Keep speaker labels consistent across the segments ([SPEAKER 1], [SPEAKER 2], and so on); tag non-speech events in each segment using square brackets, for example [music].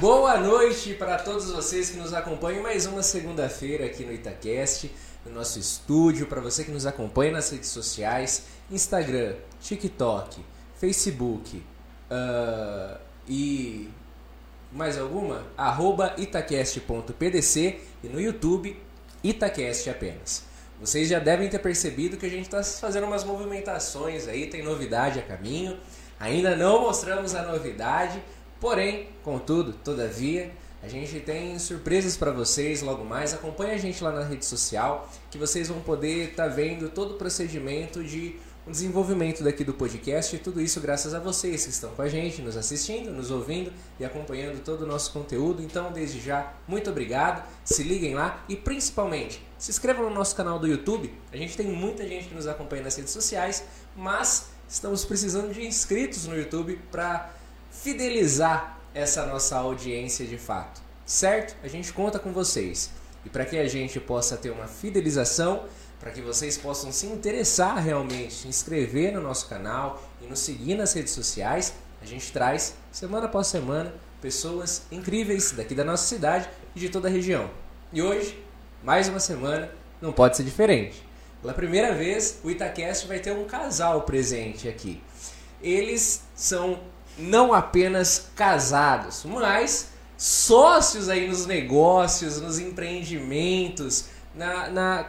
[SPEAKER 1] Boa noite para todos vocês que nos acompanham mais uma segunda-feira aqui no Itacast, no nosso estúdio, para você que nos acompanha nas redes sociais, Instagram, TikTok, Facebook uh, e mais alguma? Arroba itacast.pdc e no YouTube Itacast apenas. Vocês já devem ter percebido que a gente está fazendo umas movimentações aí, tem novidade a caminho. Ainda não mostramos a novidade, porém, contudo, todavia, a gente tem surpresas para vocês logo mais. Acompanhe a gente lá na rede social, que vocês vão poder estar tá vendo todo o procedimento de o desenvolvimento daqui do podcast e tudo isso graças a vocês que estão com a gente, nos assistindo, nos ouvindo e acompanhando todo o nosso conteúdo. Então, desde já, muito obrigado. Se liguem lá e principalmente se inscrevam no nosso canal do YouTube. A gente tem muita gente que nos acompanha nas redes sociais, mas estamos precisando de inscritos no YouTube para fidelizar essa nossa audiência de fato. Certo? A gente conta com vocês. E para que a gente possa ter uma fidelização, para que vocês possam se interessar realmente, se inscrever no nosso canal e nos seguir nas redes sociais. A gente traz, semana após semana, pessoas incríveis daqui da nossa cidade e de toda a região. E hoje, mais uma semana, não pode ser diferente. Pela primeira vez, o Itacast vai ter um casal presente aqui. Eles são não apenas casados, mas sócios aí nos negócios, nos empreendimentos, na, na,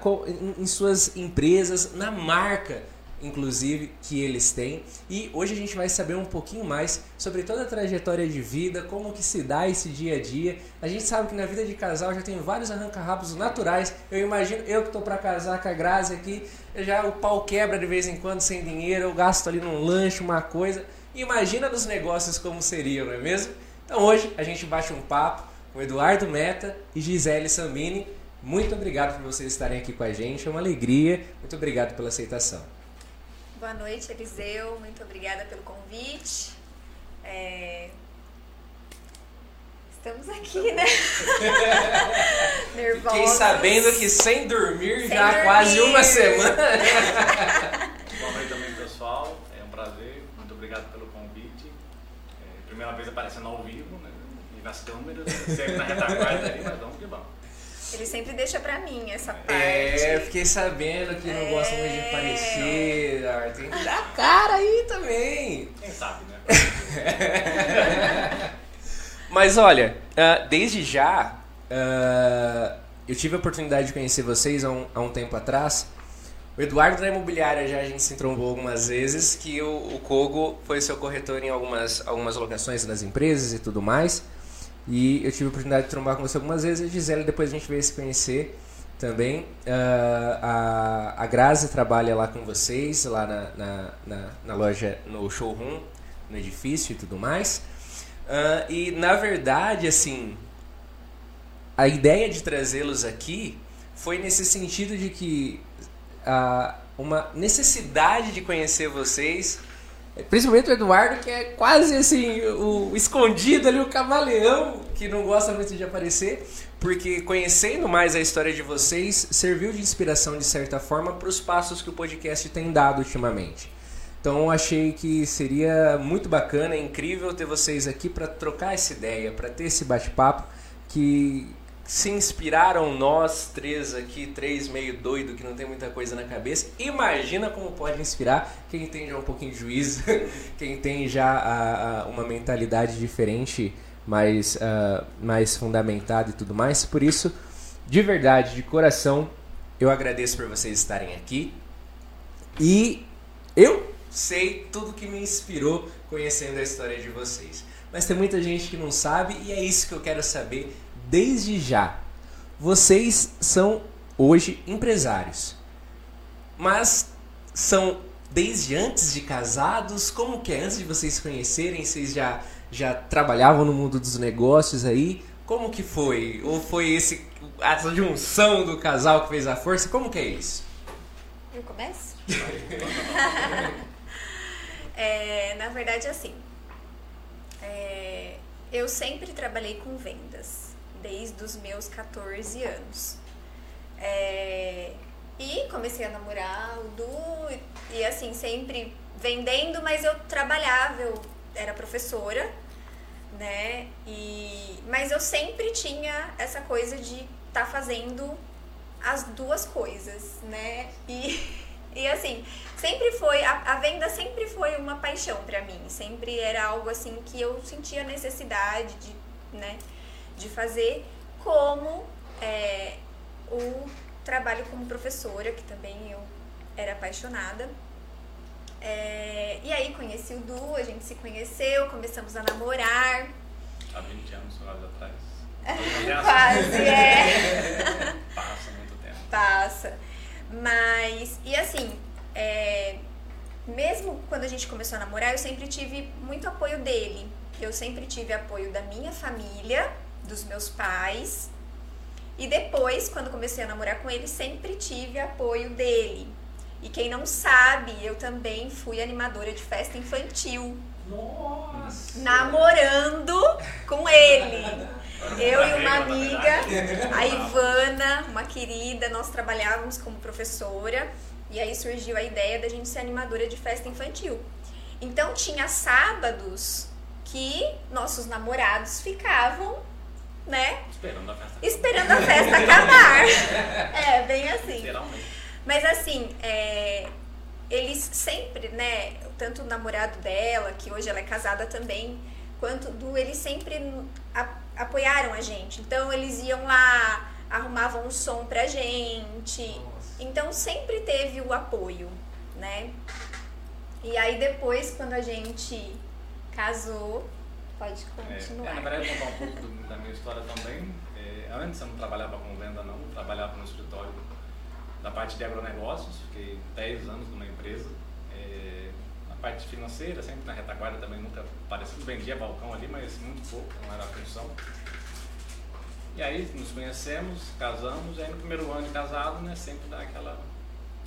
[SPEAKER 1] em suas empresas, na marca, inclusive, que eles têm. E hoje a gente vai saber um pouquinho mais sobre toda a trajetória de vida, como que se dá esse dia a dia. A gente sabe que na vida de casal já tem vários arranca-rabos naturais. Eu imagino, eu que estou para casar com a Grazi aqui, já o pau quebra de vez em quando sem dinheiro, eu gasto ali num lanche, uma coisa. Imagina nos negócios como seriam, não é mesmo? Então hoje a gente bate um papo com Eduardo Meta e Gisele Sambini muito obrigado por vocês estarem aqui com a gente, é uma alegria. Muito obrigado pela aceitação.
[SPEAKER 2] Boa noite, Eliseu. Muito obrigada pelo convite. É... Estamos aqui, né? [laughs]
[SPEAKER 1] Nervosos. Fiquei sabendo que sem dormir sem já há quase uma semana. [laughs]
[SPEAKER 3] Boa noite também, pessoal. É um prazer. Muito obrigado pelo convite. É, primeira vez aparecendo ao vivo, né? E nas câmeras, sempre na retaguarda aí, mas vamos que vamos.
[SPEAKER 2] Ele sempre deixa pra mim essa é, parte.
[SPEAKER 1] É, fiquei sabendo que não é... gosta muito de aparecer. Tem que dar cara aí também.
[SPEAKER 3] Quem sabe, né? [laughs]
[SPEAKER 1] Mas olha, uh, desde já, uh, eu tive a oportunidade de conhecer vocês há um, há um tempo atrás. O Eduardo da Imobiliária já a gente se entrombou algumas vezes, que o, o Kogo foi seu corretor em algumas, algumas locações das empresas e tudo mais. E eu tive a oportunidade de trombar com você algumas vezes. A Gisele, depois a gente veio se conhecer também. Uh, a, a Grazi trabalha lá com vocês, lá na, na, na, na loja, no showroom, no edifício e tudo mais. Uh, e na verdade, assim, a ideia de trazê-los aqui foi nesse sentido de que uh, uma necessidade de conhecer vocês Principalmente o Eduardo, que é quase assim, o escondido ali, o camaleão, que não gosta muito de aparecer, porque conhecendo mais a história de vocês, serviu de inspiração de certa forma para os passos que o podcast tem dado ultimamente. Então achei que seria muito bacana, incrível ter vocês aqui para trocar essa ideia, para ter esse bate-papo que se inspiraram nós três aqui, três meio doido que não tem muita coisa na cabeça. Imagina como pode inspirar quem tem já um pouquinho de juízo, [laughs] quem tem já a, a, uma mentalidade diferente, mais, uh, mais fundamentada e tudo mais. Por isso, de verdade, de coração, eu agradeço por vocês estarem aqui. E eu sei tudo que me inspirou conhecendo a história de vocês. Mas tem muita gente que não sabe e é isso que eu quero saber desde já. Vocês são hoje empresários, mas são desde antes de casados? Como que é? Antes de vocês se conhecerem, vocês já, já trabalhavam no mundo dos negócios aí? Como que foi? Ou foi esse a junção do casal que fez a força? Como que é isso?
[SPEAKER 2] Eu começo? [laughs] é, na verdade, assim, é, eu sempre trabalhei com vendas desde os meus 14 anos. É, e comecei a namorar o Du, e assim, sempre vendendo, mas eu trabalhava, eu era professora, né? E mas eu sempre tinha essa coisa de estar tá fazendo as duas coisas, né? E, [laughs] e assim, sempre foi, a, a venda sempre foi uma paixão para mim, sempre era algo assim que eu sentia necessidade de, né, de fazer, como é, o trabalho como professora, que também eu era apaixonada. É, e aí conheci o Du, a gente se conheceu, começamos a namorar.
[SPEAKER 3] Há 20 anos atrás. [laughs]
[SPEAKER 2] Quase, é. [laughs]
[SPEAKER 3] Passa muito tempo.
[SPEAKER 2] Passa. Mas, e assim, é, mesmo quando a gente começou a namorar, eu sempre tive muito apoio dele. Eu sempre tive apoio da minha família, dos meus pais. E depois, quando comecei a namorar com ele, sempre tive apoio dele. E quem não sabe, eu também fui animadora de festa infantil.
[SPEAKER 1] Nossa!
[SPEAKER 2] Namorando com ele. Eu e uma amiga, a Ivana, uma querida, nós trabalhávamos como professora. E aí surgiu a ideia da gente ser animadora de festa infantil. Então tinha sábados que nossos namorados ficavam, né?
[SPEAKER 3] Esperando a festa.
[SPEAKER 2] Esperando a festa acabar. é, bem assim. Mas assim, é, eles sempre, né? Tanto o namorado dela, que hoje ela é casada também, quanto do, eles sempre apoiaram a gente. Então eles iam lá, arrumavam um som pra gente.
[SPEAKER 1] Nossa.
[SPEAKER 2] Então sempre teve o apoio, né? E aí depois, quando a gente casou, pode
[SPEAKER 3] É,
[SPEAKER 2] continuar.
[SPEAKER 3] é, na verdade, contar um pouco do- da minha história também. É, antes eu não trabalhava com venda, não. Trabalhava no escritório da parte de agronegócios. Fiquei 10 anos numa empresa. É, na parte financeira, sempre na retaguarda também, nunca parecido. Vendia balcão ali, mas muito pouco, não era a função. E aí nos conhecemos, casamos, e aí no primeiro ano de casado, né, sempre dá aquela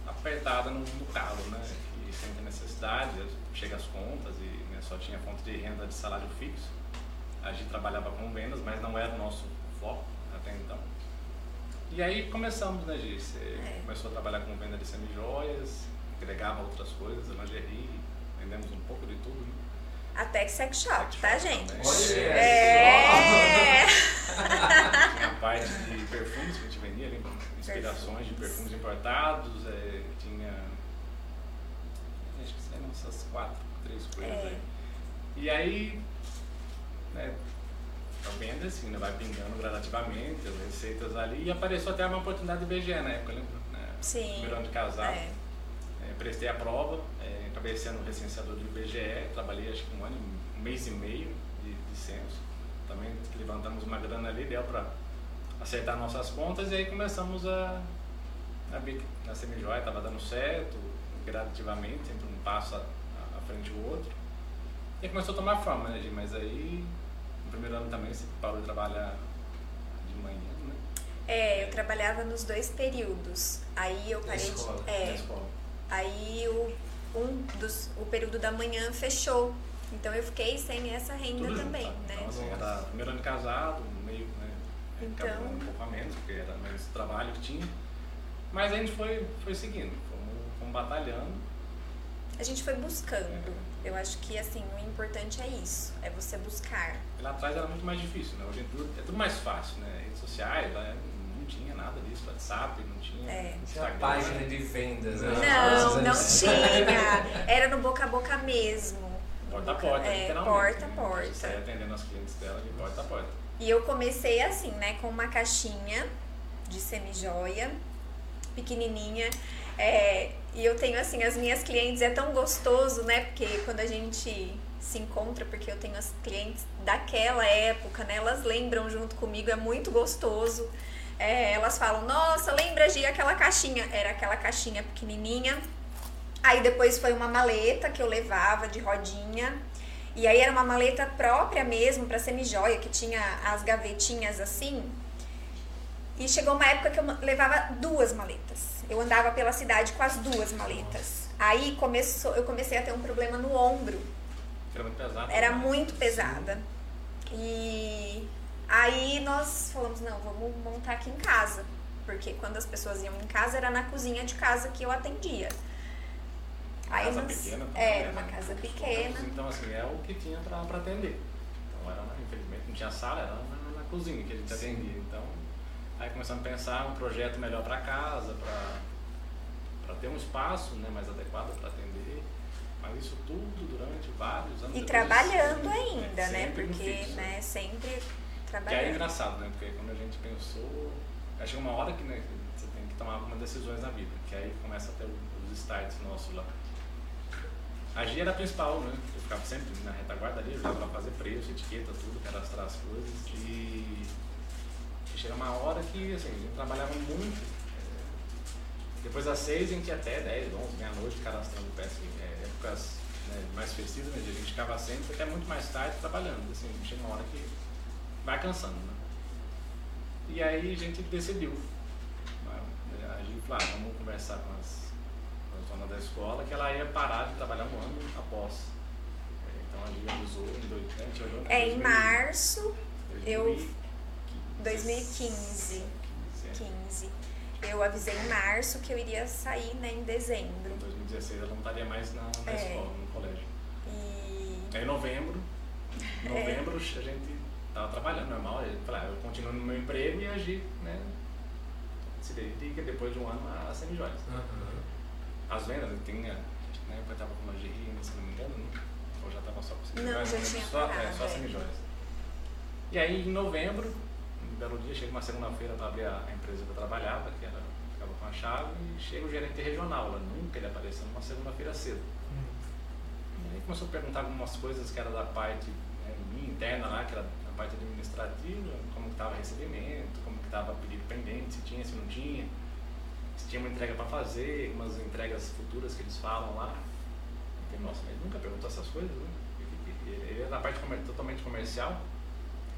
[SPEAKER 3] apertada no, no calo, né? E sempre necessidade, chega as contas e só tinha fonte de renda de salário fixo. A gente trabalhava com vendas, mas não era o nosso foco até então. E aí começamos, né, Gi? Você
[SPEAKER 2] É.
[SPEAKER 3] começou a trabalhar com venda de semijoias, agregava outras coisas, lingerie, vendemos um pouco de tudo, né?
[SPEAKER 2] Até que sex shop,
[SPEAKER 3] Sex
[SPEAKER 2] tá,
[SPEAKER 3] shop
[SPEAKER 2] gente?
[SPEAKER 3] também.
[SPEAKER 2] É. [laughs]
[SPEAKER 3] Tinha a parte de perfumes que a gente vendia ali, inspirações de perfumes importados, é, tinha. Acho que saíram essas quatro, três coisas
[SPEAKER 2] É.
[SPEAKER 3] aí. E aí, né, a venda assim, né, vai pingando gradativamente, as receitas ali, e apareceu até uma oportunidade de BGE na época, lembra? Né,
[SPEAKER 2] Sim.
[SPEAKER 3] Primeiro ano de casado.
[SPEAKER 2] É.
[SPEAKER 3] É, prestei a prova, é, acabei sendo licenciador do IBGE, trabalhei acho que um ano, um mês e meio de, de censo. Também levantamos uma grana ali, deu para acertar nossas contas e aí começamos a, na semijoia estava dando certo, gradativamente, entre um passo à, à frente do outro. E começou a tomar forma, né, Gi? Mas aí, no primeiro ano também, você parou de trabalhar de manhã, né?
[SPEAKER 2] É, eu trabalhava nos dois períodos. Aí eu parei
[SPEAKER 1] escola,
[SPEAKER 2] de. É,
[SPEAKER 3] escola.
[SPEAKER 2] aí o, um dos, o período da manhã fechou. Então eu fiquei sem essa renda
[SPEAKER 3] Tudo
[SPEAKER 2] também,
[SPEAKER 3] junto,
[SPEAKER 2] né?
[SPEAKER 3] Então, assim, era primeiro ano casado, meio, né?
[SPEAKER 2] Então-
[SPEAKER 3] Acabou um pouco a menos, porque era menos trabalho que tinha. Mas a gente foi, foi seguindo, fomos, fomos batalhando.
[SPEAKER 2] A gente foi buscando. Eu acho que assim, o importante é isso, é você buscar.
[SPEAKER 3] Lá atrás era muito mais difícil, né? Hoje em dia é tudo mais fácil, né? Redes sociais, lá não tinha nada disso, WhatsApp, não tinha
[SPEAKER 2] É.
[SPEAKER 3] Instagram.
[SPEAKER 1] página de vendas, né?
[SPEAKER 2] Não, não tinha. [laughs] Era no boca a boca mesmo.
[SPEAKER 3] Porta a porta,
[SPEAKER 2] É,
[SPEAKER 3] literalmente.
[SPEAKER 2] porta a
[SPEAKER 3] né?
[SPEAKER 2] porta.
[SPEAKER 3] Você atendendo as clientes dela de porta a porta.
[SPEAKER 2] E eu comecei assim, né, com uma caixinha de semijoia, pequenininha. É, e eu tenho assim, as minhas clientes, é tão gostoso, né, porque quando a gente se encontra, porque eu tenho as clientes daquela época, né, elas lembram junto comigo, é muito gostoso. É, elas falam, nossa, lembra de aquela caixinha? Era aquela caixinha pequenininha. Aí depois foi uma maleta que eu levava de rodinha. E aí era uma maleta própria mesmo para semijoia, que tinha as gavetinhas assim. E chegou uma época que eu levava duas maletas. Eu andava pela cidade com as duas maletas. Aí começou, eu comecei a ter um problema no ombro.
[SPEAKER 3] Era muito pesado.
[SPEAKER 2] Era
[SPEAKER 3] né?
[SPEAKER 2] muito pesada. E aí nós falamos, não, vamos montar aqui em casa. Porque quando as pessoas iam em casa, era na cozinha de casa que eu atendia.
[SPEAKER 3] Uma
[SPEAKER 2] Aí
[SPEAKER 3] casa
[SPEAKER 2] nós-
[SPEAKER 3] pequena também,
[SPEAKER 2] Era
[SPEAKER 3] né?
[SPEAKER 2] uma casa
[SPEAKER 3] Os
[SPEAKER 2] pequena.
[SPEAKER 3] Então, assim, é o que tinha pra, pra atender. Então, era, infelizmente, não tinha sala, era no cozinha que a gente atendia. Aí começamos a pensar um projeto melhor para casa, para ter um espaço né, mais adequado para atender. Mas isso tudo durante vários anos.
[SPEAKER 2] E
[SPEAKER 3] depois,
[SPEAKER 2] trabalhando
[SPEAKER 3] sempre,
[SPEAKER 2] ainda, né? Porque,
[SPEAKER 3] fixo.
[SPEAKER 2] né, sempre
[SPEAKER 3] Que
[SPEAKER 2] trabalhando.
[SPEAKER 3] é engraçado, né? Porque quando a gente pensou, aí chega uma hora que né, você tem que tomar algumas decisões na vida, que aí começa a ter os starts nossos lá. A Gia era a principal, né? Eu ficava sempre na retaguarda ali, eu ia pra fazer preço, etiqueta, tudo, cadastrar as coisas. E chega uma hora que, assim, a gente trabalhava muito. é, depois das seis, a gente ia até 10, 11, meia-noite cadastrando peça. É, épocas né, mais festivas, né? A gente ficava sempre até muito mais tarde trabalhando. Assim, chega uma hora que vai cansando, né? E aí a gente decidiu. A gente falou, ah, vamos conversar com as, com as donas da escola que ela ia parar de trabalhar um ano após. É, Então a gente avisou em dois, né, a né,
[SPEAKER 2] É, em
[SPEAKER 3] 2000,
[SPEAKER 2] março, eu-
[SPEAKER 3] 2015,
[SPEAKER 2] 2015.
[SPEAKER 3] é.
[SPEAKER 2] 15. Eu avisei em março que eu iria sair né, em dezembro.
[SPEAKER 3] Em 2016 ela não estaria mais na, na
[SPEAKER 2] É.
[SPEAKER 3] escola, no colégio.
[SPEAKER 2] E
[SPEAKER 3] Aí em novembro, em [laughs]
[SPEAKER 2] É.
[SPEAKER 3] novembro a gente tava trabalhando normal, eu falei, ah, eu continuo no meu emprego e agi, né? Se dedica depois de um ano a semijóias.
[SPEAKER 1] Aham.
[SPEAKER 3] As vendas, eu tinha, na época eu tava com lingerie, se não me engano, né? ou já tava só com
[SPEAKER 2] Não,
[SPEAKER 3] semijóias,
[SPEAKER 2] já
[SPEAKER 3] lembro,
[SPEAKER 2] tinha
[SPEAKER 3] só, é,
[SPEAKER 2] parado,
[SPEAKER 3] só
[SPEAKER 2] é.
[SPEAKER 3] semijóias. E aí em novembro, um belo dia, chega uma segunda-feira para abrir a, empresa que eu trabalhava, que era, ficava com a chave, e chega o gerente regional, lá nunca ele apareceu numa segunda-feira cedo. E aí começou a perguntar algumas coisas que era da parte né, minha interna lá, que era a parte administrativa, como que estava recebimento, como que estava pedido pendente, se tinha, se não tinha, se tinha uma entrega para fazer, umas entregas futuras que eles falam lá. Eu falei, nossa, mas ele nunca perguntou essas coisas, né? Ele era na parte comer- totalmente comercial.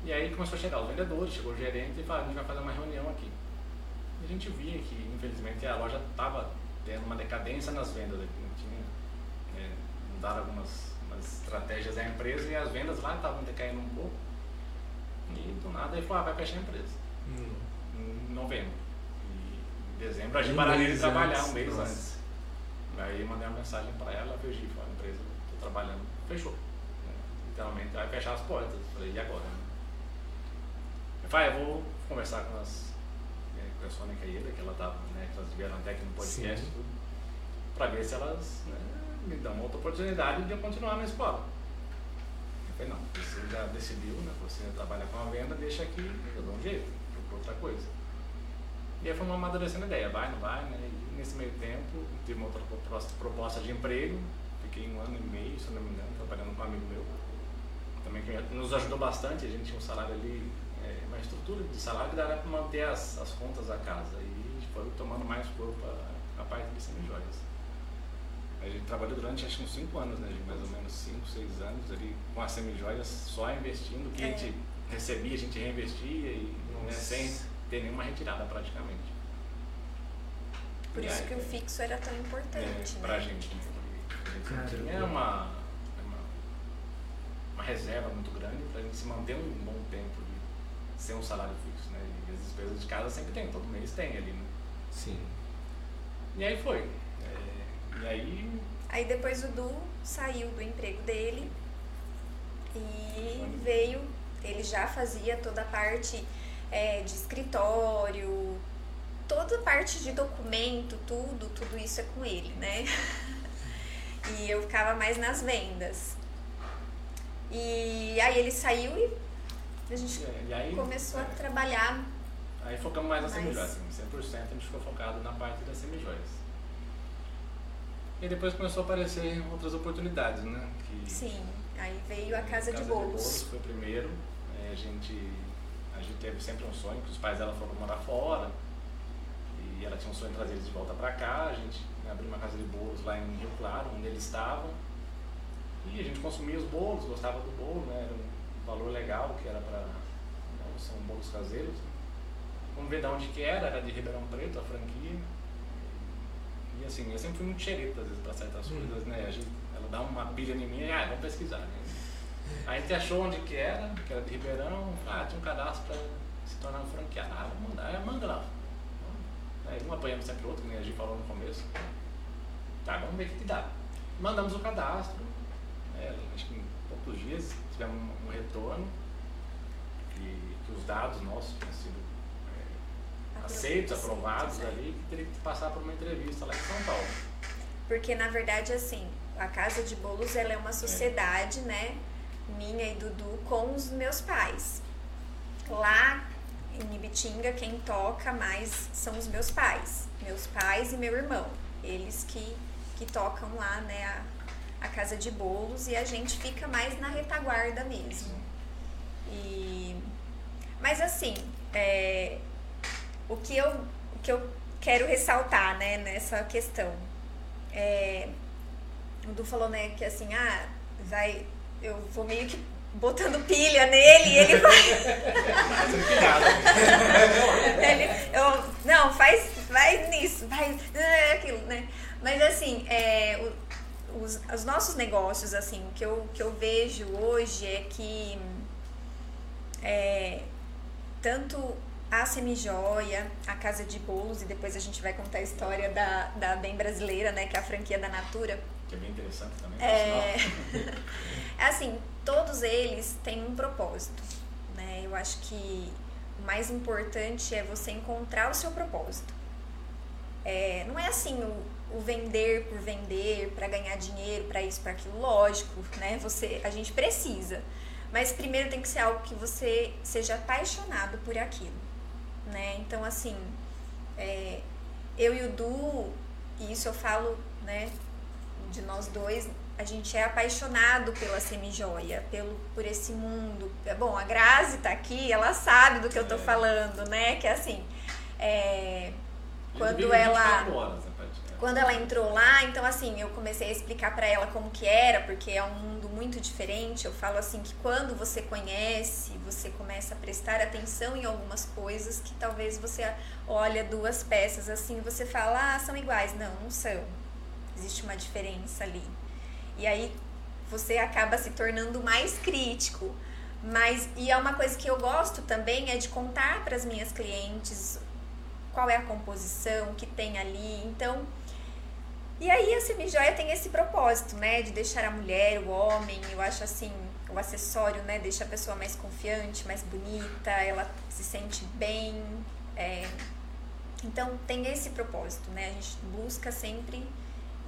[SPEAKER 3] E aí começou a chegar os vendedores, chegou o gerente e falou, a gente vai fazer uma reunião aqui. E a gente via que, infelizmente, a loja estava tendo uma decadência nas vendas, né? não tinha é, mudaram algumas umas estratégias da empresa e as vendas lá estavam decaindo um pouco. E do nada ele falou, ah, vai fechar a empresa.
[SPEAKER 1] Hum.
[SPEAKER 3] Em novembro. E em dezembro a gente
[SPEAKER 1] Um
[SPEAKER 3] pararia de trabalhar
[SPEAKER 1] antes,
[SPEAKER 3] um mês
[SPEAKER 1] nossa.
[SPEAKER 3] antes. Aí mandei uma mensagem para ela, fez, falou, a empresa, estou trabalhando, fechou. Literalmente vai fechar as portas. Falei, e agora? Eu falei, ah, eu vou conversar com as né, com a Sônica e ele, que ela tava, né, que elas vieram até aqui no podcast,
[SPEAKER 1] Sim.
[SPEAKER 3] tudo, para ver se elas né, me dão uma outra oportunidade de eu continuar na escola. Eu falei, não, você já decidiu, né? Você trabalha com a venda, deixa aqui, eu dou um jeito, procuro outra coisa. E aí foi uma amadurecendo ideia, vai, não vai, né? E nesse meio tempo, tive uma outra proposta- de emprego, fiquei um ano e meio, se não me engano, trabalhando com um amigo meu, também que nos ajudou bastante, a gente tinha um salário ali, é, uma estrutura de salário que dava para manter as, as contas da casa. E a gente foi tomando mais corpo a, a parte de semijóias. A gente trabalhou durante acho que uns 5 anos, né? gente? Mais ou menos 5, 6 anos ali com as semijóias, só investindo. O que a
[SPEAKER 2] É.
[SPEAKER 3] gente recebia, a gente reinvestia e né, sem ter nenhuma retirada praticamente.
[SPEAKER 2] por
[SPEAKER 3] E
[SPEAKER 2] isso
[SPEAKER 3] aí,
[SPEAKER 2] que o fixo era tão
[SPEAKER 3] é,
[SPEAKER 2] importante,
[SPEAKER 3] pra
[SPEAKER 2] né?
[SPEAKER 3] gente. né? A gente tinha uma, uma, uma reserva muito grande para a gente se manter um bom tempo de ser um salário fixo, né? E as despesas de casa sempre tem, todo mês tem ali, né?
[SPEAKER 1] Sim.
[SPEAKER 3] E aí foi. É, e aí
[SPEAKER 2] Aí depois o Du saiu do emprego dele e veio, ele já fazia toda a parte é, de escritório, toda a parte de documento, tudo, tudo isso é com ele, né? [laughs] E eu ficava mais nas vendas. E aí ele saiu e a gente
[SPEAKER 3] e aí,
[SPEAKER 2] começou a
[SPEAKER 3] é,
[SPEAKER 2] trabalhar.
[SPEAKER 3] Aí focamos mais na
[SPEAKER 2] Mais.
[SPEAKER 3] semijóias, assim, 100% a gente ficou focado na parte das semijóias. E depois começou a aparecer outras oportunidades, né? Que,
[SPEAKER 2] Sim, aí veio a casa, de,
[SPEAKER 3] Casa
[SPEAKER 2] bolos.
[SPEAKER 3] foi o primeiro. É, a, gente, a gente teve sempre um sonho, que os pais dela foram morar fora. E ela tinha um sonho de trazer eles de volta para cá. A gente abriu uma casa de bolos lá em Rio Claro, onde eles estavam. E a gente consumia os bolos, gostava do bolo, né? Era um valor legal, que era para. São bolos caseiros. Vamos ver de onde que era, era de Ribeirão Preto, a franquia. E assim, eu sempre fui muito xereta às vezes para certas
[SPEAKER 1] Hum.
[SPEAKER 3] coisas, né? A gente, ela dá uma pilha em mim e, ah, vamos pesquisar, né? Aí a gente achou onde que era, que era de Ribeirão, ah, tinha um cadastro para se tornar um franqueado. Ah, vamos mandar, é, manda lá. Aí um apanhamos sempre o outro, que nem a gente falou no começo. Tá, vamos ver o que que dá. Mandamos o cadastro, é, acho que em poucos dias tivemos um, um retorno, que, que os dados nossos tinham sido é, aceitos, aprovados ali, que teria que passar por uma entrevista lá em São Paulo.
[SPEAKER 2] Porque, na verdade, assim, a Casa de Bolos ela é uma sociedade, é. né? Minha e Dudu com os meus pais. Lá em Ibitinga, quem toca mais são os meus pais. Meus pais e meu irmão. Eles que, que tocam lá, né? A, a Casa de Bolos e a gente fica mais na retaguarda mesmo. E, mas assim, é, o, que eu, o que eu quero ressaltar né, nessa questão é, o Du falou, né, que assim, ah, vai, eu vou meio que botando pilha nele e ele [laughs] vai. [laughs] ele, eu, não, faz, vai nisso, vai é aquilo, né? Mas assim, é, os, os nossos negócios, assim, o que eu, que eu vejo hoje é que é, tanto a Semijoia, a Casa de Bolos, e depois a gente vai contar a história da, da Bem Brasileira, né, que é a franquia da Natura.
[SPEAKER 3] Que é bem interessante também.
[SPEAKER 2] É, [laughs] é assim, todos eles têm um propósito, né? Eu acho que o mais importante é você encontrar o seu propósito. É, não é assim o, o vender por vender, para ganhar dinheiro, para isso, para aquilo, lógico, né? Você, a gente precisa. Mas primeiro tem que ser algo que você seja apaixonado por aquilo, né? Então, assim, é, eu e o Du, e isso eu falo, né, de nós dois, a gente é apaixonado pela semijoia, pelo, por esse mundo. Bom, a Grazi tá aqui, ela sabe do que eu tô é. falando, né? Que é assim, é, quando ela... Horas, quando ela entrou lá, então assim, eu comecei a explicar para ela como que era, porque é um mundo muito diferente. Eu falo assim que quando você conhece, você começa a prestar atenção em algumas coisas que talvez você olha duas peças assim, você fala: "Ah, são iguais". Não, não são. Existe uma diferença ali. E aí você acaba se tornando mais crítico. Mas e é uma coisa que eu gosto também é de contar para as minhas clientes qual é a composição que tem ali. Então, e aí a semijoia tem esse propósito, né, de deixar a mulher, o homem, eu acho assim, o acessório, né, deixa a pessoa mais confiante, mais bonita, ela se sente bem. É... Então tem esse propósito, né? A gente busca sempre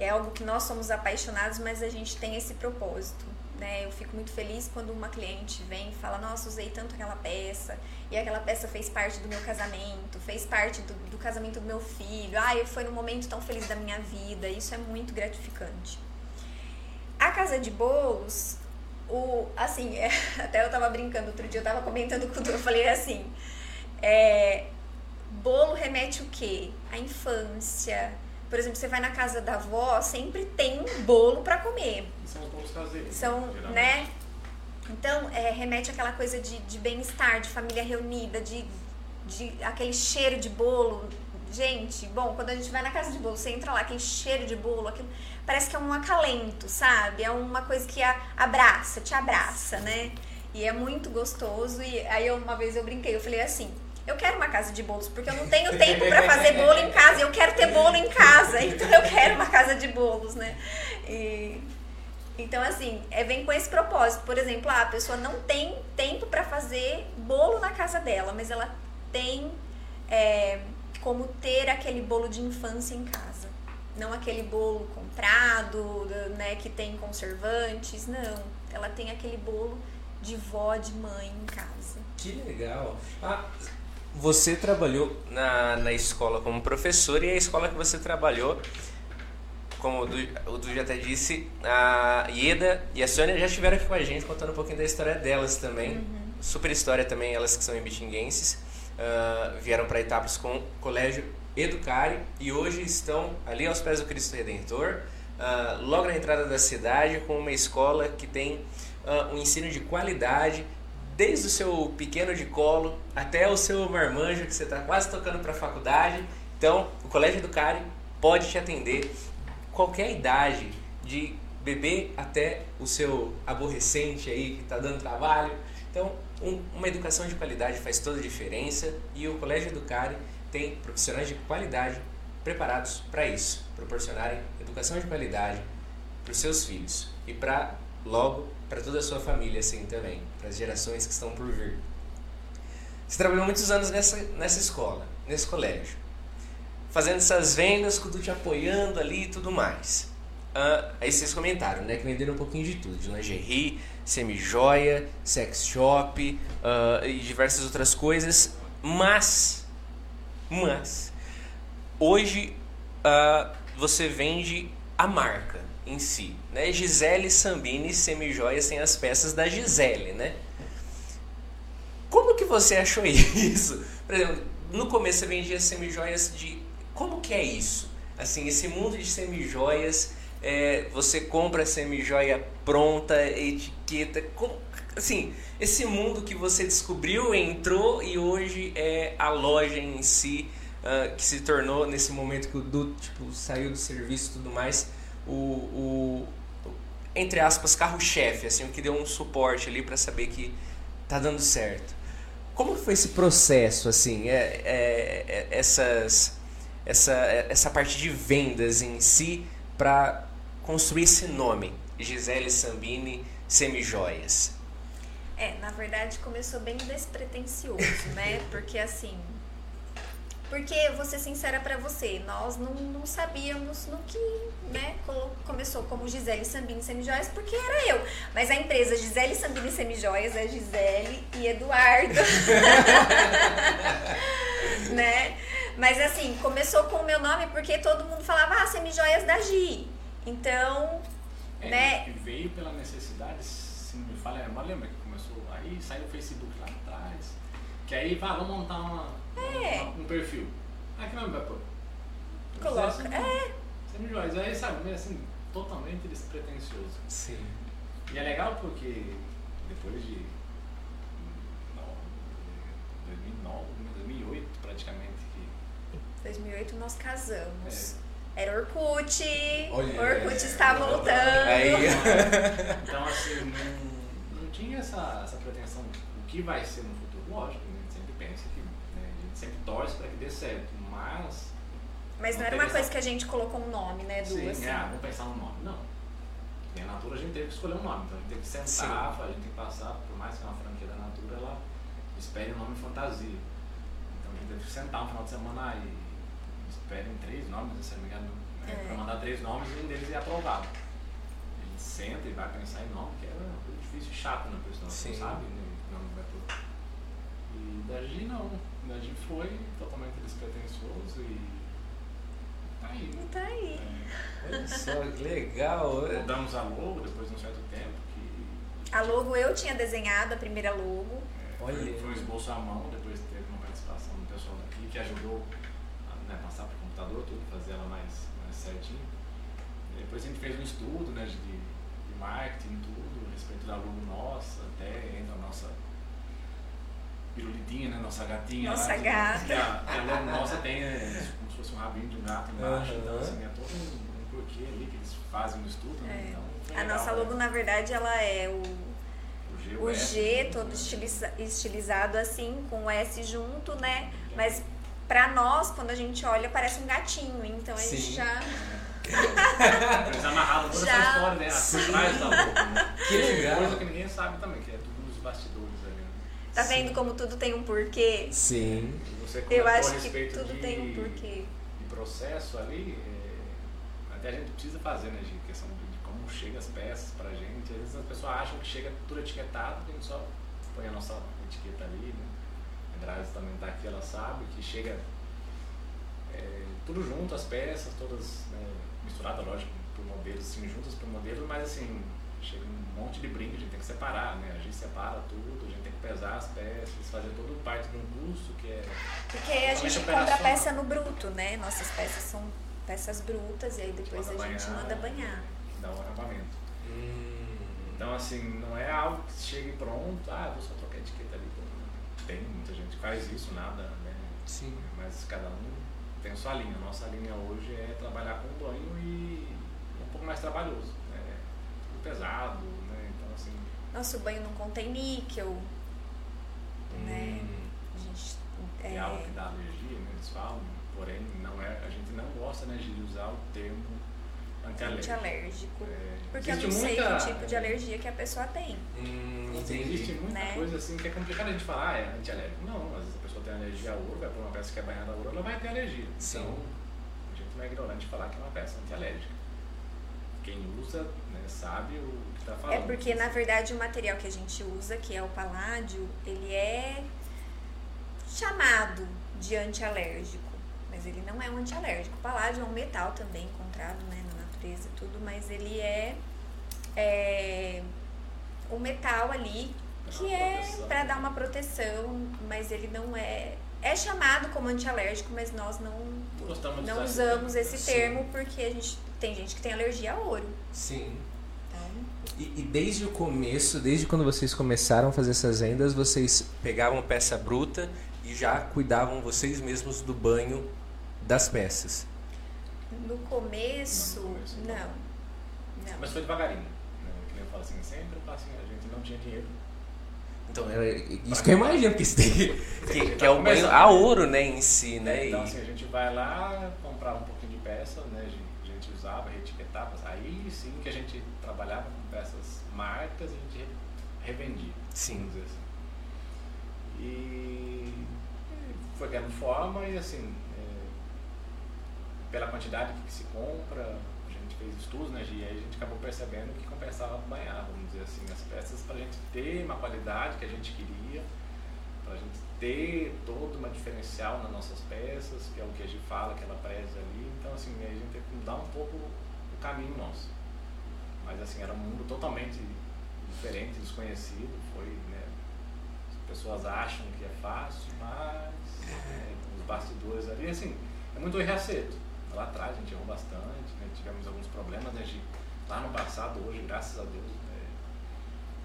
[SPEAKER 2] é algo que nós somos apaixonados, mas a gente tem esse propósito. Né? Eu fico muito feliz quando uma cliente vem e fala: Nossa, usei tanto aquela peça, e aquela peça fez parte do meu casamento, fez parte do, do casamento do meu filho. Ah, foi num momento tão feliz da minha vida. Isso é muito gratificante. A casa de bolos, o, assim, é, [laughs] até eu tava brincando outro dia, eu tava comentando com o eu falei assim: é, bolo remete o quê? A infância por exemplo, você vai na casa da avó, sempre tem um bolo para comer.
[SPEAKER 3] São os bolos caseiros.
[SPEAKER 2] São, né? Então, é, remete àquela coisa de, de bem-estar, de família reunida, de, de aquele cheiro de bolo. Gente, bom, quando a gente vai na casa de bolo, você entra lá, aquele cheiro de bolo, aquilo, parece que é um acalento, sabe? É uma coisa que a, abraça, te abraça, né? E é muito gostoso. E aí, uma vez eu brinquei, eu falei assim eu quero uma casa de bolos, porque eu não tenho tempo para fazer bolo em casa, e eu quero ter bolo em casa, [laughs] então eu quero uma casa de bolos, né? E, então, assim, é, vem com esse propósito. Por exemplo, ah, a pessoa não tem tempo para fazer bolo na casa dela, mas ela tem é, como ter aquele bolo de infância em casa. Não aquele bolo comprado, né, que tem conservantes, não. Ela tem aquele bolo de vó, de mãe em casa.
[SPEAKER 1] Que legal. Ah, você trabalhou na, na escola como professor e a escola que você trabalhou, como o Du, o du já até disse, a Ieda e a Sônia já estiveram aqui com a gente contando um pouquinho da história delas também. Uhum. Super história também, elas que são ibitinguenses. Uh, vieram para Itapas com o colégio Educare e hoje estão ali aos pés do Cristo Redentor, uh, logo na entrada da cidade, com uma escola que tem uh, um ensino de qualidade desde o seu pequeno de colo até o seu marmanjo que você está quase tocando para a faculdade. Então, o Colégio do Cari pode te atender qualquer idade, de bebê até o seu aborrecente aí que está dando trabalho. Então, um, uma educação de qualidade faz toda a diferença e o Colégio do Cari tem profissionais de qualidade preparados para isso, proporcionarem educação de qualidade para os seus filhos e para logo para toda a sua família assim também, para as gerações que estão por vir. Você trabalhou muitos anos nessa, nessa escola, nesse colégio. Fazendo essas vendas, tudo te apoiando ali e tudo mais. Uh, aí vocês comentaram, né? Que venderam um pouquinho de tudo. De lingerie, semi-joia, sex shop uh, e diversas outras coisas. Mas, mas, hoje uh, você vende a marca em si, né? Gisele Sambini Semijoias sem as peças da Gisele, né? Como que você achou [laughs] isso? Por exemplo, no começo você vendia semijoias de... Como que é isso? Assim, esse mundo de semijoias, é, você compra semijoia pronta, etiqueta... Assim, esse mundo que você descobriu, entrou e hoje é a loja em si, uh, que se tornou nesse momento que o Du tipo, saiu do serviço e tudo mais, o, o entre aspas, carro-chefe, assim, o que deu um suporte ali para saber que tá dando certo. Como foi esse processo, assim, é, é, é, essas, essa, essa parte de vendas em si para construir esse nome, Gisele Sambini Semijoias?
[SPEAKER 2] É, na verdade começou bem despretensioso, né? [laughs] Porque assim, porque, vou ser sincera para você, nós não, não, sabíamos no que, né, começou como Gisele Sambini Semijoias, porque era eu. Mas a empresa Gisele Sambini Semijoias é Gisele e Eduardo. [laughs] né? Mas assim, começou com o meu nome porque todo mundo falava, ah, Semijoias da Gi. Então,
[SPEAKER 3] é,
[SPEAKER 2] né?
[SPEAKER 3] E veio pela necessidade, se não me falha, mas lembra que começou aí, saiu o Facebook lá atrás, que aí, vá, vamos montar uma
[SPEAKER 2] é.
[SPEAKER 3] um, perfil. Ah, que nome vai pôr?
[SPEAKER 2] Coloca. Assim, é.
[SPEAKER 3] Semi-joias. Aí, sabe, meio assim, totalmente despretensioso.
[SPEAKER 1] Sim.
[SPEAKER 3] E é legal porque depois de 2009, 2008 praticamente que...
[SPEAKER 2] 2008 nós casamos. É. Era Orkut.
[SPEAKER 1] Olha,
[SPEAKER 2] Orkut é, está voltando.
[SPEAKER 1] Aí.
[SPEAKER 3] então, assim, não, não tinha essa, essa pretensão. O que vai ser no futuro? Lógico, sempre torce para que dê certo, mas.
[SPEAKER 2] Mas não, não era uma coisa que a gente colocou um nome, né?
[SPEAKER 3] Sim, assim. é, vamos pensar no nome. Não. E a Natura a gente teve que escolher um nome, então a gente teve que sentar, Sim. a gente tem que passar, por mais que é uma franquia da Natura, ela espere um nome fantasia. Então a gente teve que sentar um final de semana e esperem três nomes, se não me engano, né, é. para mandar três nomes e um deles é aprovado. A gente senta e vai pensar em nome, que é uma coisa difícil e chato, né? Porque senão você não sabe né, o nome vai ter. E da G não a gente foi totalmente despretensioso e tá aí.
[SPEAKER 2] Tá aí.
[SPEAKER 1] É. Olha só, que legal.
[SPEAKER 3] Mudamos a logo depois de um certo tempo. Que...
[SPEAKER 2] A logo eu tinha desenhado, a primeira logo.
[SPEAKER 3] É, Olha. Foi, um esboço à mão, depois teve uma participação do pessoal daqui que ajudou a né, passar para o computador, tudo, fazer ela mais, mais certinho. E depois a gente fez um estudo né, de, de marketing, tudo, a respeito da logo nossa, até entra a nossa pirulitinha, né? Nossa gatinha.
[SPEAKER 2] Nossa
[SPEAKER 3] lá,
[SPEAKER 2] gata.
[SPEAKER 3] Que a, a logo nossa tem é, como se fosse um rabinho de um gato embaixo. Uhum. Então, assim, é todo um, um porquê ali que eles fazem no estudo. Né?
[SPEAKER 2] É.
[SPEAKER 3] Então,
[SPEAKER 2] a
[SPEAKER 3] legal,
[SPEAKER 2] nossa logo,
[SPEAKER 3] né?
[SPEAKER 2] na verdade, ela é o,
[SPEAKER 3] o G,
[SPEAKER 2] o
[SPEAKER 3] S,
[SPEAKER 2] G todo estiliza, estilizado assim, com o S junto, né? Mas pra nós, quando a gente olha, parece um gatinho. Então a gente já. [laughs]
[SPEAKER 3] Eles amarraram toda
[SPEAKER 2] Já.
[SPEAKER 3] essa história, né? Por trás da logo, né?
[SPEAKER 1] Que legal.
[SPEAKER 3] Coisa que ninguém sabe também, que é tudo nos bastidores
[SPEAKER 2] Tá vendo como tudo tem um porquê?
[SPEAKER 1] Sim.
[SPEAKER 3] E Você
[SPEAKER 2] Eu acho que
[SPEAKER 3] respeito
[SPEAKER 2] tudo
[SPEAKER 3] de,
[SPEAKER 2] tem um porquê.
[SPEAKER 3] de processo ali, é, até a gente precisa fazer, né, de questão de, de como chega as peças pra gente. Às vezes as pessoas acham que chega tudo etiquetado, a gente só põe a nossa etiqueta ali, né? A Grazi também tá aqui, ela sabe que chega é, tudo junto, as peças, todas né, misturadas, lógico, por modelos, assim, juntas por modelo, mas assim, chega um monte de brinde, a gente tem que separar, né? A gente separa tudo, a gente tem que pesar as peças, fazer tudo parte de um custo que é.
[SPEAKER 2] Porque a gente compra a peça no bruto, né? Nossas peças são peças brutas e aí depois a gente manda banhar.
[SPEAKER 3] Dá um acabamento.
[SPEAKER 1] Hum.
[SPEAKER 3] Então, assim, não é algo que chegue pronto, ah, vou só trocar a etiqueta ali. Tem muita gente que faz isso, nada, né?
[SPEAKER 1] Sim.
[SPEAKER 3] Mas cada um tem a sua linha. Nossa linha hoje é trabalhar com banho e é um pouco mais trabalhoso. Né? Tudo pesado,
[SPEAKER 2] Nosso banho não contém níquel, né?
[SPEAKER 1] Hum.
[SPEAKER 2] A gente.
[SPEAKER 3] é,
[SPEAKER 2] É,
[SPEAKER 3] algo que dá alergia, né? Eles falam, porém, não é, a gente não gosta né, de usar o termo antialérgico.
[SPEAKER 2] antialérgico.
[SPEAKER 3] É,
[SPEAKER 2] Porque eu não
[SPEAKER 3] existe
[SPEAKER 2] sei
[SPEAKER 3] muita-
[SPEAKER 2] que tipo de alergia que a pessoa tem.
[SPEAKER 1] Hum,
[SPEAKER 3] Existe muita
[SPEAKER 2] Né?
[SPEAKER 3] coisa assim que é complicado a gente falar, ah, é antialérgico. Não, às tem alergia a ouro, vai pôr uma peça que é banhada a ouro, ela vai ter alergia.
[SPEAKER 1] Sim.
[SPEAKER 3] Então, a gente não é ignorante falar que é uma peça antialérgica. Quem usa né, sabe o que está falando.
[SPEAKER 2] É porque, na verdade, o material que a gente usa, que é o paládio, ele é chamado de antialérgico, mas ele não é um antialérgico. O paládio é um metal também encontrado né, na natureza e tudo, mas ele é, é um metal ali que é para dar uma proteção, mas ele não é é chamado como antialérgico, mas nós não não usamos esse termo porque a gente tem gente que tem alergia a ouro.
[SPEAKER 1] Sim. E, e desde o começo, desde quando vocês começaram a fazer essas vendas, vocês pegavam peça bruta e já cuidavam vocês mesmos do banho das peças.
[SPEAKER 2] no começo,
[SPEAKER 3] não.
[SPEAKER 2] não. Não.
[SPEAKER 3] Mas foi devagarinho. Né? Que nem eu falo assim, sempre eu falo assim, a gente não tinha dinheiro.
[SPEAKER 1] Então, é isso que eu imagino, porque, tem que, que, que é o banho a ouro, né, em si, né?
[SPEAKER 3] Então
[SPEAKER 1] E-
[SPEAKER 3] assim, a gente vai lá, comprava um pouquinho de peça, né? Gente usava, reetiquetava. Aí sim que a gente trabalhava com peças marcas e a gente re- revendia.
[SPEAKER 1] Sim.
[SPEAKER 3] Vamos dizer assim. E foi ganhando forma e assim, é, pela quantidade que se compra, a gente fez estudos, né, e aí a gente acabou percebendo que compensava banhar, vamos dizer assim, as peças para a gente ter uma qualidade que a gente queria, a gente ter todo uma diferencial nas nossas peças, que é o que a gente fala, que ela preza ali. Então, assim, a gente teve que mudar um pouco o caminho nosso. Mas, assim, era um mundo totalmente diferente, desconhecido. Foi, né? As pessoas acham que é fácil, mas né, os bastidores ali, assim, é muito erro acerto. Lá atrás a gente errou bastante, né? tivemos alguns problemas, né? Lá no passado, hoje, graças a Deus, né,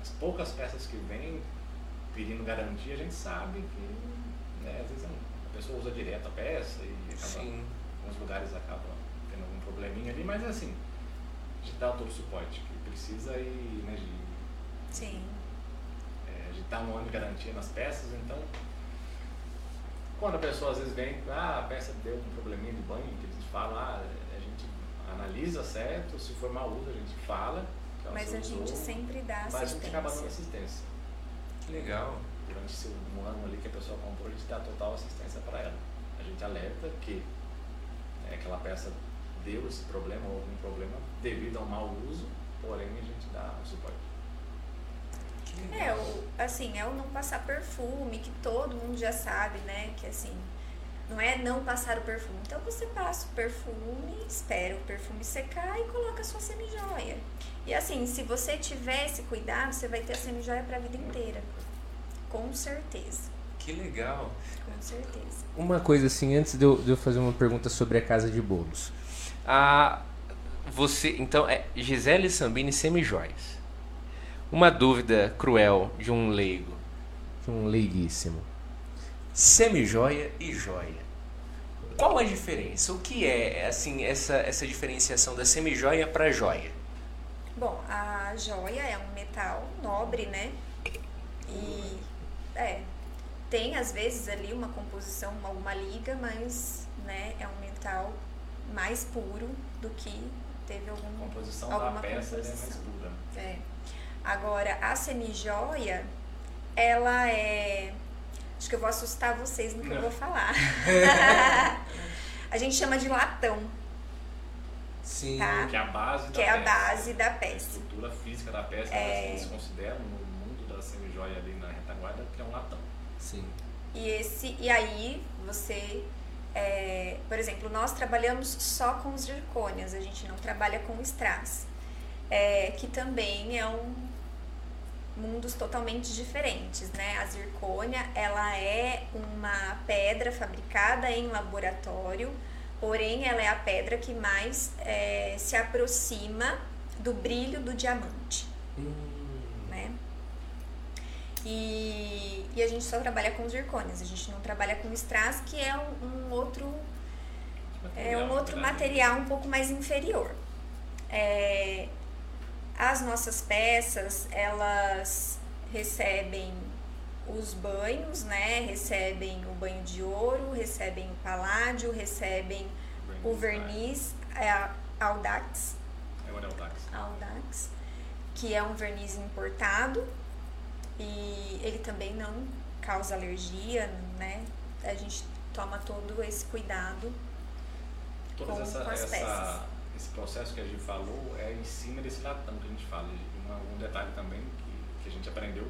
[SPEAKER 3] as poucas peças que vêm pedindo garantia, a gente sabe que né, às vezes a pessoa usa direto a peça e acaba,
[SPEAKER 1] Sim.
[SPEAKER 3] alguns lugares acabam tendo algum probleminha ali, mas assim, a gente dá todo o suporte que precisa e né, de,
[SPEAKER 2] Sim.
[SPEAKER 3] é, a gente dá um ano de garantia nas peças, então quando a pessoa às vezes vem, ah, a peça deu um probleminha de banho, que eles falam, ah, a gente analisa certo, se for mau uso a gente fala,
[SPEAKER 2] Mas a gente
[SPEAKER 3] usou,
[SPEAKER 2] sempre dá
[SPEAKER 3] mas a gente acaba dando
[SPEAKER 2] assistência.
[SPEAKER 1] Que legal.
[SPEAKER 3] Durante esse um ano ali que a pessoa comprou, a gente dá total assistência para ela. A gente alerta que né, aquela peça deu esse problema ou algum problema devido ao mau uso, porém a gente dá o suporte.
[SPEAKER 2] É, o, assim, é o não passar perfume, que todo mundo já sabe, né? Que assim, não é não passar o perfume. Então você passa o perfume, espera o perfume secar e coloca a sua semijoia. E assim, se você tiver esse cuidado, você vai ter a semijoia para a vida inteira. Com certeza.
[SPEAKER 1] Que legal.
[SPEAKER 2] Com certeza.
[SPEAKER 1] Uma coisa assim, antes de eu, de eu fazer uma pergunta sobre a casa de bolos. Ah, você, então, é Gisele Sambini Semijóias. Uma dúvida cruel de um leigo, de um leiguíssimo. Semijoia e joia. Qual a diferença? O que é assim essa, essa diferenciação da semijoia para joia?
[SPEAKER 2] Bom, a joia é um metal nobre, né? E é, tem às vezes ali uma composição, alguma liga, mas né, é um metal mais puro do que teve
[SPEAKER 3] A
[SPEAKER 2] algum.
[SPEAKER 3] composição da
[SPEAKER 2] alguma
[SPEAKER 3] peça né, é mais
[SPEAKER 2] composição.
[SPEAKER 3] pura.
[SPEAKER 2] É. Agora, a semijoia, ela é. Acho que eu vou assustar vocês no que eu vou falar. [laughs] a gente chama de latão,
[SPEAKER 1] Sim.
[SPEAKER 2] Tá.
[SPEAKER 3] Que é a base
[SPEAKER 2] que
[SPEAKER 3] da
[SPEAKER 2] é a
[SPEAKER 3] peça.
[SPEAKER 2] base da
[SPEAKER 3] A
[SPEAKER 2] peça.
[SPEAKER 3] estrutura física da peça,
[SPEAKER 2] É.
[SPEAKER 3] eles consideram no mundo da semijoia ali na retaguarda que é um latão.
[SPEAKER 1] Sim.
[SPEAKER 2] E, esse, e aí você, é, por exemplo, nós trabalhamos só com zircônias, a gente não trabalha com strass, é, que também é um mundos totalmente diferentes, né? A zircônia, ela é uma pedra fabricada em laboratório, porém ela é a pedra que mais é, se aproxima do brilho do diamante
[SPEAKER 1] Hum,
[SPEAKER 2] né? E, e a gente só trabalha com zircônias, a gente não trabalha com strass, que é um, um outro é um outro material um pouco mais inferior. É, as nossas peças, elas recebem os banhos, né? Recebem o banho de ouro, recebem o paládio, recebem o verniz é, a Audax,
[SPEAKER 3] É o Adeltax.
[SPEAKER 2] Audax, que é um verniz importado e ele também não causa alergia, né? a gente toma todo esse cuidado com,
[SPEAKER 3] essa,
[SPEAKER 2] com as
[SPEAKER 3] essa,
[SPEAKER 2] peças.
[SPEAKER 3] esse processo que a gente falou é em cima desse latão que a gente fala. Uma- um detalhe também que, que a gente aprendeu,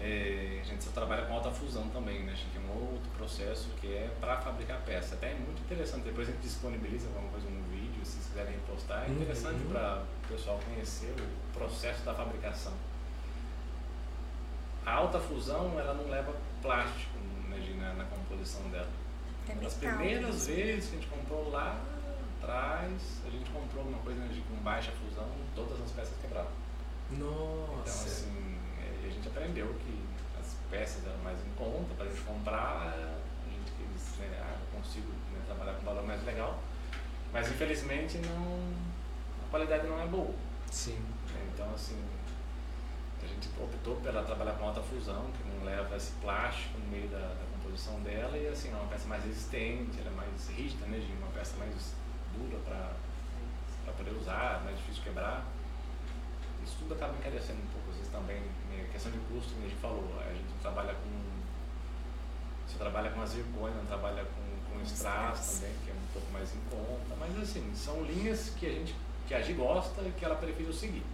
[SPEAKER 3] é, a gente só trabalha com alta fusão também, né? A gente tem um outro processo que é para fabricar peça. Até é muito interessante, depois a gente disponibiliza alguma coisa no vídeo, se vocês quiserem repostar. É
[SPEAKER 1] Uhum.
[SPEAKER 3] interessante para o pessoal conhecer o processo da fabricação. A alta fusão, ela não leva plástico imagina, na composição dela.
[SPEAKER 2] É
[SPEAKER 3] As primeiras
[SPEAKER 2] mesmo.
[SPEAKER 3] vezes que a gente comprou lá atrás, a gente comprou alguma coisa de- com baixa fusão, todas as peças quebravam. Então,
[SPEAKER 1] Nossa.
[SPEAKER 3] assim, é, e a gente aprendeu que as peças eram mais em conta para a gente comprar, a gente quis, né, ah, eu consigo né, trabalhar com valor mais legal, mas infelizmente não, a qualidade não é boa.
[SPEAKER 1] Sim.
[SPEAKER 3] Então, assim, a gente optou pela trabalhar com alta fusão, que não leva esse plástico no meio da, da composição dela, e assim, é uma peça mais resistente, ela é mais rígida, né, Gi? Uma peça mais dura para poder usar, mais difícil de quebrar. Isso tudo acaba encarecendo um pouco, às vezes também, questão de custo, como a gente falou, a gente trabalha com. Você trabalha com a zircônia, trabalha com, com strass também, que é um pouco mais em conta, mas assim, são linhas que a gente que a Gi gosta e que ela preferiu seguir.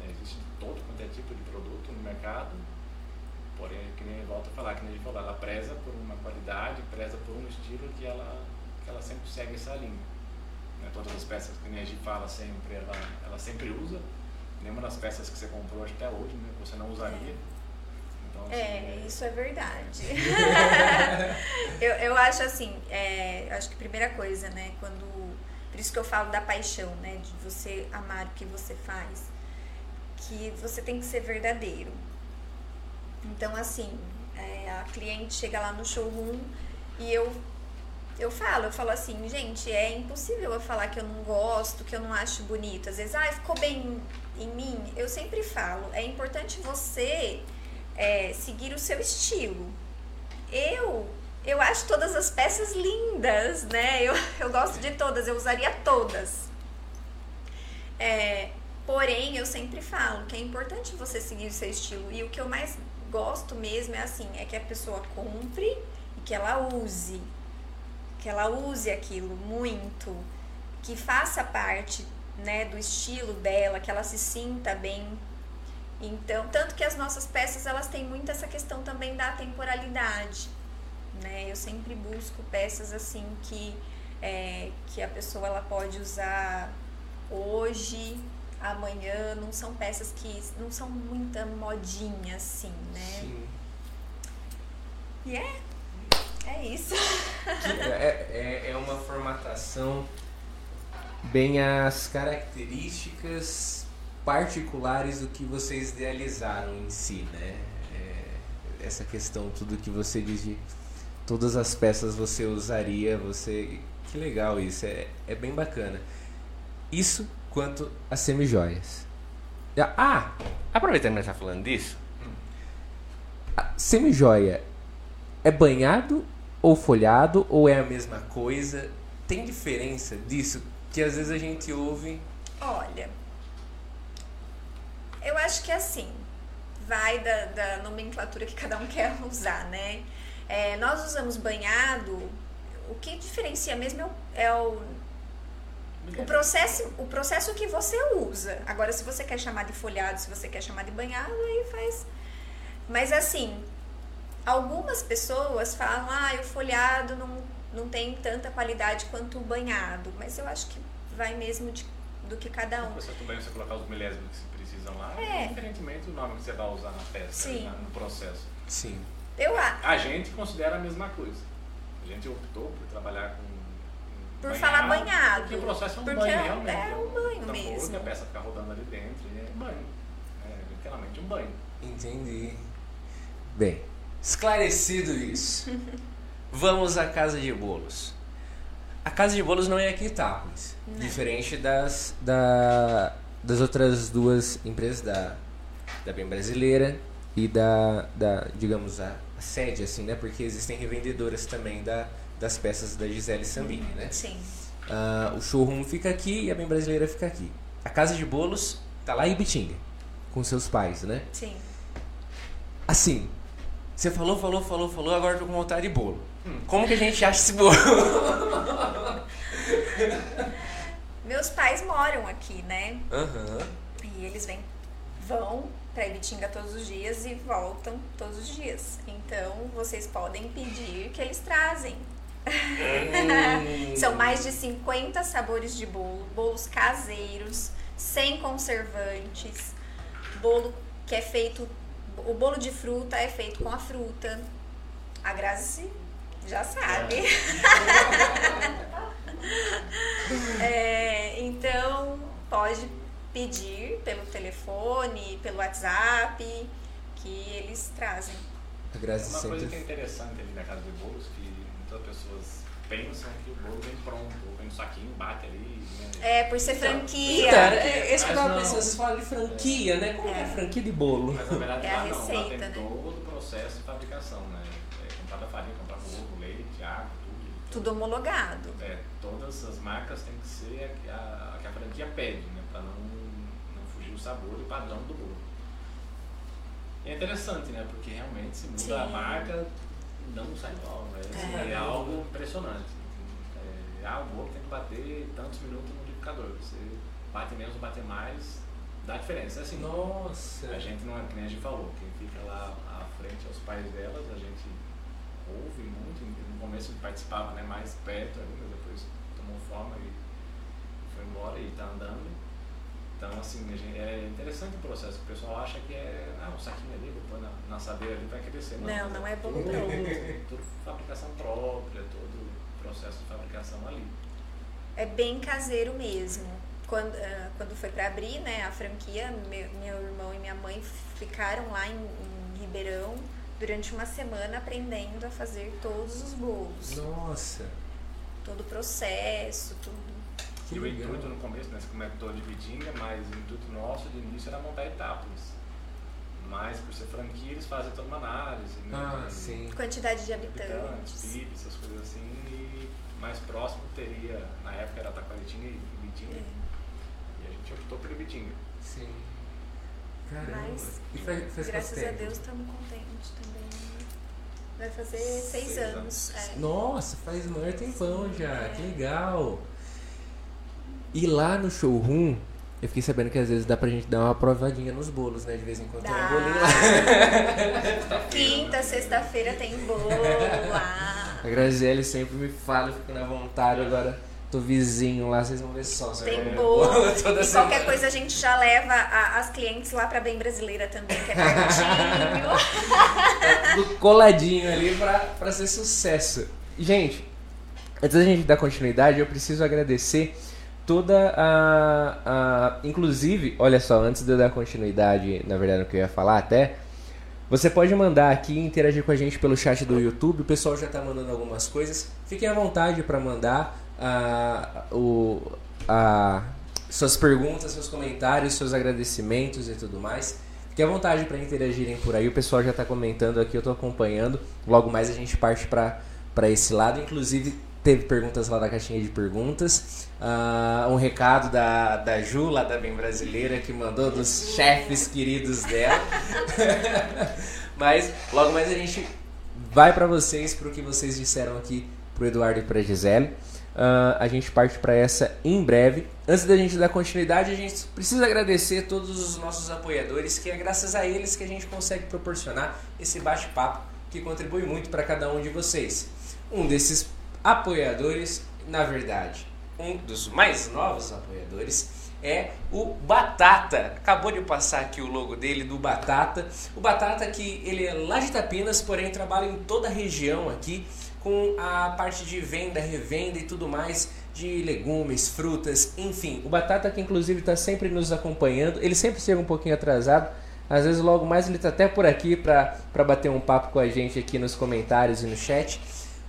[SPEAKER 3] né? Existe todo quanto é tipo de produto no mercado, porém, que nem volta a falar, que nem a gente falou, ela preza por uma qualidade, preza por um estilo que ela, que ela sempre segue essa linha. Né? Todas as peças que nem a Gi fala sempre, ela, ela sempre usa. Nenhuma das peças que você comprou até hoje, né? você não usaria. Então, assim,
[SPEAKER 2] É, isso é verdade. [laughs] [laughs] eu, eu acho assim, é, eu acho que primeira coisa, né, quando. Por isso que eu falo da paixão, né? De você amar o que você faz. Que você tem que ser verdadeiro. Então, assim, é, a cliente chega lá no showroom e eu eu falo, eu falo assim, gente, é impossível eu falar que eu não gosto, que eu não acho bonito. Às vezes, ah, ficou bem em mim. Eu sempre falo, é importante você é, seguir o seu estilo. Eu eu acho todas as peças lindas, né? Eu, eu gosto de todas, eu usaria todas. É, porém, eu sempre falo que é importante você seguir o seu estilo. E o que eu mais gosto mesmo é assim, é que a pessoa compre e que ela use. Que ela use aquilo muito, que faça parte né, do estilo dela, que ela se sinta bem então, tanto que as nossas peças elas têm muito essa questão também da temporalidade, né? Eu sempre busco peças assim que é, que a pessoa ela pode usar hoje, amanhã, não são peças que não são muita modinha assim, né?
[SPEAKER 1] Sim.
[SPEAKER 2] E é é isso.
[SPEAKER 1] É, é, é uma formatação bem as características particulares do que vocês idealizaram em si, né? É, essa questão, tudo que você diz de todas as peças você usaria, você. Que legal isso, é, é bem bacana. Isso quanto a semijoias. Ah, aproveitando que nós tá falando disso, a semijoia é banhado ou folhado ou é a mesma coisa? Tem diferença disso que às vezes a gente ouve.
[SPEAKER 2] Olha, eu acho que é assim, vai da, da nomenclatura que cada um [laughs] quer usar, né? É, nós usamos banhado, o que diferencia mesmo é o, é o, o processo, o processo que você usa. Agora, se você quer chamar de folhado, se você quer chamar de banhado, aí faz. Mas assim, algumas pessoas falam, ah, o folhado não, não tem tanta qualidade quanto o banhado. Mas eu acho que vai mesmo de, do que cada um.
[SPEAKER 3] Você também você colocar os milésimos que se precisam lá,
[SPEAKER 2] É.
[SPEAKER 3] diferentemente do nome que você vai usar na peça,
[SPEAKER 2] Sim.
[SPEAKER 3] né, no processo.
[SPEAKER 1] Sim.
[SPEAKER 2] Eu acho.
[SPEAKER 3] A gente considera a mesma coisa. A gente optou por trabalhar com.
[SPEAKER 2] Por falar banhado.
[SPEAKER 3] Porque o processo é um
[SPEAKER 2] Porque
[SPEAKER 3] banho
[SPEAKER 2] é-
[SPEAKER 3] realmente.
[SPEAKER 2] é um banho
[SPEAKER 3] tambor
[SPEAKER 2] mesmo.
[SPEAKER 3] que a peça fica rodando ali dentro e é banho. É literalmente um banho.
[SPEAKER 1] Entendi. Bem, esclarecido isso. [laughs] Vamos à casa de bolos. A casa de bolos não é aqui em Itápolis. Diferente das, da, das outras duas empresas, da, da Bem Brasileira e da, da digamos, a, a sede, assim, né? Porque existem revendedoras também da, das peças da Gisele Sambini, né?
[SPEAKER 2] Sim.
[SPEAKER 1] Ah, o showroom fica aqui e a Bem Brasileira fica aqui. A casa de bolos tá lá em Ibitinga, com seus pais, né?
[SPEAKER 2] Sim.
[SPEAKER 1] Assim, Você falou, falou, falou, falou, agora tô com vontade de bolo. Hum. Como que a gente acha esse bolo? [laughs]
[SPEAKER 2] Meus pais moram aqui, né?
[SPEAKER 1] Uhum.
[SPEAKER 2] E eles vêm, vão para Ibitinga todos os dias e voltam todos os dias. Então, vocês podem pedir que eles trazem. Hum. [laughs] São mais de 50 sabores de bolo, bolos caseiros, sem conservantes, bolo que é feito, o bolo de fruta é feito com a fruta. A Grazi já sabe. É. [laughs] é, então, pode pedir pelo telefone, pelo WhatsApp, que eles trazem.
[SPEAKER 3] A Grazi Uma sempre... coisa que é interessante ali na casa de bolos, que muitas pessoas pensam que o bolo vem pronto, ou vem no saquinho, bate ali. Né?
[SPEAKER 2] É, por ser então, franquia.
[SPEAKER 1] Então, é, esse que eu tava pensando, vocês falam de franquia, né? Como é, é franquia de bolo?
[SPEAKER 3] Mas na verdade é lá não, receita, lá tem né? todo o processo de fabricação, né? É, comprar farinha, comprar ovo, leite, água, tudo.
[SPEAKER 2] Tudo homologado.
[SPEAKER 3] É, todas as marcas têm que ser a, a, a que a franquia pede, né? Pra não, não fugir o sabor e o padrão do bolo. E é interessante, né? Porque realmente se muda Sim. a marca, não sai igual. Né? É. é algo impressionante. É, ah, o bolo tem que bater tantos minutos no liquidificador. Você bate menos ou bate mais, dá diferença. É assim,
[SPEAKER 1] Nossa!
[SPEAKER 3] A gente não é que nem a gente falou, quem fica lá à frente aos pais delas, a gente ouve muito. No começo gente participava né, mais perto ali, mas depois tomou forma e foi embora e está andando. Então, assim, é interessante o processo. O pessoal acha que é ah, um saquinho ali, vou pôr na, na sabeira ali, vai crescer.
[SPEAKER 2] Não, não, não é bolo
[SPEAKER 3] tudo, tudo, tudo fabricação própria, todo o processo de fabricação ali.
[SPEAKER 2] É bem caseiro mesmo. Quando, uh, quando foi para abrir né, a franquia, meu, meu irmão e minha mãe ficaram lá em, em Ribeirão durante uma semana aprendendo a fazer todos os bolos.
[SPEAKER 1] Nossa!
[SPEAKER 2] Todo o processo, tudo
[SPEAKER 3] e o intuito no começo, né, você comentou de Vidinga, mas o intuito nosso de início era montar etapas. Mas por ser franquia, eles fazem toda uma análise. Né,
[SPEAKER 1] ah, sim.
[SPEAKER 2] Quantidade de habitantes. habitantes
[SPEAKER 3] PIB, essas coisas assim. E mais próximo teria, na época era Taquaritinga e Vidinga. É. E a gente optou pelo Vidinga.
[SPEAKER 1] Sim. Caramba.
[SPEAKER 2] Mas, faz, faz graças a Deus, estamos contentes também. Vai fazer seis, seis anos. anos. É.
[SPEAKER 1] Nossa, faz maior tempão já. É. Que legal. E lá no showroom, eu fiquei sabendo que às vezes dá pra gente dar uma provadinha nos bolos, né? De vez em quando
[SPEAKER 2] dá.
[SPEAKER 1] tem um bolinho lá. [laughs]
[SPEAKER 2] Quinta, sexta-feira tem bolo lá.
[SPEAKER 1] A Graziele sempre me fala, eu fico na vontade agora. Tô vizinho lá, vocês vão ver só.
[SPEAKER 2] Tem bolo. e semana. qualquer coisa a gente já leva a, as clientes lá pra Bem Brasileira também, que é pertinho. [laughs]
[SPEAKER 1] tá tudo coladinho ali pra, pra ser sucesso. Gente, antes da gente dar continuidade, eu preciso agradecer toda a, a. Inclusive, olha só, antes de eu dar continuidade, na verdade, no que eu ia falar até. Você pode mandar aqui interagir com a gente pelo chat do YouTube. O pessoal já está mandando algumas coisas. Fiquem à vontade para mandar a, o, suas perguntas, seus comentários, seus agradecimentos e tudo mais. Fiquem à vontade para interagirem por aí. O pessoal já está comentando aqui, eu estou acompanhando. Logo mais a gente parte para esse lado. Inclusive, teve perguntas lá da caixinha de perguntas. Uh, um recado da, da Ju, lá da Bem Brasileira, que mandou dos chefes queridos dela. [laughs] Mas logo mais a gente vai para vocês, para o que vocês disseram aqui pro Eduardo e pra Gisele. Uh, a gente parte para essa em breve. Antes da gente dar continuidade, a gente precisa agradecer todos os nossos apoiadores, que é graças a eles que a gente consegue proporcionar esse bate-papo que contribui muito para cada um de vocês. Um desses apoiadores, na verdade, um dos mais novos apoiadores é o Batata. Acabou de passar aqui o logo dele do Batata. O Batata que ele é lá de Tapinas, porém trabalha em toda a região aqui com a parte de venda, revenda e tudo mais de legumes, frutas, enfim. O Batata que inclusive está sempre nos acompanhando. Ele sempre chega um pouquinho atrasado. Às vezes logo mais ele está até por aqui para bater um papo com a gente aqui nos comentários e no chat.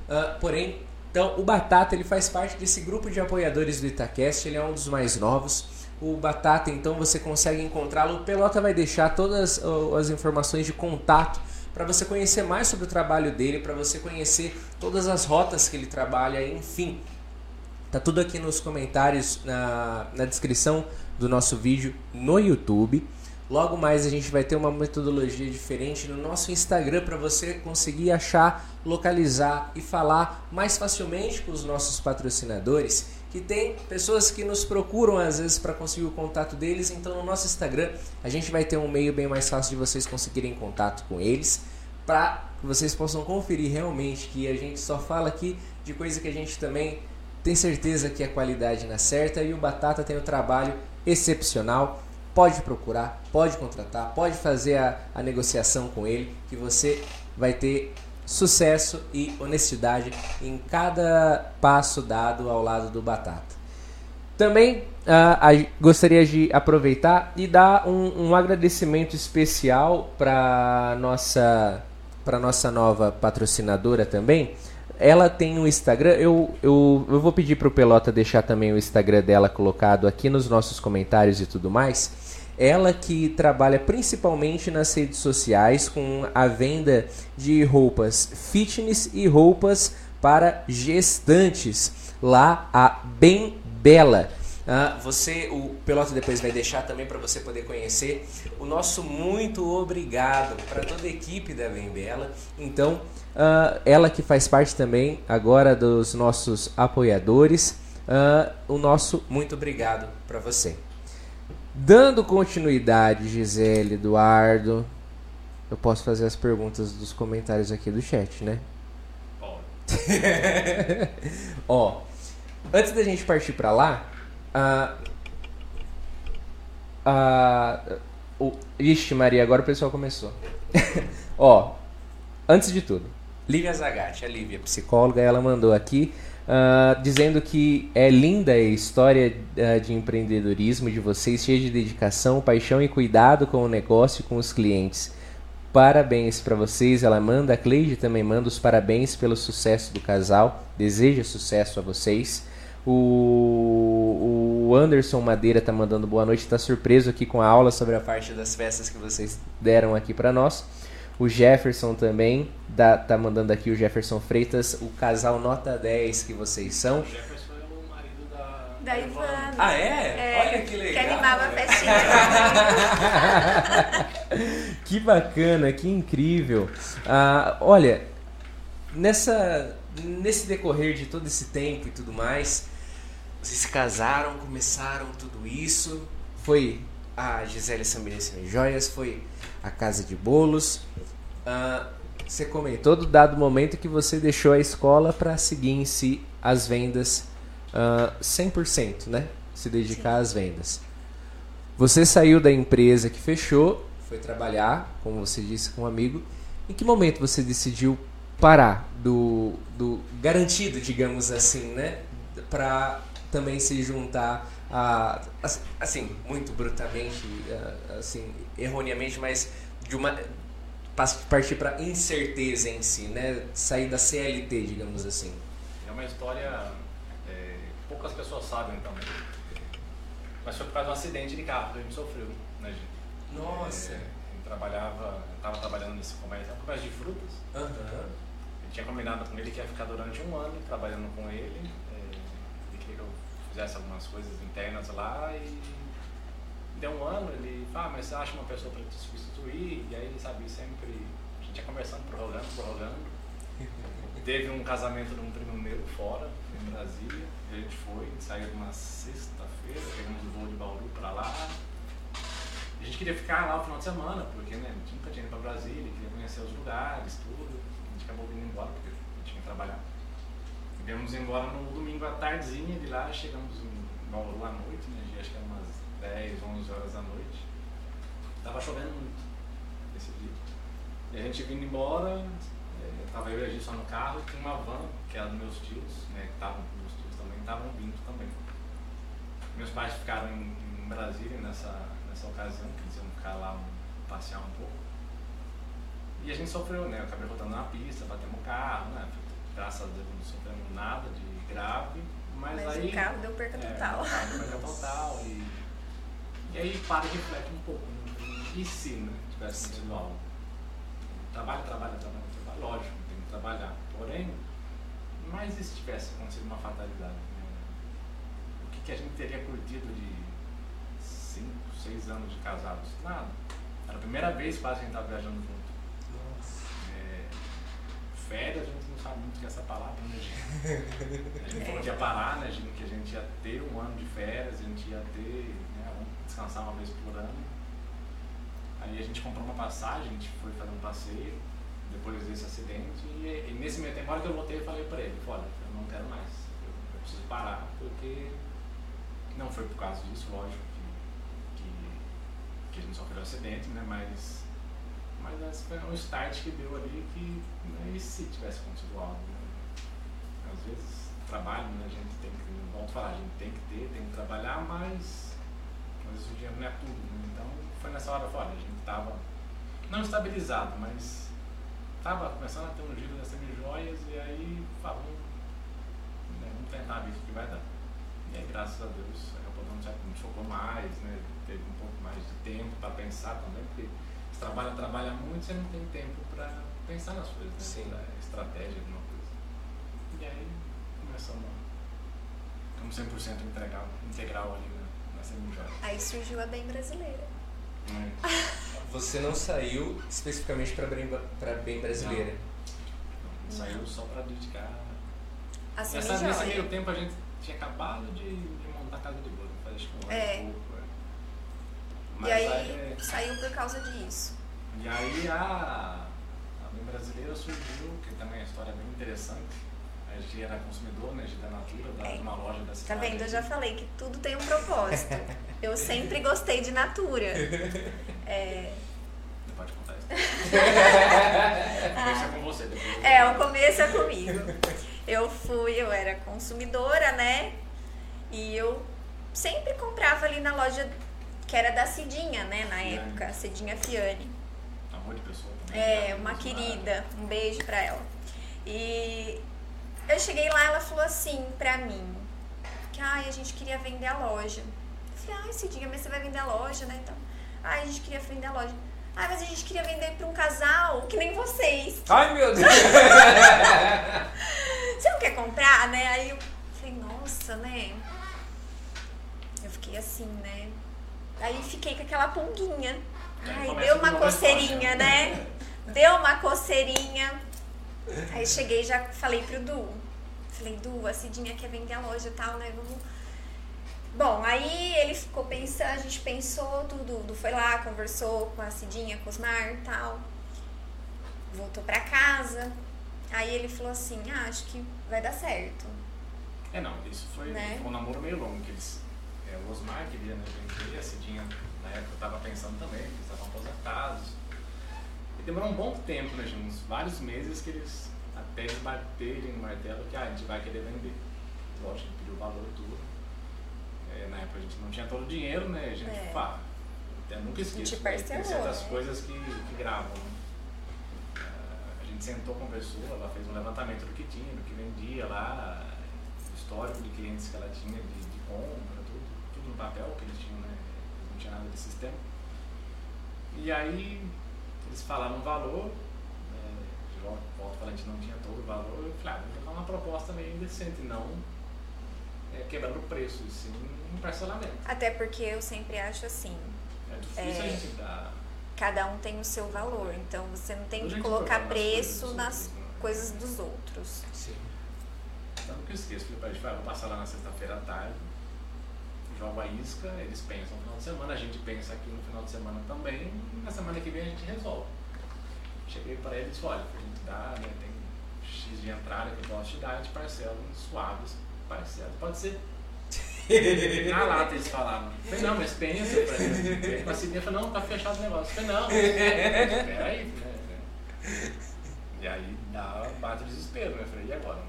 [SPEAKER 1] Uh, porém, então, o Batata ele faz parte desse grupo de apoiadores do Itacast, ele é um dos mais novos. O Batata, então, você consegue encontrá-lo. O Pelota vai deixar todas as informações de contato para você conhecer mais sobre o trabalho dele, para você conhecer todas as rotas que ele trabalha, enfim. Tá tudo aqui nos comentários, na, na descrição do nosso vídeo no YouTube. Logo mais a gente vai ter uma metodologia diferente no nosso Instagram para você conseguir achar, localizar e falar mais facilmente com os nossos patrocinadores, que tem pessoas que nos procuram às vezes para conseguir o contato deles, então no nosso Instagram a gente vai ter um meio bem mais fácil de vocês conseguirem contato com eles, para que vocês possam conferir realmente que a gente só fala aqui de coisa que a gente também tem certeza que a qualidade na certa e o Batata tem um trabalho excepcional pode procurar, pode contratar, pode fazer a, a negociação com ele, que você vai ter sucesso e honestidade em cada passo dado ao lado do Batata. Também uh, gostaria de aproveitar e dar um, um agradecimento especial para nossa para nossa nova patrocinadora também. Ela tem um Instagram, eu, eu, eu vou pedir para o Pelota deixar também o Instagram dela colocado aqui nos nossos comentários e tudo mais. Ela que trabalha principalmente nas redes sociais com a venda de roupas fitness e roupas para gestantes. Lá a Bem Bela. Uh, você, o Pelota depois vai deixar também para você poder conhecer. O nosso muito obrigado para toda a equipe da Bem Bela. Então, uh, ela que faz parte também agora dos nossos apoiadores. Uh, o nosso muito obrigado para você. Dando continuidade, Gisele, Eduardo, eu posso fazer as perguntas dos comentários aqui do chat, né? [laughs] Ó, antes da gente partir para lá, a. a o, ixi, Maria, agora o pessoal começou. [laughs] Ó, antes de tudo, Lívia Zagatti, a Lívia, psicóloga, ela mandou aqui Uh, dizendo que é linda a história uh, de empreendedorismo de vocês, cheia de dedicação, paixão e cuidado com o negócio e com os clientes. Parabéns para vocês. Ela manda, a Cleide também manda os parabéns pelo sucesso do casal. Deseja sucesso a vocês. O, o Anderson Madeira tá mandando boa noite, está surpreso aqui com a aula sobre a parte das festas que vocês deram aqui para nós. O Jefferson também dá, tá mandando aqui o Jefferson Freitas, o casal nota 10 que vocês são.
[SPEAKER 3] O Jefferson é o marido da,
[SPEAKER 2] da Ivana.
[SPEAKER 1] Ah, é?
[SPEAKER 2] é?
[SPEAKER 1] Olha que legal.
[SPEAKER 2] Que animava a
[SPEAKER 1] festinha. [laughs] que bacana, que incrível. Ah, olha, nessa, nesse decorrer de todo esse tempo e tudo mais, vocês se casaram, começaram tudo isso. Foi a Gisele Sambiríssima Joias, foi a Casa de Bolos. Uh, você comentou do dado momento que você deixou a escola para seguir em si as vendas uh, ah, 100%, né? Se dedicar Sim. às vendas. Você saiu da empresa que fechou, foi trabalhar, como você disse, com um amigo. Em que momento você decidiu parar do, do garantido, digamos assim, né? Para também se juntar a, assim, muito brutamente, assim, erroneamente, mas de uma partir para incerteza em si, né? Sair da CLT, digamos assim.
[SPEAKER 3] É uma história é, poucas pessoas sabem também. Mas foi por causa de um acidente de carro que a gente sofreu, né, gente?
[SPEAKER 1] Nossa. É,
[SPEAKER 3] trabalhava, estava trabalhando nesse comércio, comércio de frutas.
[SPEAKER 1] Uhum. Eu
[SPEAKER 3] tinha combinado com ele que ia ficar durante um ano trabalhando com ele. É, ele queria que eu fizesse algumas coisas internas lá e deu um ano, ele ah, mas você acha uma pessoa para te substituir? E aí, sabe, sempre a gente ia conversando, prorrogando, prorrogando. Teve um casamento de um primo meu fora, em Brasília, e a gente foi, saiu uma sexta-feira, pegamos o voo de Bauru para lá. A gente queria ficar lá o final de semana, porque né, a gente nunca tinha ido para Brasília, queria conhecer os lugares, tudo. A gente acabou vindo embora, porque tinha que trabalhar. Viemos embora no domingo à tardezinha de lá, chegamos em Bauru à noite, né? Acho que era umas 10, 11 horas da noite. Tava chovendo muito. E a gente vindo embora, é, tava eu e a gente só no carro, e tinha uma van, que era dos meus tios, né? Que estavam, meus tios também estavam vindo também. Meus pais ficaram em, em Brasília nessa, nessa ocasião, que eles iam ficar lá um, passear um pouco. E a gente sofreu, né? Eu acabei voltando na pista, batemos o carro, né? Graças a Deus não sofremos nada de grave. Mas,
[SPEAKER 2] mas
[SPEAKER 3] aí.
[SPEAKER 2] o carro deu perca
[SPEAKER 3] é,
[SPEAKER 2] total.
[SPEAKER 3] O carro deu perca total. E, e aí para e reflete um pouco. Né? E se né, tivesse sido algo? Trabalho, trabalho, trabalho, trabalho. Lógico, tem que trabalhar. Porém, mas e se tivesse acontecido uma fatalidade? Né? O que, que a gente teria curtido de cinco, seis anos de casados. Nada. Era a primeira vez quase que a gente estava viajando junto. É, férias, a gente não sabe muito o que é essa palavra, né, gente? A gente [laughs] falou que ia parar, né, gente? Que a gente ia ter um ano de férias, a gente ia ter, né, descansar uma vez por ano. Aí a gente comprou uma passagem, a gente foi fazer um passeio depois desse acidente. E, e nesse meio tempo, na hora que eu voltei, eu falei para ele: olha, eu não quero mais, eu, eu, preciso parar, porque não foi por causa disso, lógico, que, que, que a gente sofreu um acidente, né? Mas, mas foi um start que deu ali que, né, e se tivesse acontecido algo, né? Às vezes, trabalho, né? A gente tem que, volto a falar, a gente tem que ter, tem que trabalhar, mas, mas o dinheiro não é tudo, né? Então, foi nessa hora, olha, a gente estava não estabilizado, mas estava começando a ter um giro das semi-joias e aí falou, né, vamos tentar ver o que vai dar. E aí, graças a Deus, acabou dando certo, me focou mais, né, teve um pouco mais de tempo para pensar também, porque você trabalha, trabalha muito, você não tem tempo para pensar nas coisas, né,
[SPEAKER 1] Sim.
[SPEAKER 3] estratégia, alguma coisa. E aí, começamos a, ficamos 100% integral, integral ali na, na semi-joia.
[SPEAKER 2] Aí surgiu a Bem Brasileira. [laughs]
[SPEAKER 1] Você não saiu especificamente para bem, pra bem brasileira.
[SPEAKER 3] Não, saiu só para dedicar.
[SPEAKER 2] A
[SPEAKER 3] Nessa,
[SPEAKER 2] semi
[SPEAKER 3] nesse meio tempo a gente tinha acabado de, de montar a casa de bolo, faz acho que um
[SPEAKER 2] É.
[SPEAKER 3] e pouco. é.
[SPEAKER 2] E
[SPEAKER 3] Mas
[SPEAKER 2] aí
[SPEAKER 3] é-
[SPEAKER 2] saiu por causa disso.
[SPEAKER 3] e aí a, a Bem Brasileira surgiu, que também é uma história bem interessante. A gente era consumidor né, de da Natura, da,
[SPEAKER 2] É.
[SPEAKER 3] de uma loja da
[SPEAKER 2] Tá
[SPEAKER 3] cidade.
[SPEAKER 2] vendo? Eu já falei que tudo tem um propósito. [laughs] Eu sempre gostei de Natura. É,
[SPEAKER 3] Você pode contar isso. [laughs] Começa com você depois.
[SPEAKER 2] é, o começo é comigo. Eu fui, eu era consumidora, né? E eu sempre comprava ali na loja que era da Cidinha, né? Na
[SPEAKER 3] Fiane.
[SPEAKER 2] época, Cidinha Fiane.
[SPEAKER 3] Amor de pessoa também.
[SPEAKER 2] É,
[SPEAKER 3] né,
[SPEAKER 2] uma querida. Um beijo pra ela. E eu cheguei lá, ela falou assim pra mim, que ai, a gente queria vender a loja. Eu falei, ai, Cidinha, mas você vai vender a loja, né? Então, ai, a gente queria vender a loja. Ai, mas a gente queria vender pra um casal que nem vocês.
[SPEAKER 1] Ai meu Deus! [laughs]
[SPEAKER 2] Você não quer comprar, né? Aí eu falei, nossa, né? Eu fiquei assim, né? Aí fiquei com aquela pulguinha.
[SPEAKER 3] Aí
[SPEAKER 2] Ai, deu
[SPEAKER 3] de
[SPEAKER 2] uma coceirinha,
[SPEAKER 3] né?
[SPEAKER 2] Deu uma coceirinha. Aí cheguei e já falei pro Du. Falei, Du, a Cidinha quer vender a loja e tal, né? Vamos. Bom, aí ele ficou pensando, a gente pensou tudo. Du foi lá, conversou com a Cidinha, com os Mar e tal. Voltou pra casa. Aí ele falou assim, ah, acho que vai dar certo.
[SPEAKER 3] É, não, isso foi,
[SPEAKER 2] Né?
[SPEAKER 3] foi um namoro meio longo, que eles, é, o Osmar queria, né, gente, e a Cidinha, na época, estava pensando também, eles estavam aposentados. Demorou um bom tempo, né, gente, uns vários meses que eles, até eles baterem no martelo que ah, a gente vai querer vender. Lógico, que pediu o valor tudo. É, na época a gente não tinha todo o dinheiro, né, a gente,
[SPEAKER 2] É.
[SPEAKER 3] pá, eu nunca esqueço,
[SPEAKER 2] gente
[SPEAKER 3] né, tem certas
[SPEAKER 2] né?
[SPEAKER 3] coisas que, que gravam. Ah, A gente sentou com a pessoa, ela fez um levantamento do que tinha, do que vendia lá, histórico de clientes que ela tinha, de, de compra, tudo, tudo no papel que eles tinham, né? Eles não tinha nada de sistema. E aí eles falaram um valor, né? de volta falando, a gente não tinha todo o valor, eu falei, ah, vou colocar uma proposta meio indecente, não é, quebrando o preço, e sim um parcelamento.
[SPEAKER 2] Até porque eu sempre acho assim,
[SPEAKER 3] É difícil
[SPEAKER 2] É.
[SPEAKER 3] a gente dar.
[SPEAKER 2] cada um tem o seu valor. Então você não tem que colocar
[SPEAKER 3] coloca nas
[SPEAKER 2] preço
[SPEAKER 3] coisas dos
[SPEAKER 2] nas
[SPEAKER 3] outros, né?
[SPEAKER 2] coisas dos outros.
[SPEAKER 1] Sim.
[SPEAKER 3] Então nunca esqueço, falei pra gente, vai, vou passar lá na sexta-feira à tarde, jogo a isca, eles pensam no final de semana, a gente pensa aqui no final de semana também, e na semana que vem a gente resolve. Cheguei para eles e disse, olha, a gente dá, né, tem X de entrada que eu posso te dar, a gente parcela em suaves, parcela, pode ser. Na lata eles falaram. Eu Falei, não, mas pensa pra eles. A Cidinha falou, não, tá fechado o negócio. Eu Falei, não, mas espera aí, né? E aí dá, bate o desespero, né? Eu falei, e agora?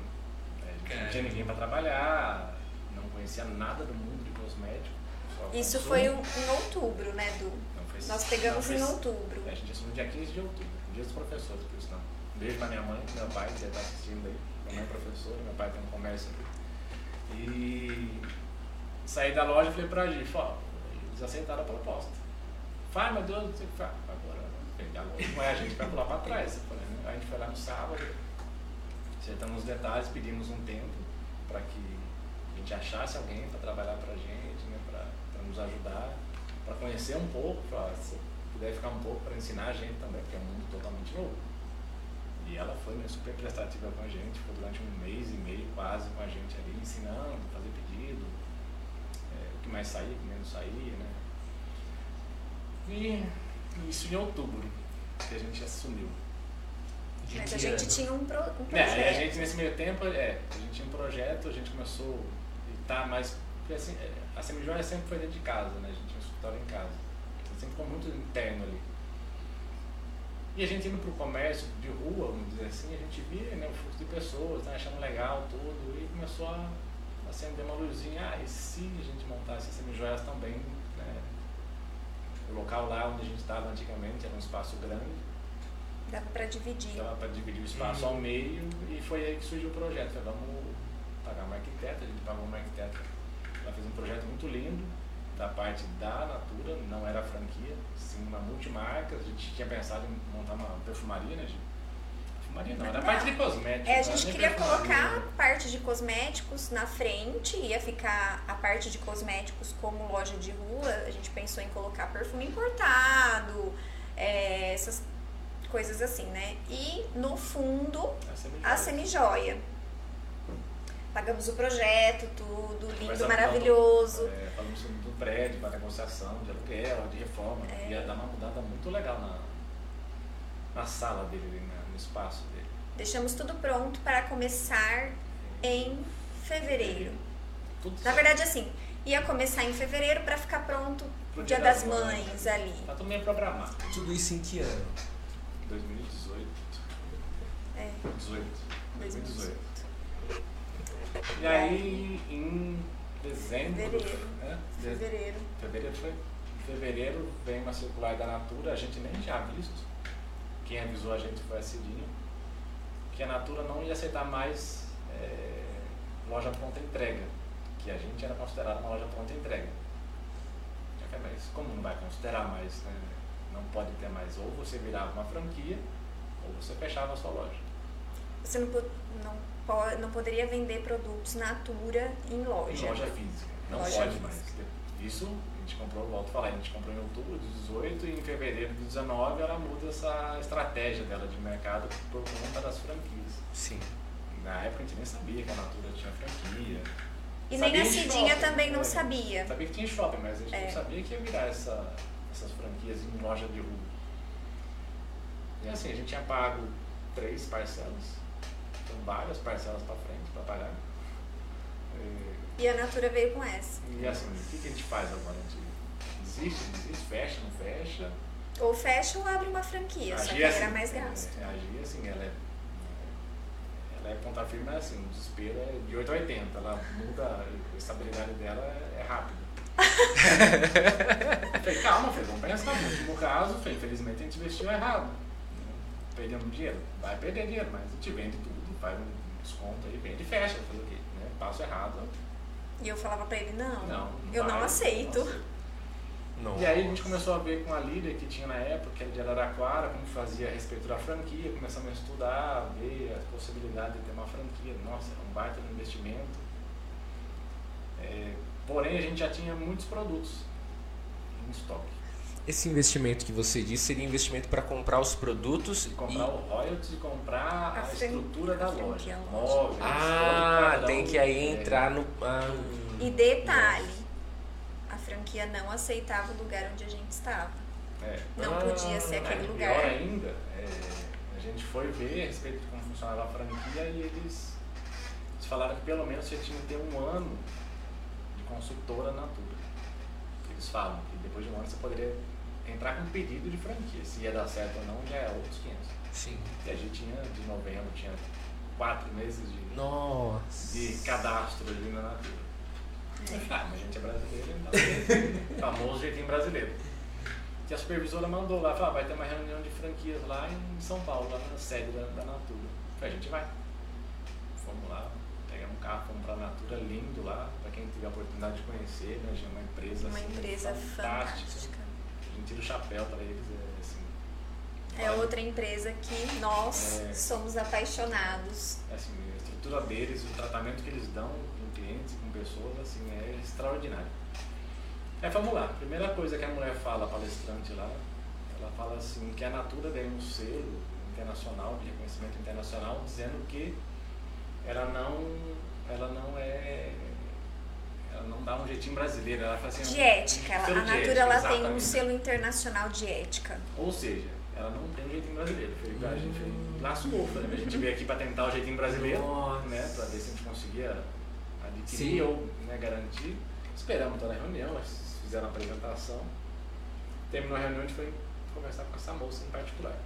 [SPEAKER 3] Não tinha ninguém pra trabalhar, não conhecia nada do mundo
[SPEAKER 2] Isso
[SPEAKER 3] consumo.
[SPEAKER 2] foi um- em outubro, né, Du?
[SPEAKER 3] Não foi-
[SPEAKER 2] Nós pegamos
[SPEAKER 3] não
[SPEAKER 2] em
[SPEAKER 3] foi-
[SPEAKER 2] outubro.
[SPEAKER 3] É, a gente assumiu dia 15 de outubro, dia dos professores, por isso não. Beijo pra minha mãe, meu pai, que tá assistindo aí. Minha mãe é professora, meu pai tem um comércio aqui. E saí da loja e falei pra Gi, ó, eles aceitaram a proposta. Fala, meu Deus, não sei o que faz. Agora, pegar loja, não é a gente vai pular pra trás. Falei, né? A gente foi lá no sábado, acertamos os detalhes, pedimos um tempo para que a gente achasse alguém para trabalhar pra gente, nos ajudar. para conhecer um pouco, pra, se puder ficar um pouco para ensinar a gente também, porque é um mundo totalmente novo. E ela foi né, super prestativa com a gente, ficou durante um mês e meio quase com a gente ali, ensinando, fazer pedido, é, o que mais saía, o que menos saía, né? E isso em outubro, que a gente assumiu.
[SPEAKER 2] De Mas a gente tinha um, pro, um projeto.
[SPEAKER 3] É, a gente nesse meio tempo, é, a gente tinha um projeto, a gente começou e tá mais. Assim, é, a Semijoia sempre foi dentro de casa, né? A gente tinha um escritório em casa. Então, sempre ficou muito interno ali. E a gente indo para o comércio de rua, vamos dizer assim, a gente via né, o fluxo de pessoas, né, achando legal tudo, e começou a acender uma luzinha, ah, e se a gente montasse as semijoias também, né? O local lá onde a gente estava antigamente era um espaço grande.
[SPEAKER 2] Dava para dividir.
[SPEAKER 3] Dava para dividir o espaço uhum. ao meio e foi aí que surgiu o projeto. Falei, vamos pagar uma arquiteta, a gente pagou uma arquiteta. Ela fez um projeto muito lindo, da parte da Natura, não era franquia, sim uma multimarca. A gente tinha pensado em montar uma perfumaria, né, Gil? Perfumaria não, era a parte de cosméticos.
[SPEAKER 2] É, a gente queria colocar a parte de cosméticos na frente, ia ficar a parte de cosméticos como loja de rua. A gente pensou em colocar perfume importado, é, essas coisas assim, né? E no fundo, a semijoia. Pagamos o projeto, tudo, lindo, maravilhoso.
[SPEAKER 3] É, falamos do prédio, para negociação, de aluguel, de reforma. É. Ia dar uma mudada muito legal na, na sala dele, no espaço dele.
[SPEAKER 2] Deixamos tudo pronto para começar em fevereiro. Tudo na verdade, assim, ia começar em fevereiro para ficar pronto pro Dia, Dia das, das Mães, mães ali.
[SPEAKER 3] Tá tudo meio programado.
[SPEAKER 1] Tudo isso em que ano?
[SPEAKER 3] 2018.
[SPEAKER 2] É.
[SPEAKER 3] 18. 2018. E aí, em dezembro.
[SPEAKER 2] Fevereiro. Né? Fevereiro.
[SPEAKER 3] Fevereiro foi. Em fevereiro vem uma circular da Natura, a gente nem tinha visto. Quem avisou a gente foi a Cidinha. Que a Natura não ia aceitar mais é, loja pronta entrega. Que a gente era considerado uma loja pronta entrega. Mas como não vai considerar mais, né? não pode ter mais, ou você virava uma franquia, ou você fechava a sua loja.
[SPEAKER 2] Você não, não pode, não poderia vender produtos Natura em loja.
[SPEAKER 3] Em loja física. Não loja pode física. mais. Isso a gente comprou, volto a falar, a gente comprou em outubro de 18 e em fevereiro de 19 ela muda essa estratégia dela de mercado por conta das franquias.
[SPEAKER 1] Sim.
[SPEAKER 3] Na época a gente nem sabia que a Natura tinha franquia.
[SPEAKER 2] E sabia nem a Cidinha também não
[SPEAKER 3] né?
[SPEAKER 2] sabia.
[SPEAKER 3] Sabia que tinha shopping, mas a gente é. não sabia que ia virar essa, essas franquias em loja de rua. E assim, a gente tinha pago três parcelas várias parcelas para frente para pagar.
[SPEAKER 2] E, e, a Natura veio com essa.
[SPEAKER 3] E assim, o que, que a gente faz agora? A gente desiste, desiste, fecha, não fecha?
[SPEAKER 2] Ou fecha ou abre uma franquia, agir só que assim, era mais gasto.
[SPEAKER 3] É, agir assim, ela é, ela é ponta firme, mas assim, o desespero é de 8 a 80. Ela muda, a estabilidade dela é, é rápida. [laughs] falei, calma, filho, vamos pensar. No último caso, infelizmente a gente investiu errado. Perdendo dinheiro. Vai perder dinheiro, mas a gente vende tudo faz um desconto aí, vende e fecha, fazer o quê? Né? Passo errado.
[SPEAKER 2] E eu falava pra ele, não,
[SPEAKER 3] não,
[SPEAKER 2] eu vai, não aceito.
[SPEAKER 3] Não E aí a gente começou a ver com a líder que tinha na época, que era de Araraquara, como fazia a respeito da franquia, começamos a estudar, a ver a possibilidade de ter uma franquia. Nossa, era um baita de investimento. É, porém, a gente já tinha muitos produtos em estoque.
[SPEAKER 1] Esse investimento que você disse seria investimento para comprar os produtos.
[SPEAKER 3] E comprar e... o royalties e comprar a, a estrutura da loja.
[SPEAKER 1] Móveis, ah, tem que aí entrar no. Ah,
[SPEAKER 2] e detalhe: a franquia não aceitava o lugar onde a gente estava.
[SPEAKER 3] É.
[SPEAKER 2] Não ah, podia ser aquele
[SPEAKER 3] é,
[SPEAKER 2] lugar.
[SPEAKER 3] Pior ainda, é, a gente foi ver a respeito de como funcionava a franquia e eles, eles falaram que pelo menos você tinha que ter um ano de consultora na Natura. Eles falam que depois de um ano você poderia entrar com um pedido de franquia. Se ia dar certo ou não, já é outros 500.
[SPEAKER 1] Sim.
[SPEAKER 3] E a gente tinha, de novembro, tinha quatro meses de,
[SPEAKER 1] Nossa.
[SPEAKER 3] de cadastro ali na Natura. Ah, mas a gente é brasileiro, então, [laughs] famoso jeitinho brasileiro. E a supervisora mandou lá, falou, ah, vai ter uma reunião de franquias lá em São Paulo, lá na sede da, da Natura. Falei, a gente vai. Fomos lá, pegamos um carro, fomos pra Natura, lindo lá, para quem tiver a oportunidade de conhecer, né? Uma empresa
[SPEAKER 2] Uma
[SPEAKER 3] assim,
[SPEAKER 2] empresa fantástica. fantástica
[SPEAKER 3] tira o chapéu para eles. É, assim,
[SPEAKER 2] é outra empresa que nós é, somos apaixonados.
[SPEAKER 3] É assim, a estrutura deles, o tratamento que eles dão com clientes, com pessoas, assim, é extraordinário. É, vamos lá. Primeira coisa que a mulher fala, a palestrante lá, ela fala assim que a Natura ganhou um selo internacional, de reconhecimento internacional, dizendo que ela não, ela não é não dá um jeitinho brasileiro, ela fala assim,
[SPEAKER 2] de ética. a
[SPEAKER 3] de
[SPEAKER 2] Natura
[SPEAKER 3] ética,
[SPEAKER 2] ela tem um selo internacional de ética.
[SPEAKER 3] Ou seja, ela não tem um jeitinho brasileiro. Foi a gente lascou, né? A gente veio aqui para tentar o jeitinho brasileiro,
[SPEAKER 1] Nossa.
[SPEAKER 3] né? Para ver se a gente conseguia adquirir
[SPEAKER 1] Sim.
[SPEAKER 3] ou né, garantir. Esperamos toda a reunião, fizeram a apresentação. Terminou a reunião, a gente foi conversar com essa moça em particular.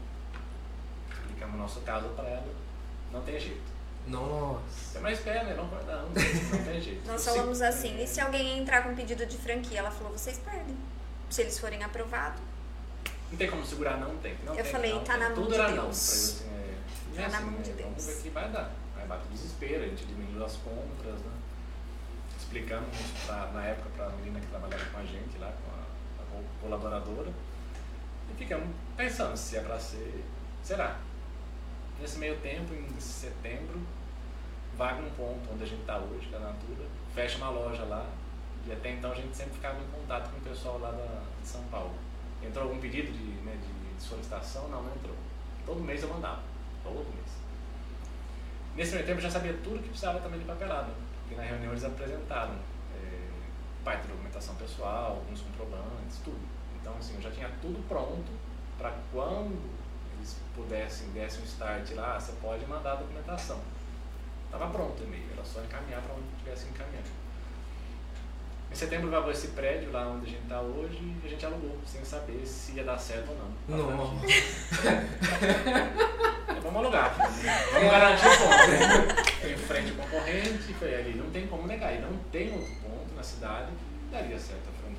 [SPEAKER 3] Explicamos o nosso caso para ela. Não tem jeito.
[SPEAKER 1] Nossa.
[SPEAKER 3] Você mais espera, né? Não vai dar, não, não tem jeito.
[SPEAKER 2] Nós falamos assim, e se alguém entrar com pedido de franquia? Ela falou, vocês perdem. Se eles forem aprovados.
[SPEAKER 3] Não tem como segurar, não tem. Não
[SPEAKER 2] Eu
[SPEAKER 3] tem,
[SPEAKER 2] falei,
[SPEAKER 3] não
[SPEAKER 2] tá
[SPEAKER 3] tem.
[SPEAKER 2] na mão
[SPEAKER 3] Tudo
[SPEAKER 2] de
[SPEAKER 3] era
[SPEAKER 2] Deus.
[SPEAKER 3] não. assim, é,
[SPEAKER 2] Tá na
[SPEAKER 3] assim,
[SPEAKER 2] mão de
[SPEAKER 3] né, Vamos
[SPEAKER 2] Deus.
[SPEAKER 3] ver que vai dar. Vai bater o desespero, a gente diminuiu as compras, né? Explicamos pra, na época para a menina que trabalhava com a gente lá, com a, a co- colaboradora. E ficamos pensando se é para ser. Será? Nesse meio tempo, em setembro, vaga um ponto onde a gente está hoje, é a Natura, fecha uma loja lá. E até então a gente sempre ficava em contato com o pessoal lá da, de São Paulo. Entrou algum pedido de, né, de solicitação? Não, não entrou. Todo mês eu mandava. Todo mês. Nesse meio tempo eu já sabia tudo que precisava também de papelada. Porque na reunião eles apresentaram é, parte da documentação pessoal, alguns comprovantes, tudo. Então assim, eu já tinha tudo pronto para quando eles pudessem, dessem um start lá, "Ah, você pode mandar a documentação. Estava pronto o e-mail, era só encaminhar para onde tivesse encaminhando. Em setembro vagou esse prédio lá onde a gente está hoje e a gente alugou, sem saber se ia dar certo ou não.
[SPEAKER 1] Nossa. [laughs]
[SPEAKER 3] franquia. Vamos alugar. Vamos garantir o ponto. Foi em frente ao concorrente, foi ali. Não tem como negar. E não tem outro ponto na cidade que daria certo a franquia.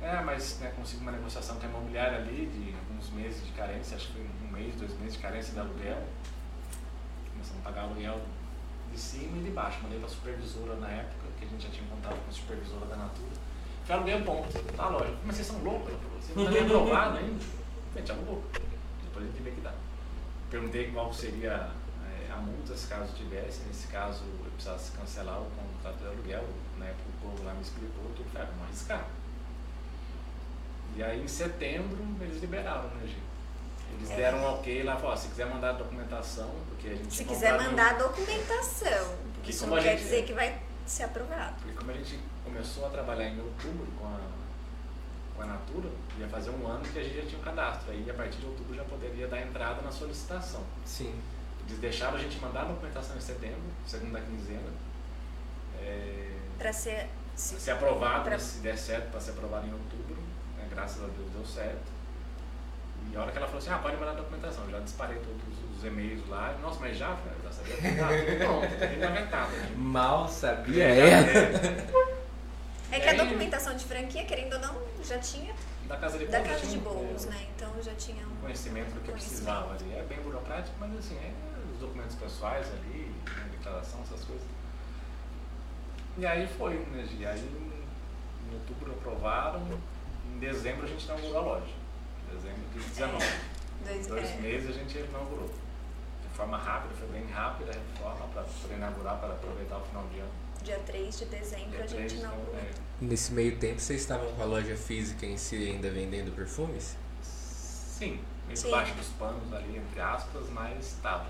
[SPEAKER 3] É, mas né, consigo uma negociação com a imobiliária ali de alguns meses de carência, acho que foi um mês, dois meses de carência de aluguel. Começamos a pagar aluguel de cima e de baixo. Mandei para a supervisora na época, que a gente já tinha contato com a supervisora da Natura. Aluguei um ponto na loja. Mas vocês são loucos? Ela falou, você não está nem aprovado ainda? A gente alugou. Depois a gente vê que dá. Perguntei qual seria é, a multa se caso tivesse. Nesse caso, eu precisasse cancelar o contrato de aluguel. Época o povo lá me explicou, tudo falei, ah, vamos arriscar. E aí em setembro eles liberaram, né, gente? Eles
[SPEAKER 2] É.
[SPEAKER 3] deram um ok lá, falaram, se quiser mandar a documentação, porque a gente
[SPEAKER 2] Se quiser mandar a documentação.
[SPEAKER 3] Porque
[SPEAKER 2] Isso
[SPEAKER 3] como
[SPEAKER 2] não
[SPEAKER 3] a
[SPEAKER 2] quer
[SPEAKER 3] gente-
[SPEAKER 2] dizer que vai ser aprovado.
[SPEAKER 3] Porque como a gente começou a trabalhar em outubro com a, com a Natura, ia fazer um ano que a gente já tinha um cadastro. Aí a partir de outubro já poderia dar entrada na solicitação.
[SPEAKER 1] Sim.
[SPEAKER 3] Eles deixaram a gente mandar a documentação em setembro, segunda quinzena. É,
[SPEAKER 2] Pra ser. Se,
[SPEAKER 3] ser aprovado,
[SPEAKER 2] pra-
[SPEAKER 3] se der certo, para ser aprovado em outubro. Graças a Deus deu certo. E a hora que ela falou assim, ah, pode mandar a documentação. Eu já disparei todos os e-mails lá. Nossa, mas já, eu já sabia. Ah, tudo pronto, tudo inventado.
[SPEAKER 1] Mal sabia
[SPEAKER 3] É,
[SPEAKER 1] ela.
[SPEAKER 2] É que a documentação de franquia, querendo ou não, já tinha
[SPEAKER 3] Da casa de
[SPEAKER 2] da
[SPEAKER 3] Bolos
[SPEAKER 2] casa de
[SPEAKER 3] um-
[SPEAKER 2] bolos,
[SPEAKER 3] é,
[SPEAKER 2] né? Então já tinha um.
[SPEAKER 3] conhecimento do que
[SPEAKER 2] Conhecimento.
[SPEAKER 3] precisava ali. É bem burocrático, mas assim, é os documentos pessoais ali, né, declaração, essas coisas. E aí foi, né, Gi? Aí em outubro aprovaram, em dezembro a gente inaugurou a loja. Dezembro de 19. [laughs]
[SPEAKER 2] Dois,
[SPEAKER 3] Dois meses a gente inaugurou. De forma rápida, foi bem rápida a reforma para poder inaugurar, para aproveitar o final de ano.
[SPEAKER 2] dia 3 de dezembro
[SPEAKER 3] Dia
[SPEAKER 2] a gente inaugurou.
[SPEAKER 3] é,
[SPEAKER 1] Nesse meio tempo, vocês estavam com a loja física em si ainda vendendo perfumes?
[SPEAKER 3] Sim, meio
[SPEAKER 2] Sim.
[SPEAKER 3] debaixo dos panos ali, entre aspas, mas estava.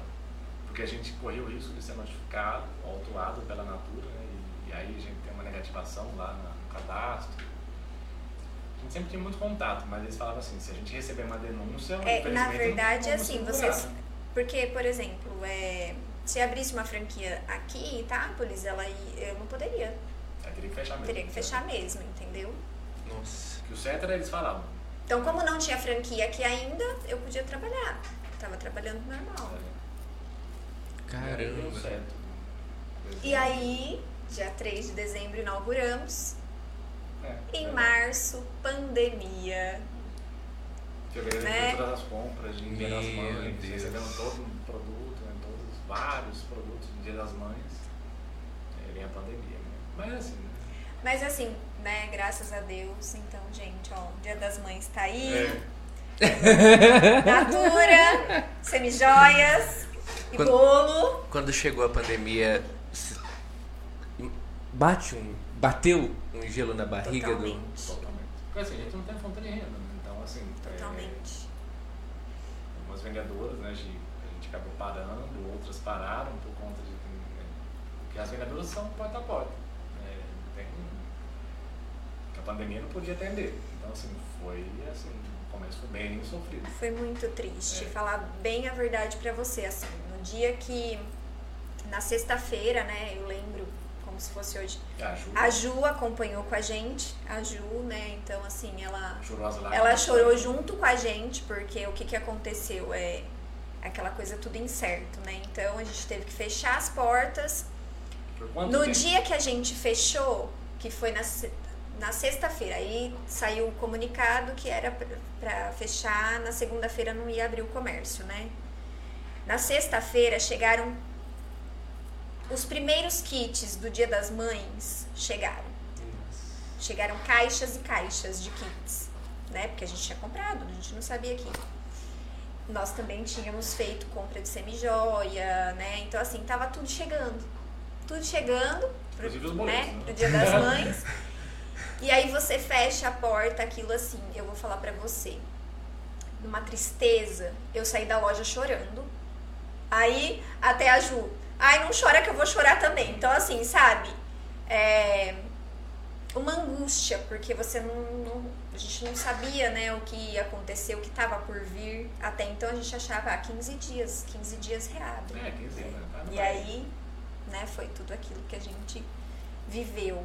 [SPEAKER 3] Porque a gente corria o risco de ser notificado, autuado pela Natura, né? e, e aí a gente tem uma negativação lá na- no cadastro. A gente sempre tinha muito contato, mas eles falavam assim, se a gente receber uma denúncia,
[SPEAKER 2] É, na verdade,
[SPEAKER 3] não
[SPEAKER 2] assim, vocês.
[SPEAKER 3] segurar.
[SPEAKER 2] Porque, por exemplo, é, se abrisse uma franquia aqui, Itápolis, ela ia- eu não poderia.
[SPEAKER 3] Aí teria que fechar mesmo.
[SPEAKER 2] Teria que fechar mesmo, entendeu?
[SPEAKER 1] Nossa.
[SPEAKER 3] Que o certo era eles falavam.
[SPEAKER 2] Então, como não tinha franquia aqui ainda, eu podia trabalhar. Tava trabalhando normal.
[SPEAKER 3] é,
[SPEAKER 1] Caramba.
[SPEAKER 2] E aí, dia 3 de dezembro, inauguramos.
[SPEAKER 3] É,
[SPEAKER 2] Em
[SPEAKER 3] é.
[SPEAKER 2] março, pandemia.
[SPEAKER 3] Fevereiro
[SPEAKER 2] né?
[SPEAKER 3] todas as compras de Dia das Mães,
[SPEAKER 1] Deus.
[SPEAKER 3] recebendo todo um produto, né, todos vários produtos de Dia das Mães. Aí vem a pandemia, né? Mas assim, né?
[SPEAKER 2] Mas assim, né, graças a Deus. Então, gente, ó, Dia das Mães tá aí.
[SPEAKER 3] É, [laughs]
[SPEAKER 2] Natura, semijoias e
[SPEAKER 1] Quando-
[SPEAKER 2] bolo.
[SPEAKER 1] Quando chegou a pandemia, bate um, bateu um gelo na barriga
[SPEAKER 2] Totalmente.
[SPEAKER 1] do.
[SPEAKER 3] Totalmente. Porque assim, a gente não tem fonte de renda, né? Então, assim. é,
[SPEAKER 2] Totalmente.
[SPEAKER 3] algumas vendedoras, né, a gente acabou parando, outras pararam por conta de que, né, porque as vendedoras são porta a porta. né, tem, que a pandemia não podia atender. Então, assim, foi assim, o começo foi bem sofrido.
[SPEAKER 2] Foi muito triste.
[SPEAKER 3] É.
[SPEAKER 2] Falar bem a verdade pra você, assim, no dia que. Na sexta-feira, né, eu lembro como se fosse hoje.
[SPEAKER 3] E a Ju
[SPEAKER 2] A Ju acompanhou com a gente, a Ju, né, então assim, ela. Ela chorou junto com a gente, porque o que, que aconteceu é aquela coisa tudo incerto, né? Então a gente teve que fechar as portas. No
[SPEAKER 3] tempo?
[SPEAKER 2] dia que a gente fechou, que foi na, na sexta-feira, aí saiu o comunicado que era pra fechar, na segunda-feira não ia abrir o comércio, né? Na sexta-feira chegaram os primeiros kits do Dia das Mães chegaram. Chegaram caixas e caixas de kits, né? Porque a gente tinha comprado, a gente não sabia que. Nós também tínhamos feito compra de semijoia, né? Então, assim, tava tudo chegando. Tudo chegando, pro, né?
[SPEAKER 3] né?
[SPEAKER 2] Pro Dia das [laughs] Mães. e aí você fecha a porta, aquilo assim, eu vou falar pra você. Numa tristeza, eu saí da loja chorando. Aí, até a Ju, ai, não chora que eu vou chorar também. Então, assim, sabe? É, uma angústia, porque você não, não- A gente não sabia, né, o que ia acontecer, o que estava por vir. Até então a gente achava, ah, 15 dias, 15 dias reabre.
[SPEAKER 3] É, 15 anos, né?
[SPEAKER 2] E aí, né, foi tudo aquilo que a gente viveu.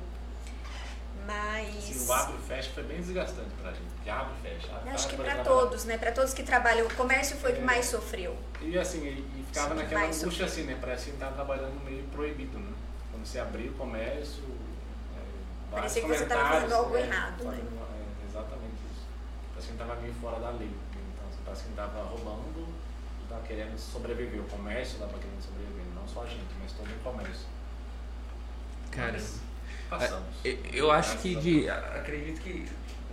[SPEAKER 2] Mas.
[SPEAKER 3] Assim, o abre e fecha foi bem desgastante pra gente. porque Abre e fecha. abre,
[SPEAKER 2] acho que para todos, né? Para todos que trabalham, o comércio foi o que
[SPEAKER 3] É.
[SPEAKER 2] mais sofreu.
[SPEAKER 3] E assim, e, e ficava
[SPEAKER 2] Sim,
[SPEAKER 3] naquela angústia assim, né? Parece que tava trabalhando meio proibido, né? Quando você abria o comércio. É,
[SPEAKER 2] Parecia que você tava
[SPEAKER 3] comentários,
[SPEAKER 2] fazendo algo
[SPEAKER 3] é,
[SPEAKER 2] errado, né?
[SPEAKER 3] fazendo- é, exatamente isso. Parece que tava meio fora da lei. né? Então, assim, parece que tava roubando e tava querendo sobreviver. O comércio tava querendo sobreviver, não só a gente, mas todo o comércio.
[SPEAKER 1] Cara,
[SPEAKER 3] Mas passamos.
[SPEAKER 1] eu- eu acho que de.
[SPEAKER 4] Acredito que,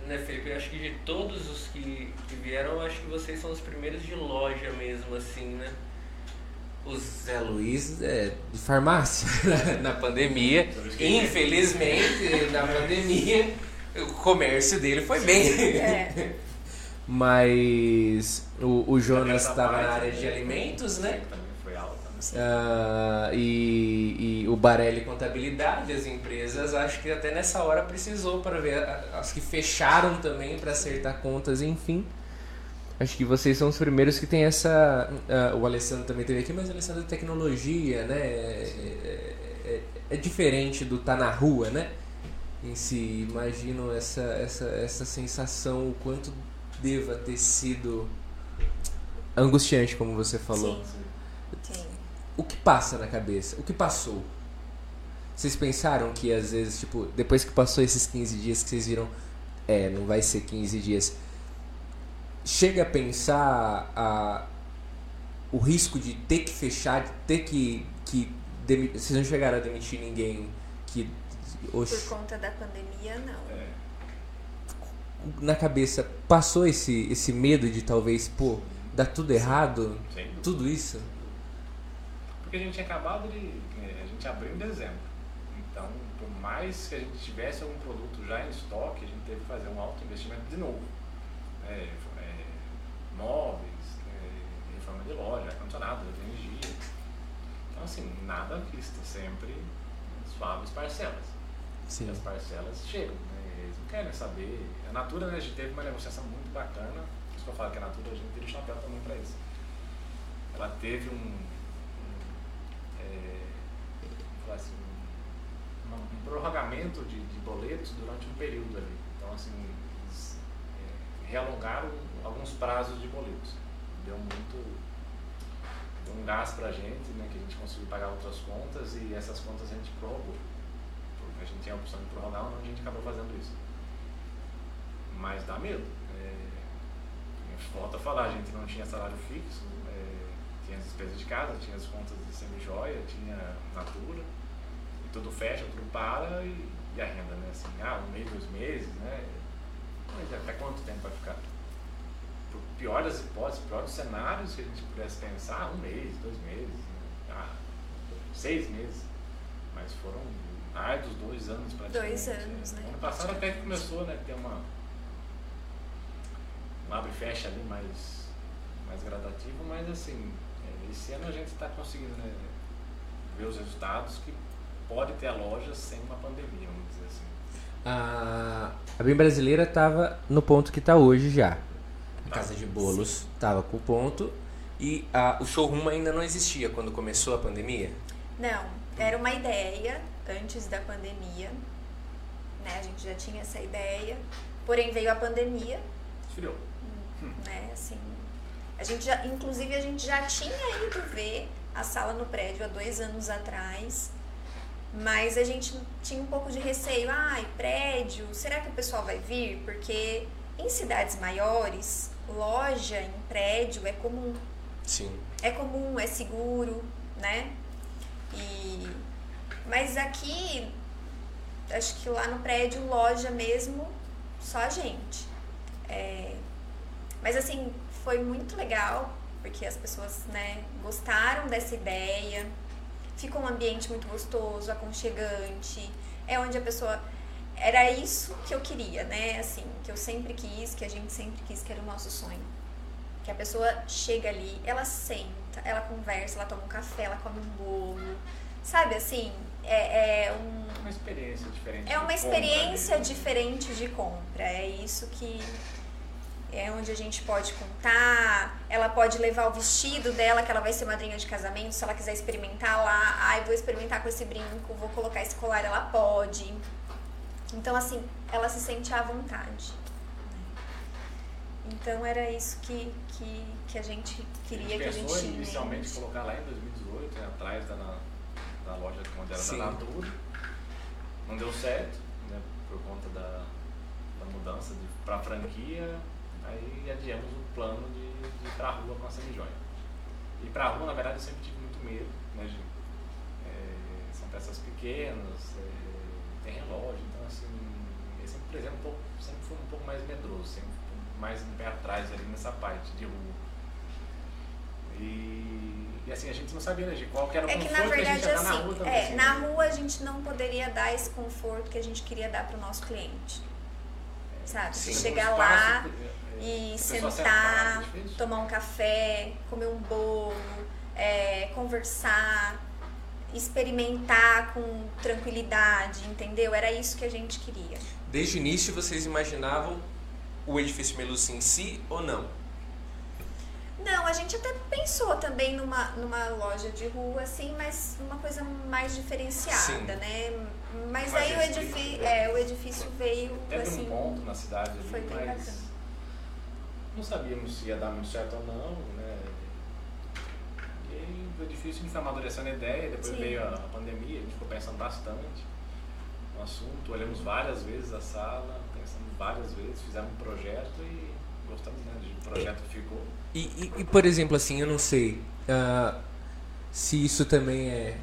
[SPEAKER 4] né, Felipe? Eu acho que de todos os que, que vieram, eu acho que vocês são os primeiros de loja mesmo, assim, né? Os
[SPEAKER 1] Zé Luiz é de farmácia [laughs] na pandemia. Infelizmente, na [laughs] pandemia, o comércio dele foi bem.
[SPEAKER 2] É.
[SPEAKER 1] Mas o, o Jonas estava na área de
[SPEAKER 3] né?
[SPEAKER 1] alimentos, né? Ah, e, e o Barelli Contabilidade, as empresas, acho que até nessa hora precisou para ver as que fecharam também para acertar contas, enfim. Acho que vocês são os primeiros que tem essa. ah, o Alessandro também teve aqui, mas o Alessandro é tecnologia, né? É, é- é diferente do tá na rua, né? Em si, imagino essa, essa, essa sensação, o quanto deva ter sido angustiante, como você falou.
[SPEAKER 2] Sim. Sim.
[SPEAKER 1] O que passa na cabeça? O que passou? Vocês pensaram que às vezes, tipo, depois que passou esses 15 dias que vocês viram, é, não vai ser 15 dias. Chega a pensar a, o risco de ter que fechar, de ter que. que demi- vocês não chegaram a demitir ninguém que.
[SPEAKER 2] Por
[SPEAKER 1] oxe,
[SPEAKER 2] conta da pandemia, não.
[SPEAKER 3] É.
[SPEAKER 1] na cabeça passou esse, esse medo de talvez, pô, dar tudo errado?
[SPEAKER 3] Dúvida.
[SPEAKER 1] Tudo isso?
[SPEAKER 3] Porque a gente tinha acabado de. eh, A gente abriu em dezembro. Então, por mais que a gente tivesse algum produto já em estoque, a gente teve que fazer um alto investimento de novo. É, é, móveis, é, reforma de loja, ar-condicionado, energia. Então, assim, nada à vista, sempre suaves parcelas.
[SPEAKER 1] Sim.
[SPEAKER 3] E as parcelas chegam, né? Eles não querem saber. A Natura, né, a gente teve uma negociação muito bacana. Por isso que eu falo que a Natura, a gente tira o chapéu também para isso. Ela teve um é, falar assim, um, um prorrogamento de, de boletos durante um período ali. Então, assim, eles é, realongaram alguns prazos de boletos. Deu muito. Deu um gás pra gente, né, que a gente conseguiu pagar outras contas e essas contas a gente prorrogou. Porque a gente tinha a opção de prorrogar ou não, a gente acabou fazendo isso. Mas dá medo. É, a falar, a gente não tinha salário fixo, é, tinha as despesas de casa, tinha as contas de semi-joia, tinha natura, e tudo fecha, tudo para e, e a renda, né? Assim, ah, um mês, dois meses, né? Mas até quanto tempo vai ficar? Por pior das hipóteses, pior dos cenários que a gente pudesse pensar, um mês, dois meses, né? ah, seis meses. Mas foram árduos dois anos praticamente.
[SPEAKER 2] Dois anos, né?
[SPEAKER 3] Ano passado até que começou, né? Ter uma. Um abre e fecha ali mais, mais gradativo, mas assim, é, esse ano a gente está conseguindo né, ver os resultados que pode ter a loja sem uma pandemia, vamos dizer assim.
[SPEAKER 1] A, a Bem Brasileira estava no ponto que está hoje já. A
[SPEAKER 3] Tá.
[SPEAKER 1] Casa de Bolos estava com o ponto. E a, o showroom ainda não existia quando começou a pandemia?
[SPEAKER 2] Não, era uma ideia antes da pandemia, né? A gente já tinha essa ideia, porém veio a pandemia,
[SPEAKER 3] Esfriou.
[SPEAKER 2] né? Assim, a gente já, inclusive a gente já tinha ido ver a sala no prédio há dois anos atrás, mas a gente tinha um pouco de receio. Ai, prédio, será que o pessoal vai vir? Porque em cidades maiores, loja em prédio é comum
[SPEAKER 1] Sim.
[SPEAKER 2] é comum, é seguro, né? E mas aqui acho que lá no prédio loja mesmo só a gente. É, mas assim foi muito legal porque as pessoas né gostaram dessa ideia. Ficou um ambiente muito gostoso, aconchegante. É onde a pessoa era isso que eu queria, né? Assim, que eu sempre quis, que a gente sempre quis, que era o nosso sonho. Que a pessoa chega ali, ela senta, ela conversa, ela toma um café, ela come um bolo. Sabe assim? É, é um,
[SPEAKER 3] Uma experiência diferente.
[SPEAKER 2] é uma
[SPEAKER 3] compra
[SPEAKER 2] experiência
[SPEAKER 3] ali.
[SPEAKER 2] diferente de compra. É isso que é onde a gente pode contar. Ela pode levar o vestido dela, que ela vai ser madrinha de casamento, se ela quiser experimentar lá. Ai, vou experimentar com esse brinco, vou colocar esse colar, ela pode. Então, assim, ela se sente à vontade. Então, era isso que, que, que a gente queria que a gente tinha.
[SPEAKER 3] inicialmente
[SPEAKER 2] mente.
[SPEAKER 3] colocar lá em 2018, né, atrás da, da loja onde era
[SPEAKER 1] Sim.
[SPEAKER 3] da Natura. Não deu certo, né, por conta da, da mudança para franquia. Aí adiamos o plano de, de ir para a rua com a semijoia. E para a rua, na verdade, eu sempre tive muito medo. Né, é, são peças pequenas, é, tem relógio, então assim, eu sempre, por exemplo, um pouco, sempre fui um pouco mais medroso, sempre mais um pé atrás ali nessa parte de rua. E, e assim, a gente não sabia né, de qual que era o
[SPEAKER 2] É que
[SPEAKER 3] conforto
[SPEAKER 2] na
[SPEAKER 3] que a
[SPEAKER 2] verdade,
[SPEAKER 3] gente ia dar na
[SPEAKER 2] assim,
[SPEAKER 3] rua também.
[SPEAKER 2] é,
[SPEAKER 3] assim,
[SPEAKER 2] na
[SPEAKER 3] né?
[SPEAKER 2] rua a gente não poderia dar esse conforto que a gente queria dar para o nosso cliente. Sabe?
[SPEAKER 1] Sim.
[SPEAKER 2] Chegar lá
[SPEAKER 3] é,
[SPEAKER 2] e sentar,
[SPEAKER 3] difícil.
[SPEAKER 2] tomar um café, comer um bolo, é, conversar, experimentar com tranquilidade, entendeu? Era isso que a gente queria.
[SPEAKER 1] Desde o início vocês imaginavam o edifício Meluci em si ou não?
[SPEAKER 2] Não, a gente até pensou também numa, numa loja de rua, assim, mas uma coisa mais diferenciada,
[SPEAKER 1] Sim.
[SPEAKER 2] né? Mas aí o edifício,
[SPEAKER 3] né?
[SPEAKER 2] é, o edifício veio,
[SPEAKER 3] Teve
[SPEAKER 2] assim,
[SPEAKER 3] um ponto na cidade ali,
[SPEAKER 2] foi bem
[SPEAKER 3] mas
[SPEAKER 2] bacana.
[SPEAKER 3] não sabíamos se ia dar muito certo ou não, né? E aí foi difícil de foi amadurecendo a ideia, depois
[SPEAKER 2] Sim.
[SPEAKER 3] veio a pandemia, a gente ficou pensando bastante no assunto, olhamos várias vezes a sala, pensamos várias vezes, fizemos um projeto e gostamos né, do projeto ficou.
[SPEAKER 1] E, e- e, por exemplo, assim, eu não sei ah, se isso também é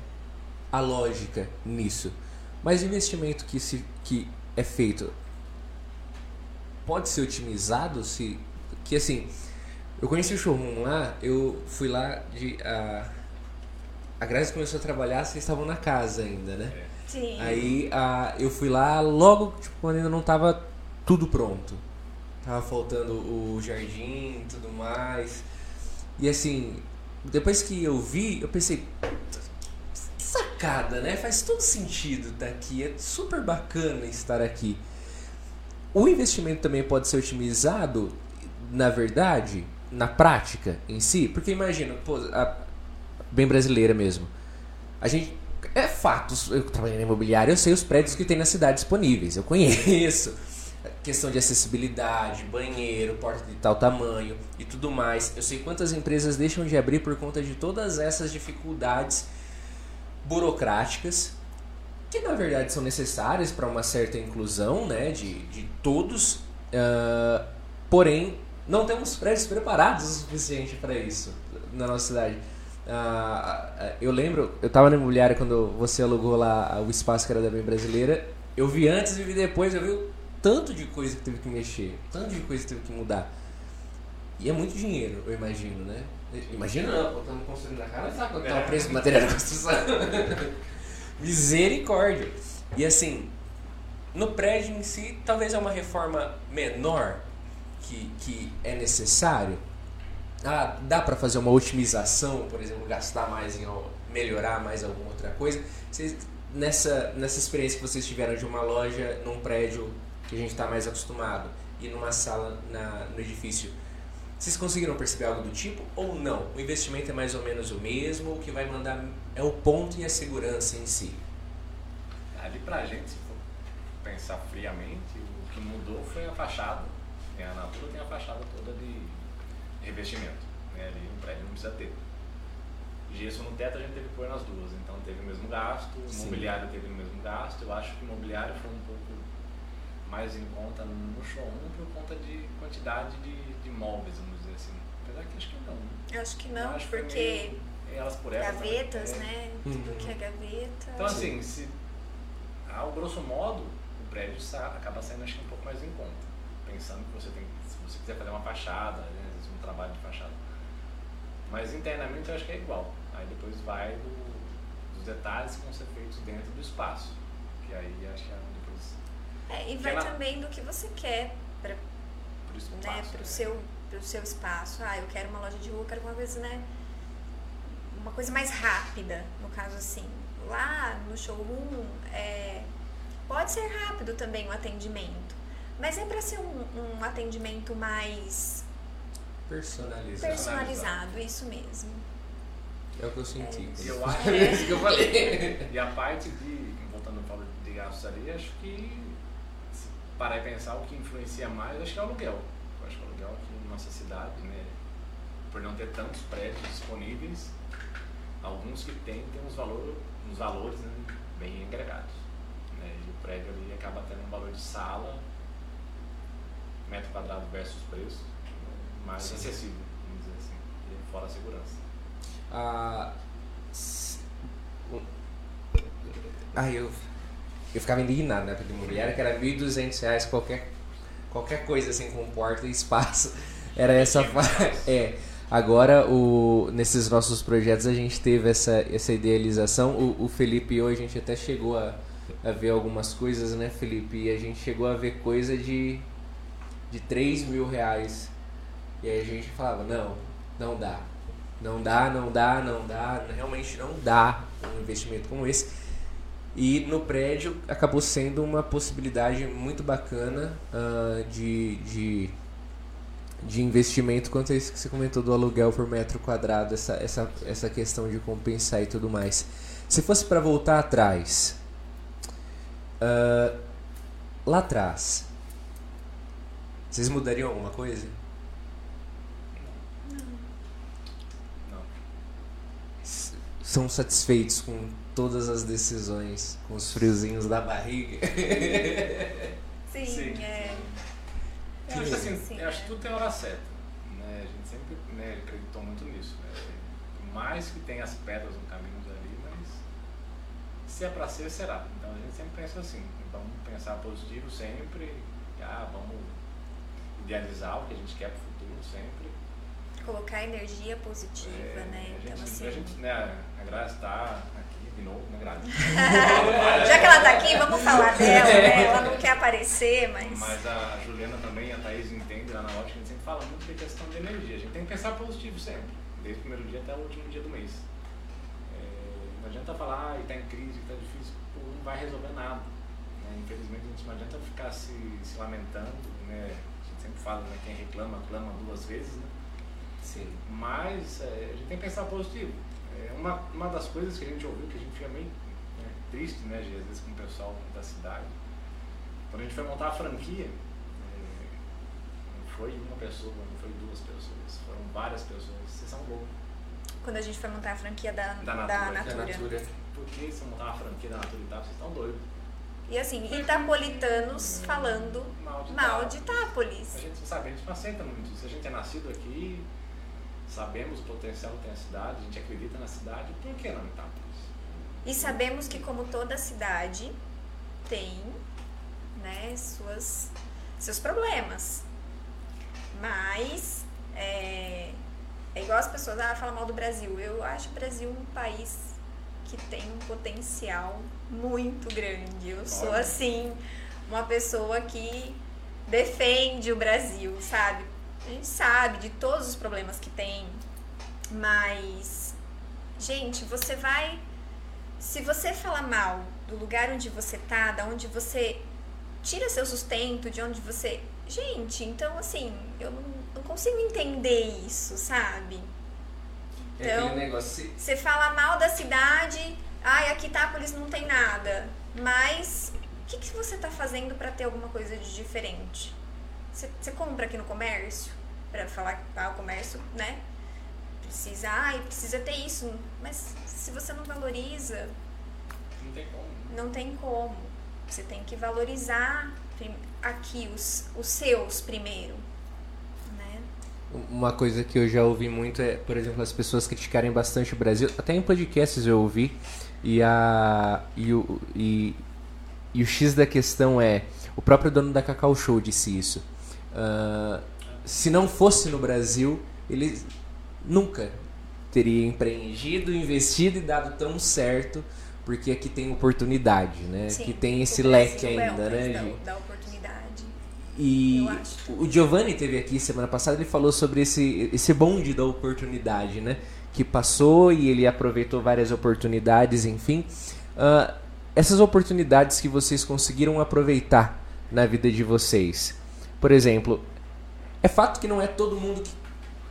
[SPEAKER 1] a lógica nisso, mas o investimento que, se, que é feito pode ser otimizado se. Que assim, eu conheci o showroom lá, eu fui lá de. A, a Grazi começou a trabalhar, vocês estavam na casa ainda, né?
[SPEAKER 3] É.
[SPEAKER 2] Sim.
[SPEAKER 1] Aí eu fui lá logo tipo, quando ainda não tava tudo pronto. Tava faltando o jardim e tudo mais. E assim, depois que eu vi, eu pensei, sacada, né? Faz todo sentido estar aqui. É super bacana estar aqui. O investimento também pode ser otimizado, na verdade, na prática em si, porque imagina, pô, a, bem brasileira mesmo. A gente é fatos, eu trabalhei na imobiliária, eu sei os prédios que tem na cidade disponíveis, eu conheço. Questão de acessibilidade, banheiro, porta de tal tamanho e tudo mais. Eu sei quantas empresas deixam de abrir por conta de todas essas dificuldades burocráticas que na verdade são necessárias para uma certa inclusão né, de, de todos, ah, porém não temos prédios preparados o suficiente para isso na nossa cidade. Ah, eu lembro, eu estava na imobiliária quando você alugou lá o espaço que era da Bem Brasileira, eu vi antes e vi depois, eu vi tanto de coisa que teve que mexer, tanto de coisa que teve que mudar. E é muito dinheiro, eu imagino, né? Imagina não, estamos construindo na cara, sabe quanto tá o preço do material de construção? [laughs] Misericórdia. E assim, no prédio em si, talvez é uma reforma menor que, que é necessário. Ah, dá para fazer uma otimização, por exemplo, gastar mais em melhorar mais alguma outra coisa. Vocês, nessa, nessa experiência que vocês tiveram de uma loja num prédio que a gente está mais acostumado e numa sala na, no edifício, vocês conseguiram perceber algo do tipo ou não? O investimento é mais ou menos o mesmo, o que vai mandar é o ponto e a segurança em si.
[SPEAKER 3] Ali pra gente, se for pensar friamente, o que mudou foi a fachada. A Natura tem a fachada toda de revestimento. Né? Ali um prédio não precisa ter. Gesso no teto a gente teve que pôr nas duas, então teve o mesmo gasto, o mobiliário teve o mesmo gasto. Eu acho que o mobiliário foi um pouco mais em conta no showroom por conta de quantidade de, de móveis, vamos dizer assim. Apesar que acho que não.
[SPEAKER 2] Eu acho que não, acho porque
[SPEAKER 3] que elas por elas
[SPEAKER 2] gavetas, também, né? Uhum. Tudo que é gaveta.
[SPEAKER 3] Então assim, se, ao grosso modo, o prédio acaba saindo acho que um pouco mais em conta. Pensando que você tem, se você quiser fazer uma fachada, né, às vezes um trabalho de fachada. Mas internamente eu acho que é igual. Aí depois vai do, dos detalhes que vão ser feitos dentro do espaço. Que aí acho que é
[SPEAKER 2] é, e vai ela... também do que você quer para né, o né? seu, pro seu espaço. Ah, eu quero uma loja de rua, eu quero uma coisa, né? Uma coisa mais rápida, no caso assim. Lá no showroom, é, pode ser rápido também o atendimento, mas é para ser um, um atendimento mais
[SPEAKER 1] personalizado.
[SPEAKER 2] personalizado, isso mesmo.
[SPEAKER 1] É o que eu senti.
[SPEAKER 3] É, eu acho, é isso que eu falei. [laughs] E a parte de, voltando para de gastos ali, acho que parar e pensar o que influencia mais, acho que é o aluguel. Eu acho que o aluguel aqui na nossa cidade, né, por não ter tantos prédios disponíveis, alguns que tem, tem uns, valor, uns valores né, bem agregados. Né, e o prédio ali acaba tendo um valor de sala, metro quadrado versus preço, mais Sim. acessível, vamos dizer assim, e fora a segurança.
[SPEAKER 1] Ah, ah, eu eu ficava indignado na época de imobiliária, que era 1.200 reais qualquer, qualquer coisa assim com porta e espaço. [laughs] Era essa. [laughs] é. Agora, o, nesses nossos projetos, a gente teve essa, essa idealização. O, o Felipe e eu, a gente até chegou a, a ver algumas coisas, né, Felipe? E a gente chegou a ver coisa de, de 3 mil reais. E aí a gente falava: não, não dá. Não dá, não dá, não dá. Realmente não dá um investimento como esse. E no prédio acabou sendo uma possibilidade muito bacana uh, de, de, de investimento quanto a isso que você comentou do aluguel por metro quadrado, essa, essa, essa questão de compensar e tudo mais. Se fosse para voltar atrás, uh, lá atrás, vocês mudariam alguma coisa?
[SPEAKER 3] Não.
[SPEAKER 1] São satisfeitos com todas as decisões com os friozinhos da barriga. [laughs]
[SPEAKER 2] Sim, sim. é.
[SPEAKER 3] Eu acho, assim, sim, eu acho que tudo tem hora certa. Né? A gente sempre né, acreditou muito nisso. Né? Por mais que tenha as pedras no caminho ali, mas se é para ser, será. Então a gente sempre pensa assim. Vamos pensar positivo sempre. Ah, vamos idealizar o que a gente quer para o futuro sempre.
[SPEAKER 2] Colocar energia positiva, é, né?
[SPEAKER 3] A
[SPEAKER 2] então,
[SPEAKER 3] gente, assim... a gente, né, a Graça está de novo, né, Grade? [laughs]
[SPEAKER 2] Já que ela tá aqui, vamos falar dela, né? Ela não quer aparecer, mas.
[SPEAKER 3] Mas a Juliana também, a Thaís entende lá na ótica, a gente sempre fala muito de questão de energia. A gente tem que pensar positivo sempre, desde o primeiro dia até o último dia do mês. É, não adianta falar, ah, está em crise, está difícil, pô, não vai resolver nada. Né? Infelizmente, a gente não adianta ficar se, se lamentando, né? A gente sempre fala, né? Quem reclama, clama duas vezes, né?
[SPEAKER 1] Sim.
[SPEAKER 3] Mas é, a gente tem que pensar positivo é uma, uma das coisas que a gente ouviu, que a gente fica meio né, triste, né, às vezes, com o pessoal da cidade, quando a gente foi montar a franquia, é, não foi uma pessoa, não foi duas pessoas, foram várias pessoas. Vocês são loucos.
[SPEAKER 2] Quando a gente foi montar a franquia da, da, Natura, da Natura. Da Natura.
[SPEAKER 3] Por que você montar a franquia da Natura e tal? Vocês estão doidos.
[SPEAKER 2] E assim, itapolitanos falando mal de, mal de Itápolis.
[SPEAKER 3] A gente sabe, a gente não aceita muito. Se a gente é nascido aqui, sabemos o potencial que tem a cidade, a gente acredita na cidade, por que não Itápolis?
[SPEAKER 2] E sabemos que como toda cidade tem né, suas, seus problemas. Mas é, é igual as pessoas ah, falam mal do Brasil. Eu acho o Brasil um país que tem um potencial muito grande. Eu sou assim, uma pessoa que defende o Brasil, sabe? A gente sabe de todos os problemas que tem, mas gente, você vai se você falar mal do lugar onde você tá, da onde você tira seu sustento, de onde você. Gente, então assim, eu não, não consigo entender isso, sabe?
[SPEAKER 1] É
[SPEAKER 2] Então- Você fala mal da cidade, ai, aqui Itápolis não tem nada. Mas o que, que você tá fazendo pra ter alguma coisa de diferente? Você compra aqui no comércio? Pra falar que ah, o comércio, né? Precisa, ai, precisa ter isso. Mas se você não valoriza,
[SPEAKER 3] Não tem como.
[SPEAKER 2] não tem como. Você tem que valorizar aqui os, os seus primeiro, né?
[SPEAKER 1] Uma coisa que eu já ouvi muito é, por exemplo, as pessoas criticarem bastante o Brasil. Até em podcasts eu ouvi. E, a, e, o, e, e o X da questão é: o próprio dono da Cacau Show disse isso. Ah, se não fosse no Brasil, ele nunca teria empreendido, investido e dado tão certo, porque aqui tem oportunidade, né?
[SPEAKER 2] Sim,
[SPEAKER 1] que tem esse leque
[SPEAKER 2] é
[SPEAKER 1] ainda,
[SPEAKER 2] país
[SPEAKER 1] né?
[SPEAKER 2] da- Da oportunidade.
[SPEAKER 1] E o Giovanni teve aqui semana passada, ele falou sobre esse, esse bonde da oportunidade, né? Que passou e ele aproveitou várias oportunidades, enfim. Ah, essas oportunidades que vocês conseguiram aproveitar na vida de vocês. Por exemplo, é fato que não é todo mundo que,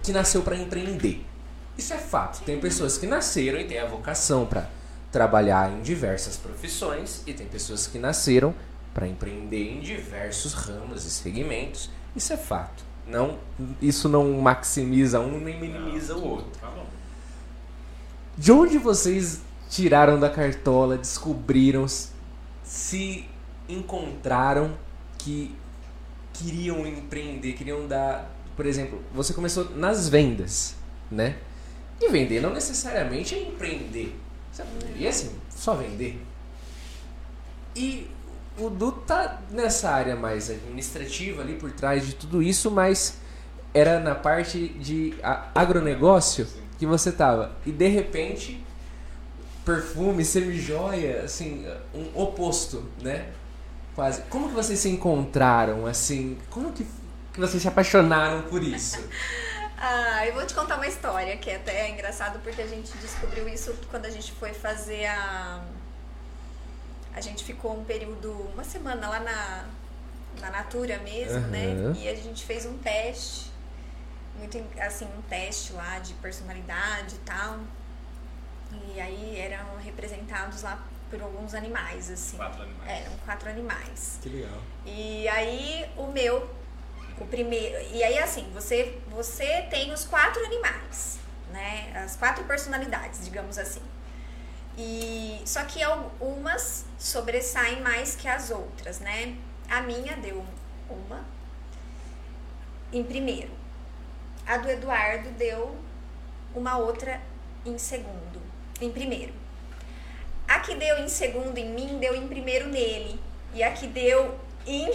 [SPEAKER 1] que nasceu para empreender. Isso é fato. Tem pessoas que nasceram e têm a vocação para trabalhar em diversas profissões e tem pessoas que nasceram para empreender em diversos ramos e segmentos. Isso é fato. Não, isso não maximiza um nem minimiza o outro.
[SPEAKER 3] Tá.
[SPEAKER 1] De onde vocês tiraram da cartola, descobriram, se encontraram que queriam empreender, queriam dar, por exemplo, você começou nas vendas, né? E vender não necessariamente é empreender. Você poderia assim, só vender. E o Du tá nessa área mais administrativa ali por trás de tudo isso, mas era na parte de agronegócio que você tava. E de repente, perfume, semijoia, assim, um oposto, né? Quase. Como que vocês se encontraram, assim? Como que, que vocês se apaixonaram por isso? [laughs]
[SPEAKER 2] Ah, eu vou te contar uma história que é até engraçado porque a gente descobriu isso quando a gente foi fazer a. A gente ficou um período, uma semana lá na, na Natura mesmo,
[SPEAKER 1] Aham.
[SPEAKER 2] né? E a gente fez um teste, muito assim, um teste lá de personalidade e tal. E aí eram representados lá por alguns animais, assim.
[SPEAKER 3] Quatro animais.
[SPEAKER 2] Eram quatro animais.
[SPEAKER 1] Que legal.
[SPEAKER 2] E aí o meu, o primeiro, e aí assim, você você tem os quatro animais, né? As quatro personalidades, digamos assim. E só que algumas sobressaem mais que as outras, né? A minha deu uma em primeiro. A do Eduardo deu uma outra em segundo, em primeiro. A que deu em segundo em mim deu em primeiro nele. E a que deu em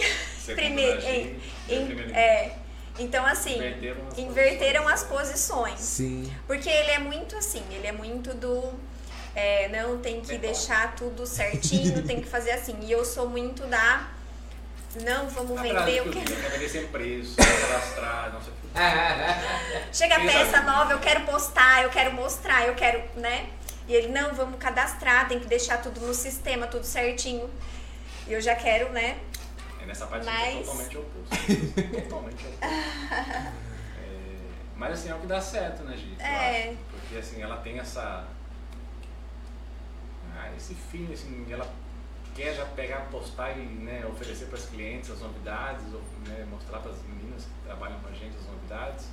[SPEAKER 2] primeiro. em- em-
[SPEAKER 3] primeiro
[SPEAKER 2] é. Então, assim,
[SPEAKER 3] Inverteram as
[SPEAKER 2] inverteram as
[SPEAKER 3] posições.
[SPEAKER 1] Sim.
[SPEAKER 2] Porque ele é muito assim, ele é muito do. é, não, tem que deixar tudo certinho, tem que fazer assim. E eu sou muito da. Não, vamos
[SPEAKER 3] Atrás
[SPEAKER 2] vender o
[SPEAKER 3] que eu quero vender sem preço, [laughs] cadastrar, não sei o que. [laughs]
[SPEAKER 2] Chega
[SPEAKER 3] Fez
[SPEAKER 2] peça
[SPEAKER 3] a-
[SPEAKER 2] nova, eu quero postar, eu quero mostrar, eu quero, né? E ele, não, vamos cadastrar, tem que deixar tudo no sistema, tudo certinho. E eu já quero, né?
[SPEAKER 3] É nessa parte
[SPEAKER 2] Mas-
[SPEAKER 3] é totalmente oposto. totalmente oposto. [laughs] É, mas assim, é o que dá certo, né? Eu
[SPEAKER 2] É.
[SPEAKER 3] acho. Porque assim, ela tem essa. Ah, esse feeling, assim, ela quer já pegar, postar e né, oferecer para as clientes as novidades, ou, né, mostrar para as meninas que trabalham com a gente as novidades.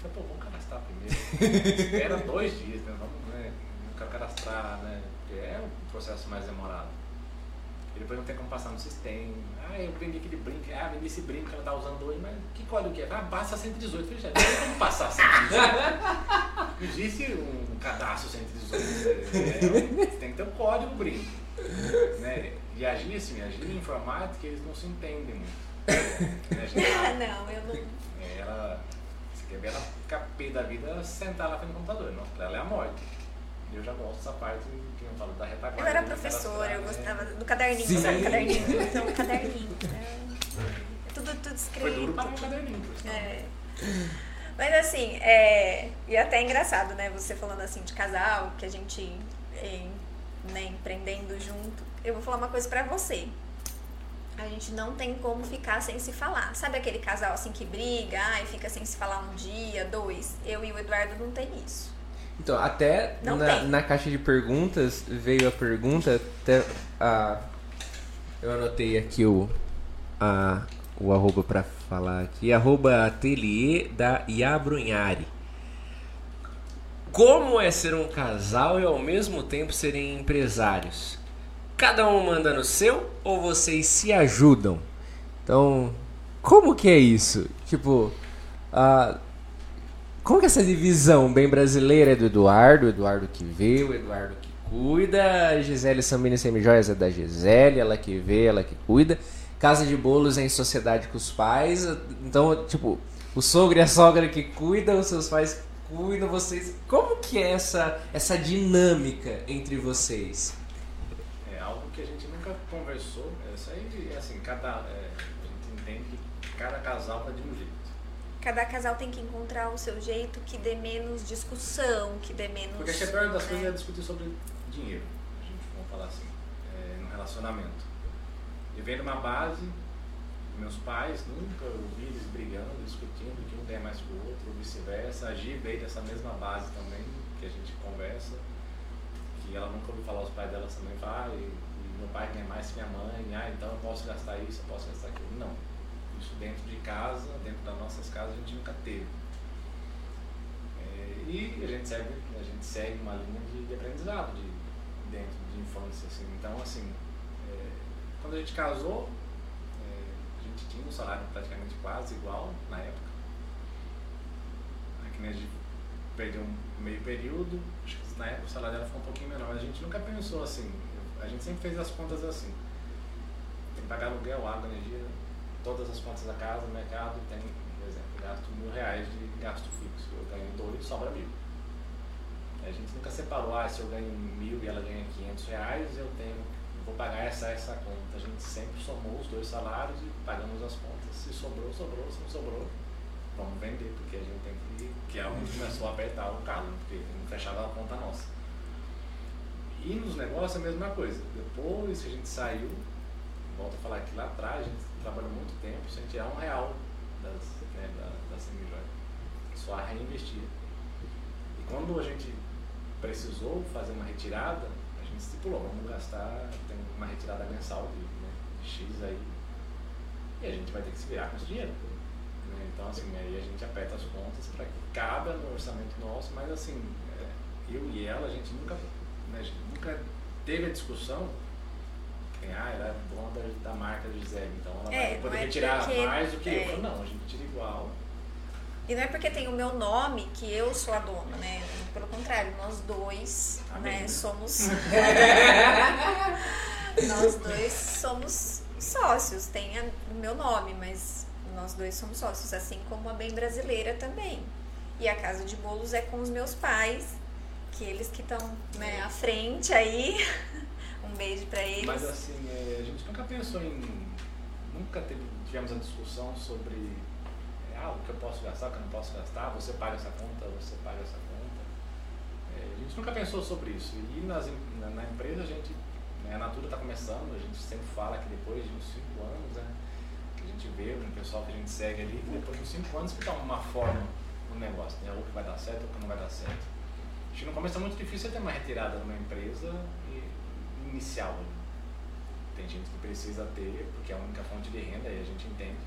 [SPEAKER 3] Falei, pô, vamos cadastrar primeiro. [laughs] Espera dois dias, né? Vamos, né? Não quero cadastrar, né? Porque é um processo mais demorado. E depois não tem como passar no sistema. Ah, eu vendi aquele brinco. Ah, vendi esse brinco que ela tá usando hoje, mas que código que é? Ah, basta 118. Eu falei, já, não tem como passar 118. [laughs] Não existe um cadastro 118. É, tem que ter um código brinco. Né? E agir assim, agir em informática, eles não se entendem muito. [laughs] Né? Gente-
[SPEAKER 2] não, eu não.
[SPEAKER 3] ela, quer ver ela ficar pé da vida, sentar lá frente do computador. Não, pra ela é a morte. Eu já gosto dessa parte que eu falo da retaguarda.
[SPEAKER 2] Eu era
[SPEAKER 3] né,
[SPEAKER 2] professora, eu gostava do caderninho,
[SPEAKER 1] Sim.
[SPEAKER 2] sabe? Caderninho. Então, caderninho. É, tudo, tudo
[SPEAKER 3] né?
[SPEAKER 2] escrito.
[SPEAKER 3] Foi duro para um caderninho.
[SPEAKER 2] É. Mas assim, é, e até é engraçado, né? Você falando assim de casal, que a gente é, né, empreendendo junto. Eu vou falar uma coisa pra você. A gente não tem como ficar sem se falar. Sabe aquele casal assim que briga ai, fica sem se falar um dia, dois? Eu e o Eduardo não tem isso.
[SPEAKER 1] Então, até na, na caixa de perguntas veio a pergunta, até a, eu anotei aqui o, a, o arroba pra falar aqui, arroba ateliê da Iabrunhari. Como é ser um casal e ao mesmo tempo serem empresários? Cada um manda no seu ou vocês se ajudam? Então, como que é isso? Tipo, ah, como que é essa divisão bem brasileira é do Eduardo, o Eduardo que vê, o Eduardo que cuida, a Gisele Sambini Semijoias é da Gisele, ela que vê, ela que cuida. Casa de bolos é em sociedade com os pais, então, tipo, o sogro e a sogra que cuidam, os seus pais cuidam, vocês... Como que é essa, essa dinâmica entre vocês?
[SPEAKER 3] É algo que a gente nunca conversou. É isso aí, é assim, cada, é, a gente entende que cada casal tá de um jeito.
[SPEAKER 2] Cada casal tem que encontrar o seu jeito que dê menos discussão, que dê menos.
[SPEAKER 3] Porque acho que a pior das
[SPEAKER 2] né?
[SPEAKER 3] coisas é discutir sobre dinheiro. A gente vamos falar assim, é, no relacionamento. E vem de uma base, meus pais nunca eu vi eles brigando, discutindo que um ganha mais que o outro, ou vice-versa. A Gi veio dessa mesma base também, que a gente conversa, que ela nunca ouviu falar os pais dela também, e meu pai ganha mais que minha mãe, ah, então eu posso gastar isso, eu posso gastar aquilo. Não. Isso dentro de casa, dentro das nossas casas, a gente nunca teve. É, e a gente segue, a gente segue uma linha de, de aprendizado de, dentro de infância. Assim. Então, assim, é, quando a gente casou, é, a gente tinha um salário praticamente quase igual na época. Aqui, né, a gente perdeu um meio período, acho que na época o salário dela ficou um pouquinho menor, mas a gente nunca pensou assim. A gente sempre fez as contas assim. Tem que pagar aluguel, água, energia, todas as contas da casa, mercado, tem, por exemplo, gasto mil reais de gasto fixo. Eu ganho dois, sobra mil. A gente nunca separou, ah, se eu ganho mil e ela ganha 500 reais, eu tenho, vou pagar essa, essa conta. A gente sempre somou os dois salários e pagamos as contas. Se sobrou, sobrou, se não sobrou, vamos vender, porque a gente tem que, que é onde começou a apertar o calo, porque não fechava a conta nossa. E nos negócios é a mesma coisa. Depois que a gente saiu, volto a falar que lá atrás a gente trabalhou muito tempo sem tirar um real das, né, da, da Semijoia. Só a reinvestir. E quando a gente precisou fazer uma retirada, a gente estipulou, vamos gastar, tem uma retirada mensal de, né, de X aí. E a gente vai ter que se virar com esse dinheiro. né? Então, assim, aí a gente aperta as contas para que cabe no orçamento nosso, mas assim, é, eu e ela, a gente nunca, né, gente nunca teve a discussão que, ah, ela é dona da, da marca de Gisele, então ela
[SPEAKER 2] É,
[SPEAKER 3] vai poder
[SPEAKER 2] é
[SPEAKER 3] retirar
[SPEAKER 2] porque-
[SPEAKER 3] mais do que eu.
[SPEAKER 2] é.
[SPEAKER 3] Eu Não, a gente tira igual.
[SPEAKER 2] E não é porque tem o meu nome que eu sou a dona, né? Pelo contrário, nós dois,
[SPEAKER 3] Amém.
[SPEAKER 2] né, somos. [laughs] nós dois somos sócios, tem o meu nome, mas nós dois somos sócios, assim como a Bem Brasileira também. E a Casa de Bolos é com os meus pais, que eles que estão né, à frente aí. [laughs] Um beijo pra eles.
[SPEAKER 3] Mas assim, é, a gente nunca pensou em. Nunca teve, tivemos a discussão sobre é, ah, o que eu posso gastar, o que eu não posso gastar, você paga essa conta, você paga essa conta. É, a gente nunca pensou sobre isso. E nas, na, na empresa a gente, né, a Natura está começando, a gente sempre fala que depois de uns 5 anos, né, que a gente vê um pessoal que a gente segue ali, que depois de uns 5 anos fica uma forma no negócio, né, ou que vai dar certo ou que não vai dar certo. Acho que no começo é muito difícil ter uma retirada numa empresa inicial. né? Tem gente que precisa ter, porque é a única fonte de renda, e a gente entende.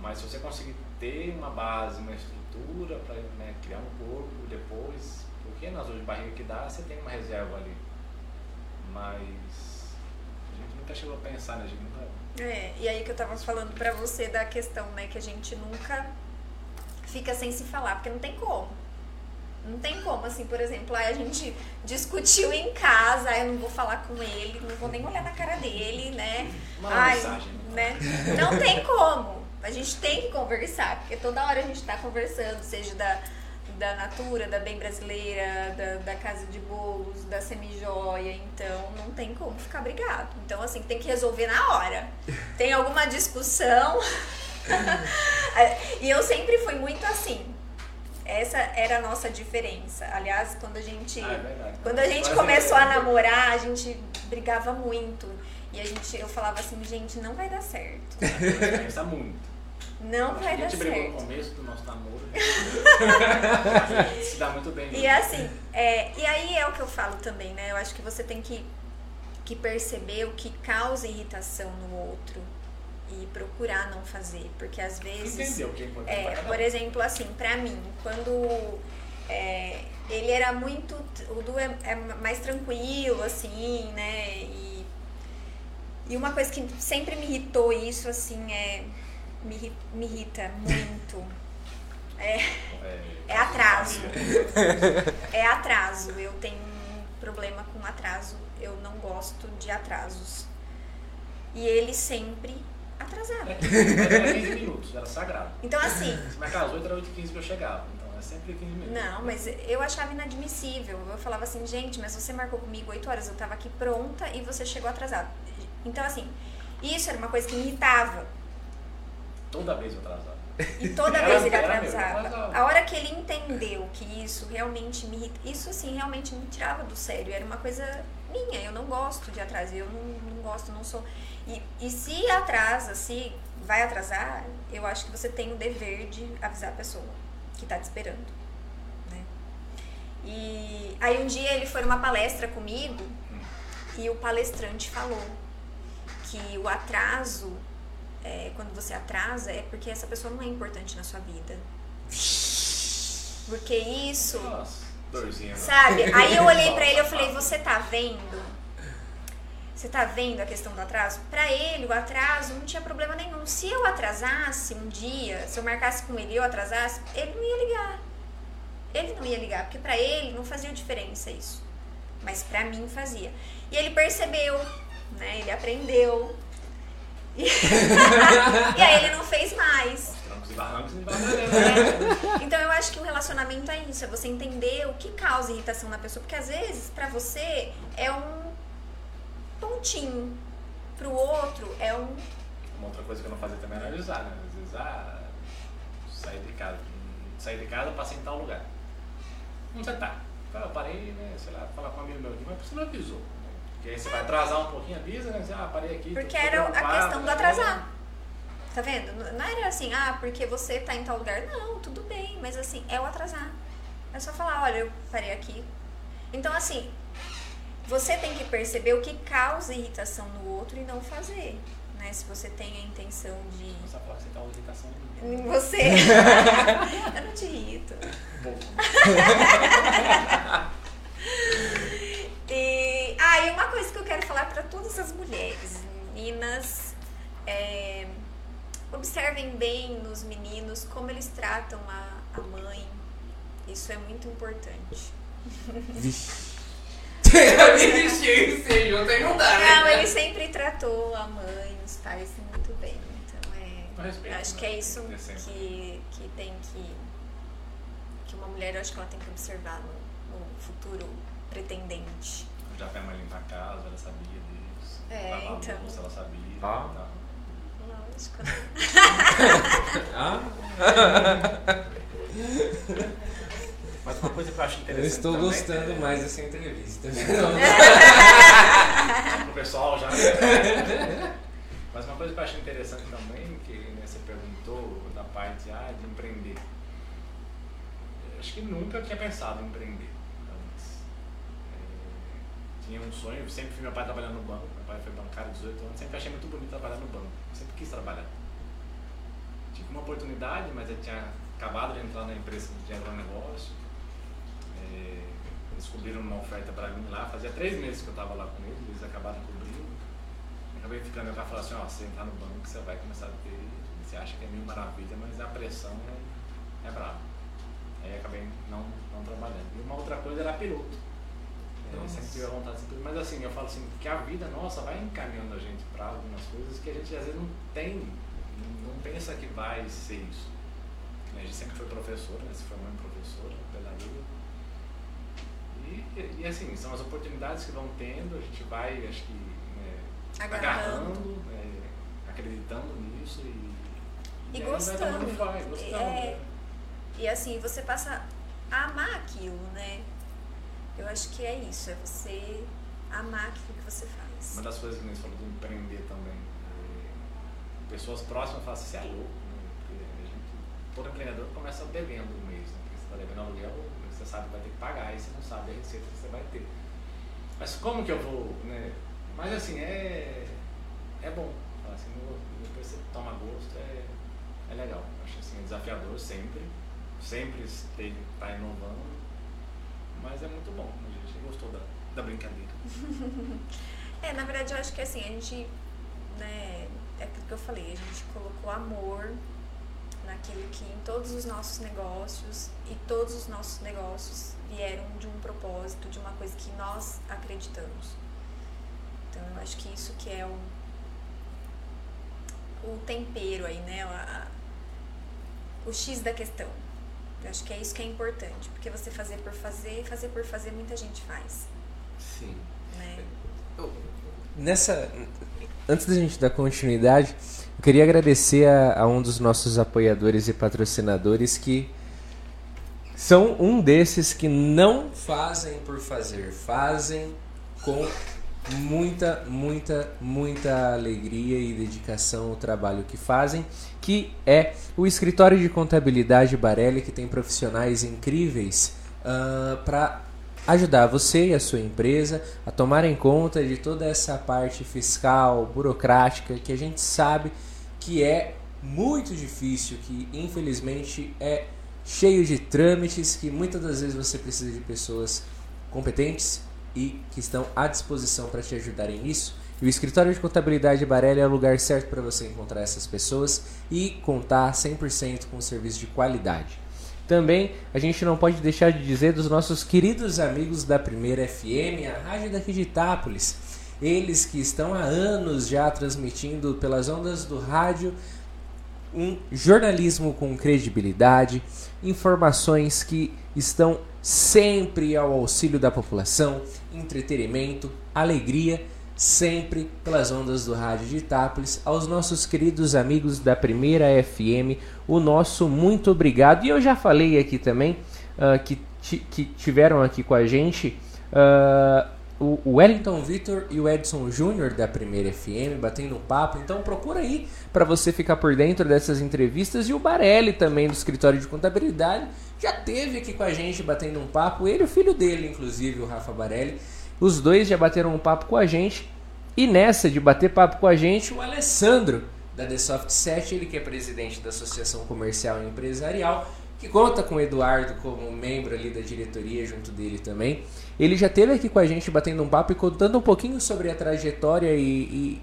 [SPEAKER 3] Mas se você conseguir ter uma base, uma estrutura para criar um corpo depois, porque nas de barriga que dá, você tem uma reserva ali. Mas a gente nunca chegou a pensar, né? A gente nunca.
[SPEAKER 2] É, e aí que eu tava falando pra você da questão, né, que a gente nunca fica sem se falar, porque não tem como. Não tem como, assim, por exemplo, aí a gente discutiu em casa, aí eu não vou falar com ele, não vou nem olhar na cara dele, né?
[SPEAKER 3] Uma
[SPEAKER 2] Ai,
[SPEAKER 3] mensagem.
[SPEAKER 2] né? Não tem como. A gente tem que conversar, porque toda hora a gente tá conversando, seja da, da Natura, da Bem Brasileira, da, da Casa de Bolos, da Semijoia, então não tem como ficar brigado. Então, assim, tem que resolver na hora. Tem alguma discussão. [laughs] e eu sempre fui muito assim. Essa era a nossa diferença. Aliás, quando a gente,
[SPEAKER 3] Ah, é
[SPEAKER 2] quando a gente
[SPEAKER 3] Mas
[SPEAKER 2] começou
[SPEAKER 3] é-
[SPEAKER 2] a namorar, a gente brigava muito. E a gente, eu falava assim, gente, não vai dar certo. [laughs]
[SPEAKER 3] Pensa muito.
[SPEAKER 2] Não vai
[SPEAKER 3] a
[SPEAKER 2] dar
[SPEAKER 3] gente brigou no
[SPEAKER 2] certo.
[SPEAKER 3] começo do nosso namoro. [laughs] Se dá muito bem.
[SPEAKER 2] E assim, é, e aí é o que eu falo também, né? Eu acho que você tem que, que perceber o que causa irritação no outro e procurar não fazer, porque às vezes
[SPEAKER 3] Entendeu o que é
[SPEAKER 2] É, por exemplo, assim, pra mim, quando é, ele era muito. O Du é, é mais tranquilo, assim, né? E, e uma coisa que sempre me irritou isso, assim, é. Me, me irrita muito. [laughs] É, é atraso. É atraso. Eu tenho um problema com atraso. Eu não gosto de atrasos. E ele sempre atrasava.
[SPEAKER 3] Era 15 minutos, era sagrado.
[SPEAKER 2] Então, assim,
[SPEAKER 3] Se marcar às 8 era 8 h 15 que eu chegava. Então é sempre 15 minutos.
[SPEAKER 2] Não, mas eu achava inadmissível. Eu falava assim, gente, mas você marcou comigo 8 horas, eu tava aqui pronta e você chegou atrasado. Então, assim, isso era uma coisa que me irritava.
[SPEAKER 3] Toda vez eu atrasava.
[SPEAKER 2] E toda
[SPEAKER 3] Era-
[SPEAKER 2] vez ele
[SPEAKER 3] era
[SPEAKER 2] atrasava.
[SPEAKER 3] atrasava.
[SPEAKER 2] A hora que ele entendeu que isso realmente me irrita, isso assim realmente me tirava do sério. Era uma coisa minha, eu não gosto de atraso, eu não, não gosto, não sou. E, e se atrasa, se vai atrasar, eu acho que você tem o dever de avisar a pessoa que tá te esperando. Né? E aí um dia ele foi numa palestra comigo e o palestrante falou que o atraso é, quando você atrasa é porque essa pessoa não é importante na sua vida. Porque isso,
[SPEAKER 3] Nossa, dorzinha. né?
[SPEAKER 2] sabe? Aí eu olhei pra ele e eu falei, você tá vendo? Você tá vendo a questão do atraso? Pra ele, o atraso não tinha problema nenhum. Se eu atrasasse um dia, se eu marcasse com ele e eu atrasasse, ele não ia ligar. Ele não ia ligar, porque pra ele não fazia diferença isso. Mas pra mim fazia. E ele percebeu, né? Ele aprendeu. E, [laughs] e aí ele não fez mais.
[SPEAKER 3] Barrancos aprendendo, né?
[SPEAKER 2] Então eu acho que o relacionamento é isso, é você entender o que causa irritação na pessoa, porque às vezes pra você é um pontinho, pro outro é um
[SPEAKER 3] Uma outra coisa que eu não fazia também era avisar, né? Às vezes, ah, sair de casa. Sair de casa, passei em tal lugar. Onde você tá? Ah, Eu parei, né, sei lá, falar com um amigo meu aqui, mas você não avisou. né? Porque aí você vai atrasar um pouquinho, avisa, né? Você, Ah, parei aqui.
[SPEAKER 2] porque
[SPEAKER 3] tô
[SPEAKER 2] era a questão do
[SPEAKER 3] né?
[SPEAKER 2] atrasar. Tá vendo? Não era assim, ah, porque você tá em tal lugar. Não, tudo bem, mas assim, é o atrasar. É só falar, olha, eu parei aqui. Então, assim, você tem que perceber o que causa irritação no outro e não fazer. Né? Se você tem a intenção de
[SPEAKER 3] sabe falar que você uma irritação
[SPEAKER 2] em você. [laughs] eu não te irrito.
[SPEAKER 3] pouco. [laughs]
[SPEAKER 2] E, ah, e uma coisa que eu quero falar para todas as mulheres, meninas, é, observem bem nos meninos como eles tratam a, a mãe. Isso é muito importante.
[SPEAKER 1] Vixe.
[SPEAKER 4] Vixe, [laughs] aí não dá,
[SPEAKER 2] Não,
[SPEAKER 4] né?
[SPEAKER 2] ele sempre tratou a mãe, os pais muito bem. Então é.
[SPEAKER 3] respeito,
[SPEAKER 2] Acho
[SPEAKER 3] né?
[SPEAKER 2] que é isso
[SPEAKER 3] É
[SPEAKER 2] que, que tem que. Que uma mulher, eu acho que ela tem que observar no, no futuro pretendente.
[SPEAKER 3] Já foi a mãe limpar a casa, ela sabia disso.
[SPEAKER 2] É, então.
[SPEAKER 3] louça, ela sabia.
[SPEAKER 1] Ah.
[SPEAKER 3] e
[SPEAKER 1] Ah,
[SPEAKER 3] Mas uma coisa que eu acho interessante.
[SPEAKER 1] eu estou
[SPEAKER 3] também,
[SPEAKER 1] gostando
[SPEAKER 3] é,
[SPEAKER 1] mais dessa entrevista. [laughs]
[SPEAKER 3] Pro pessoal já. Mas uma coisa que eu acho interessante também, que né, você perguntou da parte ah, de empreender. Eu acho que nunca tinha pensado em empreender antes. É, tinha um sonho, sempre vi meu pai trabalhando no banco, meu pai foi bancário 18 anos, sempre achei muito bonito trabalhar no banco, quis trabalhar. Tive uma oportunidade, mas eu tinha acabado de entrar na empresa de agronegócio. É, descobriram uma oferta para mim lá, fazia três meses que eu estava lá com eles, eles acabaram cobrindo. Acabei ficando, pai falou assim, ó, você entrar no banco, você vai começar a ter, você acha que é mil maravilha, mas a pressão é, é brava. Aí acabei não, não trabalhando. E uma outra coisa era piloto.
[SPEAKER 1] Nossa.
[SPEAKER 3] sempre tive a vontade de. Mas assim, eu falo assim, que a vida nossa vai encaminhando a gente para algumas coisas que a gente às vezes não tem, não pensa que vai ser isso. A gente sempre foi professora, né? se formou em professora pela Lua. E, e, assim, são as oportunidades que vão tendo, a gente vai, acho que, né,
[SPEAKER 2] Agarrando.
[SPEAKER 3] agarrando, né, acreditando nisso e,
[SPEAKER 2] E
[SPEAKER 3] vai
[SPEAKER 2] gostando.
[SPEAKER 3] tomando vai, gostando.
[SPEAKER 2] É.
[SPEAKER 3] né?
[SPEAKER 2] E assim, você passa a amar aquilo, né? Eu acho que é isso, é você amar aquilo que você faz.
[SPEAKER 3] Uma das coisas que nós falamos do empreender também. é, pessoas próximas falam assim, você é louco, né? Porque a gente, todo empreendedor começa devendo um mês, né? Porque você está devendo aluguel, você sabe que vai ter que pagar, e você não sabe a receita que você vai ter. Mas como que eu vou, né? Mas assim, é, é bom. Assim, depois você toma gosto, é, é legal. Acho assim, é desafiador sempre. Sempre estar inovando. Mas é muito bom. A gente gostou da, da brincadeira. [laughs]
[SPEAKER 2] É, na verdade eu acho que assim, a gente, né, é aquilo que eu falei, a gente colocou amor naquilo que em todos os nossos negócios e todos os nossos negócios vieram de um propósito, de uma coisa que nós acreditamos. Então eu acho que isso que é o, o tempero aí, né, a- o X da questão. Eu acho que é isso que é importante, porque você fazer por fazer, fazer por fazer muita gente faz,
[SPEAKER 1] Sim.
[SPEAKER 2] né?
[SPEAKER 1] Nessa. Antes da gente dar continuidade, eu queria agradecer a, a um dos nossos apoiadores e patrocinadores que são um desses que não fazem por fazer, fazem com muita, muita, muita alegria e dedicação ao trabalho que fazem, que é o escritório de contabilidade Barelli, que tem profissionais incríveis para ajudar você e a sua empresa a tomarem conta de toda essa parte fiscal, burocrática, que a gente sabe que é muito difícil, que infelizmente é cheio de trâmites, que muitas das vezes você precisa de pessoas competentes e que estão à disposição para te ajudarem nisso. E o escritório de contabilidade Barelli é o lugar certo para você encontrar essas pessoas e contar 100% com um serviço de qualidade. Também a gente não pode deixar de dizer dos nossos queridos amigos da Primeira FM, a rádio daqui de Itápolis. Eles que estão há anos já transmitindo pelas ondas do rádio um jornalismo com credibilidade, informações que estão sempre ao auxílio da população, entretenimento, alegria, sempre pelas ondas do rádio de Itápolis. Aos nossos queridos amigos da Primeira FM, o nosso muito obrigado. E eu já falei aqui também ah, que, que tiveram aqui com a gente o o Wellington Vitor e o Edson Júnior da Primeira FM batendo um papo. Então procura aí para você ficar por dentro dessas entrevistas. E o Barelli também do escritório de contabilidade já teve aqui com a gente batendo um papo. Ele e o filho dele, inclusive, o Rafa Barelli. Os dois já bateram um papo com a gente. E nessa de bater papo com a gente, o Alessandro da The Soft 7, ele que é presidente da Associação Comercial e Empresarial, que conta com o Eduardo como membro ali da diretoria junto dele também. Ele já esteve aqui com a gente batendo um papo e contando um pouquinho sobre a trajetória e,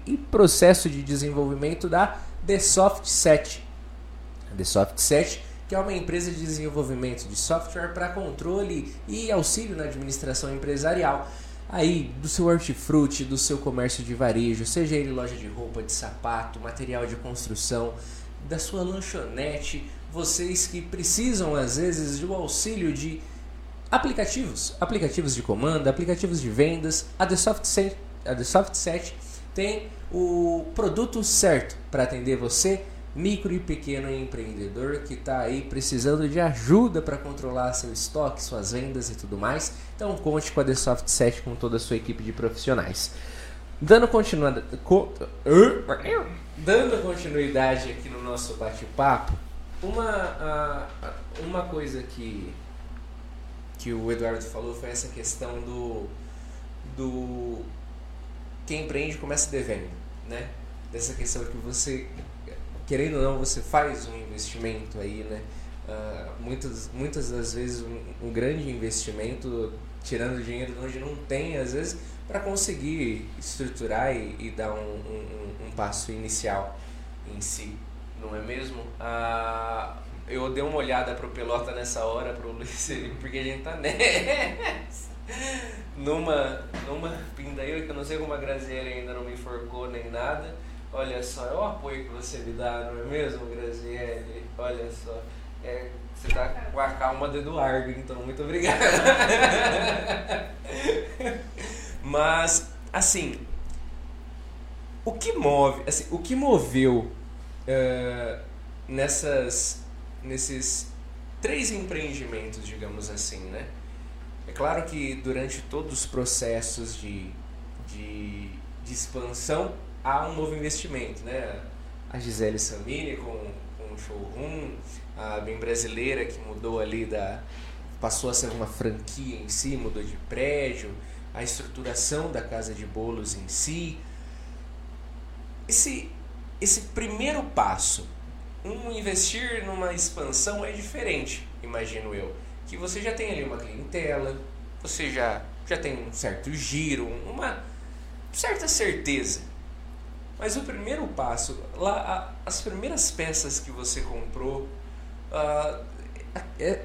[SPEAKER 1] e- e processo de desenvolvimento da The Soft 7. A The Soft 7, que é uma empresa de desenvolvimento de software para controle e auxílio na administração empresarial. Aí, do seu hortifruti, do seu comércio de varejo, seja ele loja de roupa, de sapato, material de construção, da sua lanchonete, vocês que precisam às vezes do auxílio de aplicativos, aplicativos de comando, aplicativos de vendas, a The Soft Set, a The Soft Set tem o produto certo para atender você, micro e pequeno empreendedor que está aí precisando de ajuda para controlar seu estoque, suas vendas e tudo mais. Então conte com a The Soft Set com toda a sua equipe de profissionais. Dando continuidade, dando continuidade aqui no nosso bate-papo, uma, uma coisa que, que o Eduardo falou foi essa questão do, do quem empreende começa devendo, né? Dessa questão que você, querendo ou não, você faz um investimento aí, né? Ah, muitas, muitas das vezes um, um grande investimento tirando dinheiro de onde não tem, às vezes, para conseguir estruturar e, e dar um, um- um passo inicial em si, não é mesmo? Ah, eu dei uma olhada pro Pelota nessa hora, pro Luiz, [laughs] porque a gente tá nessa. Numa, numa pindaíra que eu não sei como a Graziella ainda não me enforcou nem nada. Olha só, é o apoio que você me dá, não é mesmo, Graziele? Olha só. É, você tá com a calma do Eduardo, então muito obrigado. [laughs] Mas, assim, o que move, assim, o que moveu uh, nessas, nesses três empreendimentos, digamos assim, né? É claro que durante todos os processos de, de, de expansão há um novo investimento, né? A Gisele Samini com, com o showroom, a Bem Brasileira que mudou ali da passou a ser uma franquia em si, mudou de prédio, a estruturação da casa de bolos em si. Esse esse primeiro passo, um investir numa expansão é diferente, imagino eu, que você já tem ali uma clientela, você já já tem um certo giro, uma certa certeza. Mas o primeiro passo, lá as primeiras peças que você comprou, uh, é,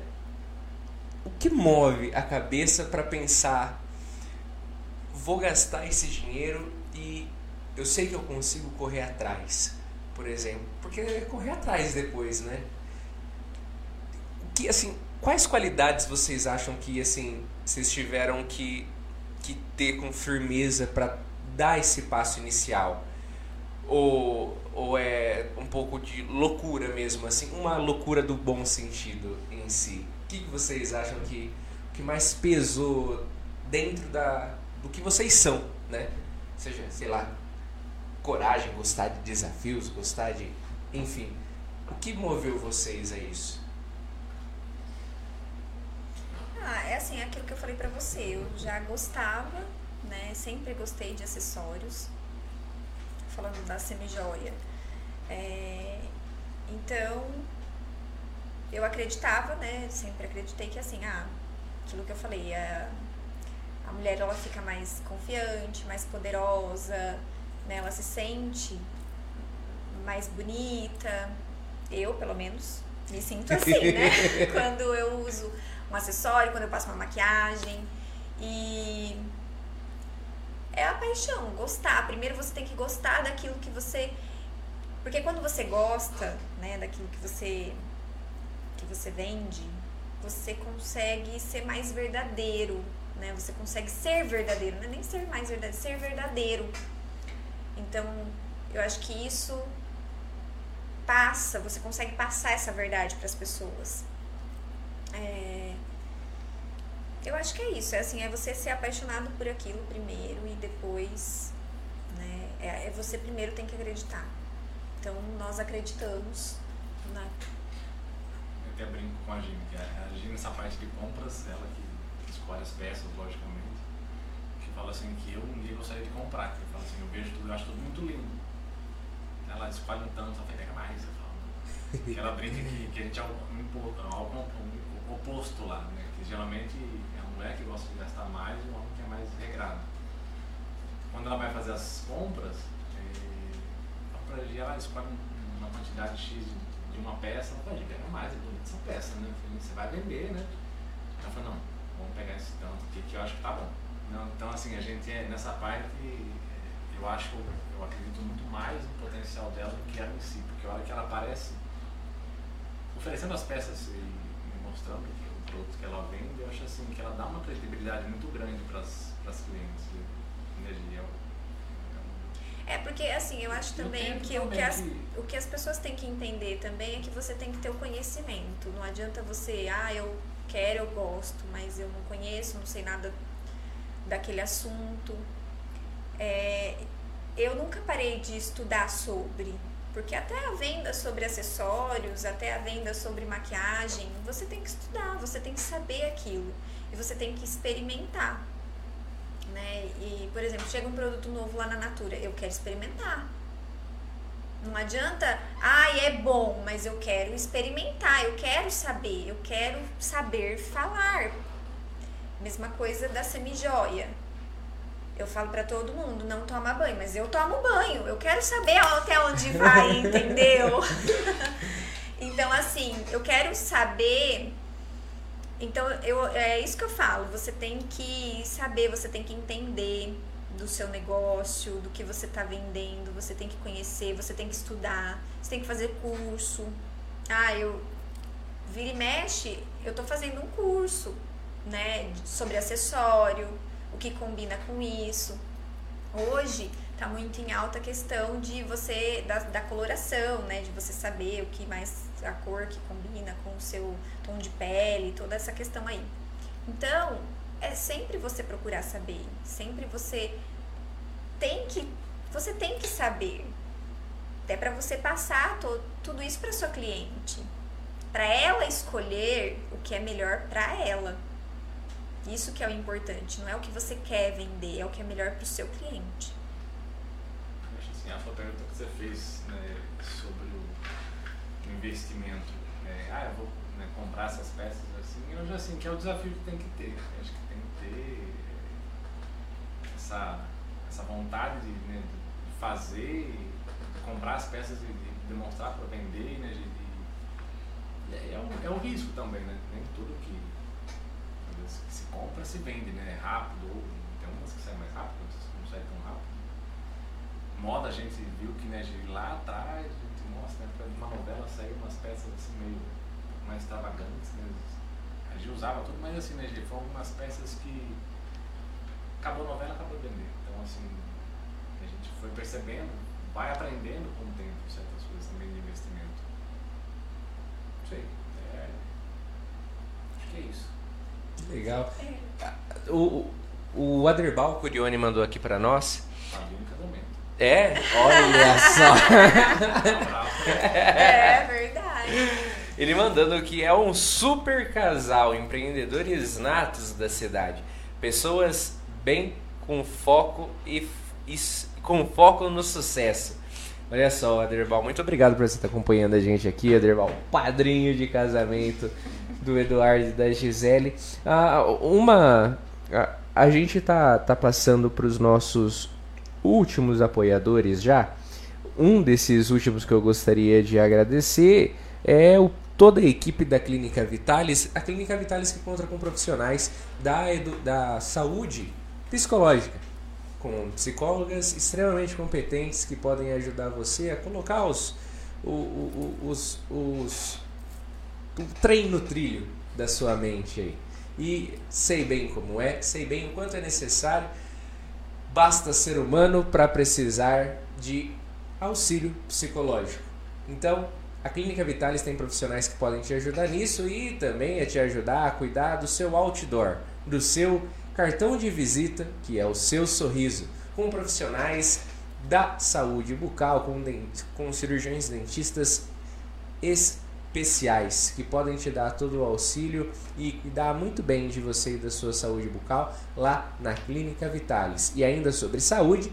[SPEAKER 1] o que move a cabeça para pensar vou gastar esse dinheiro e eu sei que eu consigo correr atrás, por exemplo, porque é correr atrás depois, né? Que assim, quais qualidades vocês acham que assim vocês tiveram que que ter com firmeza para dar esse passo inicial? Ou, ou é um pouco de loucura mesmo, assim, uma loucura do bom sentido em si? O que vocês acham que, que mais pesou dentro da, do que vocês são, né? Seja, sei lá, coragem, gostar de desafios, gostar de. Enfim. O que moveu vocês a isso?
[SPEAKER 2] Ah, é assim, é aquilo que eu falei pra você. Eu já gostava, né? Sempre gostei de acessórios falando da semijoia. É, então, eu acreditava, né? Sempre acreditei que assim, ah, aquilo que eu falei, a, a mulher ela fica mais confiante, mais poderosa, né? Ela se sente mais bonita. Eu, pelo menos, me sinto assim, [laughs] né? quando eu uso um acessório, quando eu passo uma maquiagem. E é a paixão, gostar. Primeiro você tem que gostar daquilo que você. Porque quando você gosta, né, daquilo que você que você vende, você consegue ser mais verdadeiro, né? Você consegue ser verdadeiro, não é nem ser mais verdadeiro, ser verdadeiro. Então, eu acho que isso passa, você consegue passar essa verdade para as pessoas. É, eu acho que é isso, é assim, é você ser apaixonado por aquilo primeiro e depois, né, é, é você primeiro tem que acreditar. Então, nós acreditamos, né?
[SPEAKER 3] Eu até brinco com a Gina, que a Gina, nessa parte de compras, ela que escolhe as peças, logicamente, que fala assim, que eu um dia gostaria de comprar, que fala assim, eu vejo tudo, eu acho tudo muito lindo. Ela escolhe um tanto, ela fala, pega mais, eu falo. [laughs] Que ela brinca que, que a gente é um, um, um, um oposto lá, né? Que geralmente mulher que gosta de gastar mais e o homem que é mais regrado. Quando ela vai fazer as compras, é, para ela escolhe uma quantidade X de uma peça, ela fala, pega mais, é bonita essa peça, né? Você vai vender, né? Ela fala, não, vamos pegar esse tanto aqui que eu acho que tá bom. Não, então, assim, a gente é nessa parte, eu acho, eu acredito muito mais no potencial dela do que ela em si, porque a hora que ela aparece oferecendo as peças e mostrando produtos que ela vende, eu acho assim que ela dá uma credibilidade muito grande para as clientes. Energia.
[SPEAKER 2] É porque assim, eu acho também que, o que, as, o que as pessoas têm que entender também é que você tem que ter o conhecimento. Não adianta você, ah, eu quero, eu gosto, mas eu não conheço, não sei nada daquele assunto. É, eu nunca parei de estudar sobre, porque até a venda sobre acessórios, até a venda sobre maquiagem, você tem que estudar, você tem que saber aquilo e você tem que experimentar. Né? E, por exemplo, chega um produto novo lá na Natura, eu quero experimentar. Não adianta, ah, é bom, mas eu quero experimentar, eu quero saber, eu quero saber falar. Mesma coisa da semijoia. Eu falo para todo mundo, não toma banho, mas eu tomo banho. Eu quero saber até onde vai, [laughs] entendeu? [laughs] então, assim, eu quero saber. Então, eu, é isso que eu falo. Você tem que saber, você tem que entender do seu negócio, do que você está vendendo, você tem que conhecer, você tem que estudar, você tem que fazer curso. Ah, eu vira e mexe, eu tô fazendo um curso, né, sobre acessório, que combina com isso. Hoje tá muito em alta a questão de você da, da coloração, né, de você saber o que mais a cor que combina com o seu tom de pele, toda essa questão aí. Então, é sempre você procurar saber, sempre você tem que você tem que saber. Até para você passar to, tudo isso para sua cliente, para ela escolher o que é melhor para ela. Isso que é o importante, não é o que você quer vender, é o que é melhor para o seu cliente.
[SPEAKER 3] Acho assim, a pergunta que você fez né, sobre o investimento, é, ah, eu vou né, comprar essas peças assim, eu já assim que é o desafio que tem que ter. Acho que tem que ter essa, essa vontade de, né, de fazer, de comprar as peças e de demonstrar para vender, né, de, de, é, um, é um risco também, né? Nem tudo que, compra se vende, né? Rápido, ou tem umas que saem mais rápido, outras que não saem tão rápido. Moda a gente viu que né, lá atrás, a gente mostra, né, uma novela sair umas peças assim meio mais extravagantes, né? A gente usava tudo, mas assim, né, gente, foram algumas peças que acabou a novela, acabou de vender. Então, assim, a gente foi percebendo, vai aprendendo com o tempo certas coisas também de investimento. Não sei. É, acho que é isso.
[SPEAKER 1] Legal. O, o Aderbal Curione mandou aqui para nós.
[SPEAKER 3] Casamento.
[SPEAKER 1] É? Olha só. [laughs]
[SPEAKER 2] É verdade.
[SPEAKER 1] Ele mandando que é um super casal, empreendedores natos da cidade. Pessoas bem com foco e, e com foco no sucesso. Olha só, Aderbal, muito obrigado por você estar acompanhando a gente aqui, Aderbal, padrinho de casamento do Eduardo e da Gisele. Ah, uma. A, a gente tá, tá passando para os nossos últimos apoiadores já. Um desses últimos que eu gostaria de agradecer é o, toda a equipe da Clínica Vitalis. A Clínica Vitalis que conta com profissionais da, edu, da saúde psicológica, com psicólogas extremamente competentes que podem ajudar você a colocar os, os, os, os o trem no trilho da sua mente aí. E sei bem como é, sei bem o quanto é necessário. Basta ser humano para precisar de auxílio psicológico. Então, a Clínica Vitalis tem profissionais que podem te ajudar nisso e também a te ajudar a cuidar do seu outdoor, do seu cartão de visita, que é o seu sorriso, com profissionais da saúde bucal, com, com cirurgiões dentistas especiais, que podem te dar todo o auxílio e cuidar muito bem de você e da sua saúde bucal lá na Clínica Vitalis. E ainda sobre saúde,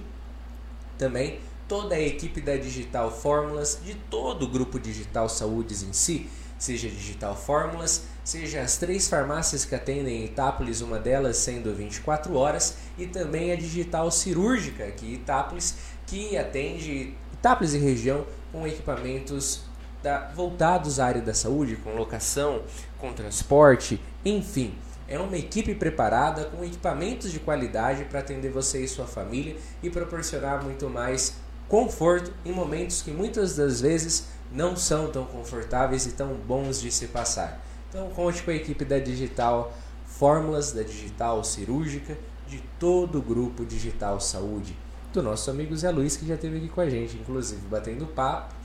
[SPEAKER 1] também toda a equipe da Digital Fórmulas, de todo o grupo Digital Saúdes em si, seja Digital Fórmulas, seja as três farmácias que atendem em Itápolis, uma delas sendo 24 horas, e também a Digital Cirúrgica aqui em Itápolis, que atende Itápolis e região com equipamentos da, voltados à área da saúde, com locação, com transporte, enfim. É uma equipe preparada com equipamentos de qualidade para atender você e sua família e proporcionar muito mais conforto em momentos que muitas das vezes não são tão confortáveis e tão bons de se passar. Então conte com a equipe da Digital Fórmulas, da Digital Cirúrgica, de todo o grupo Digital Saúde, do nosso amigo Zé Luiz, que já esteve aqui com a gente, inclusive batendo papo.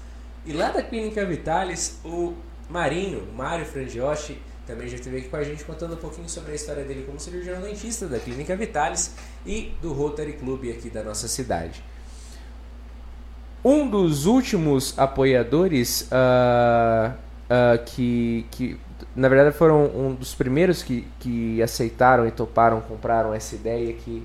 [SPEAKER 1] E lá da Clínica Vitalis, o Marinho, Mário Frangiotti, também já esteve aqui com a gente contando um pouquinho sobre a história dele como cirurgião dentista da Clínica Vitalis e do Rotary Club aqui da nossa cidade. Um dos últimos apoiadores uh, uh, que, que, na verdade, foram um dos primeiros que, que aceitaram e toparam, compraram essa ideia que,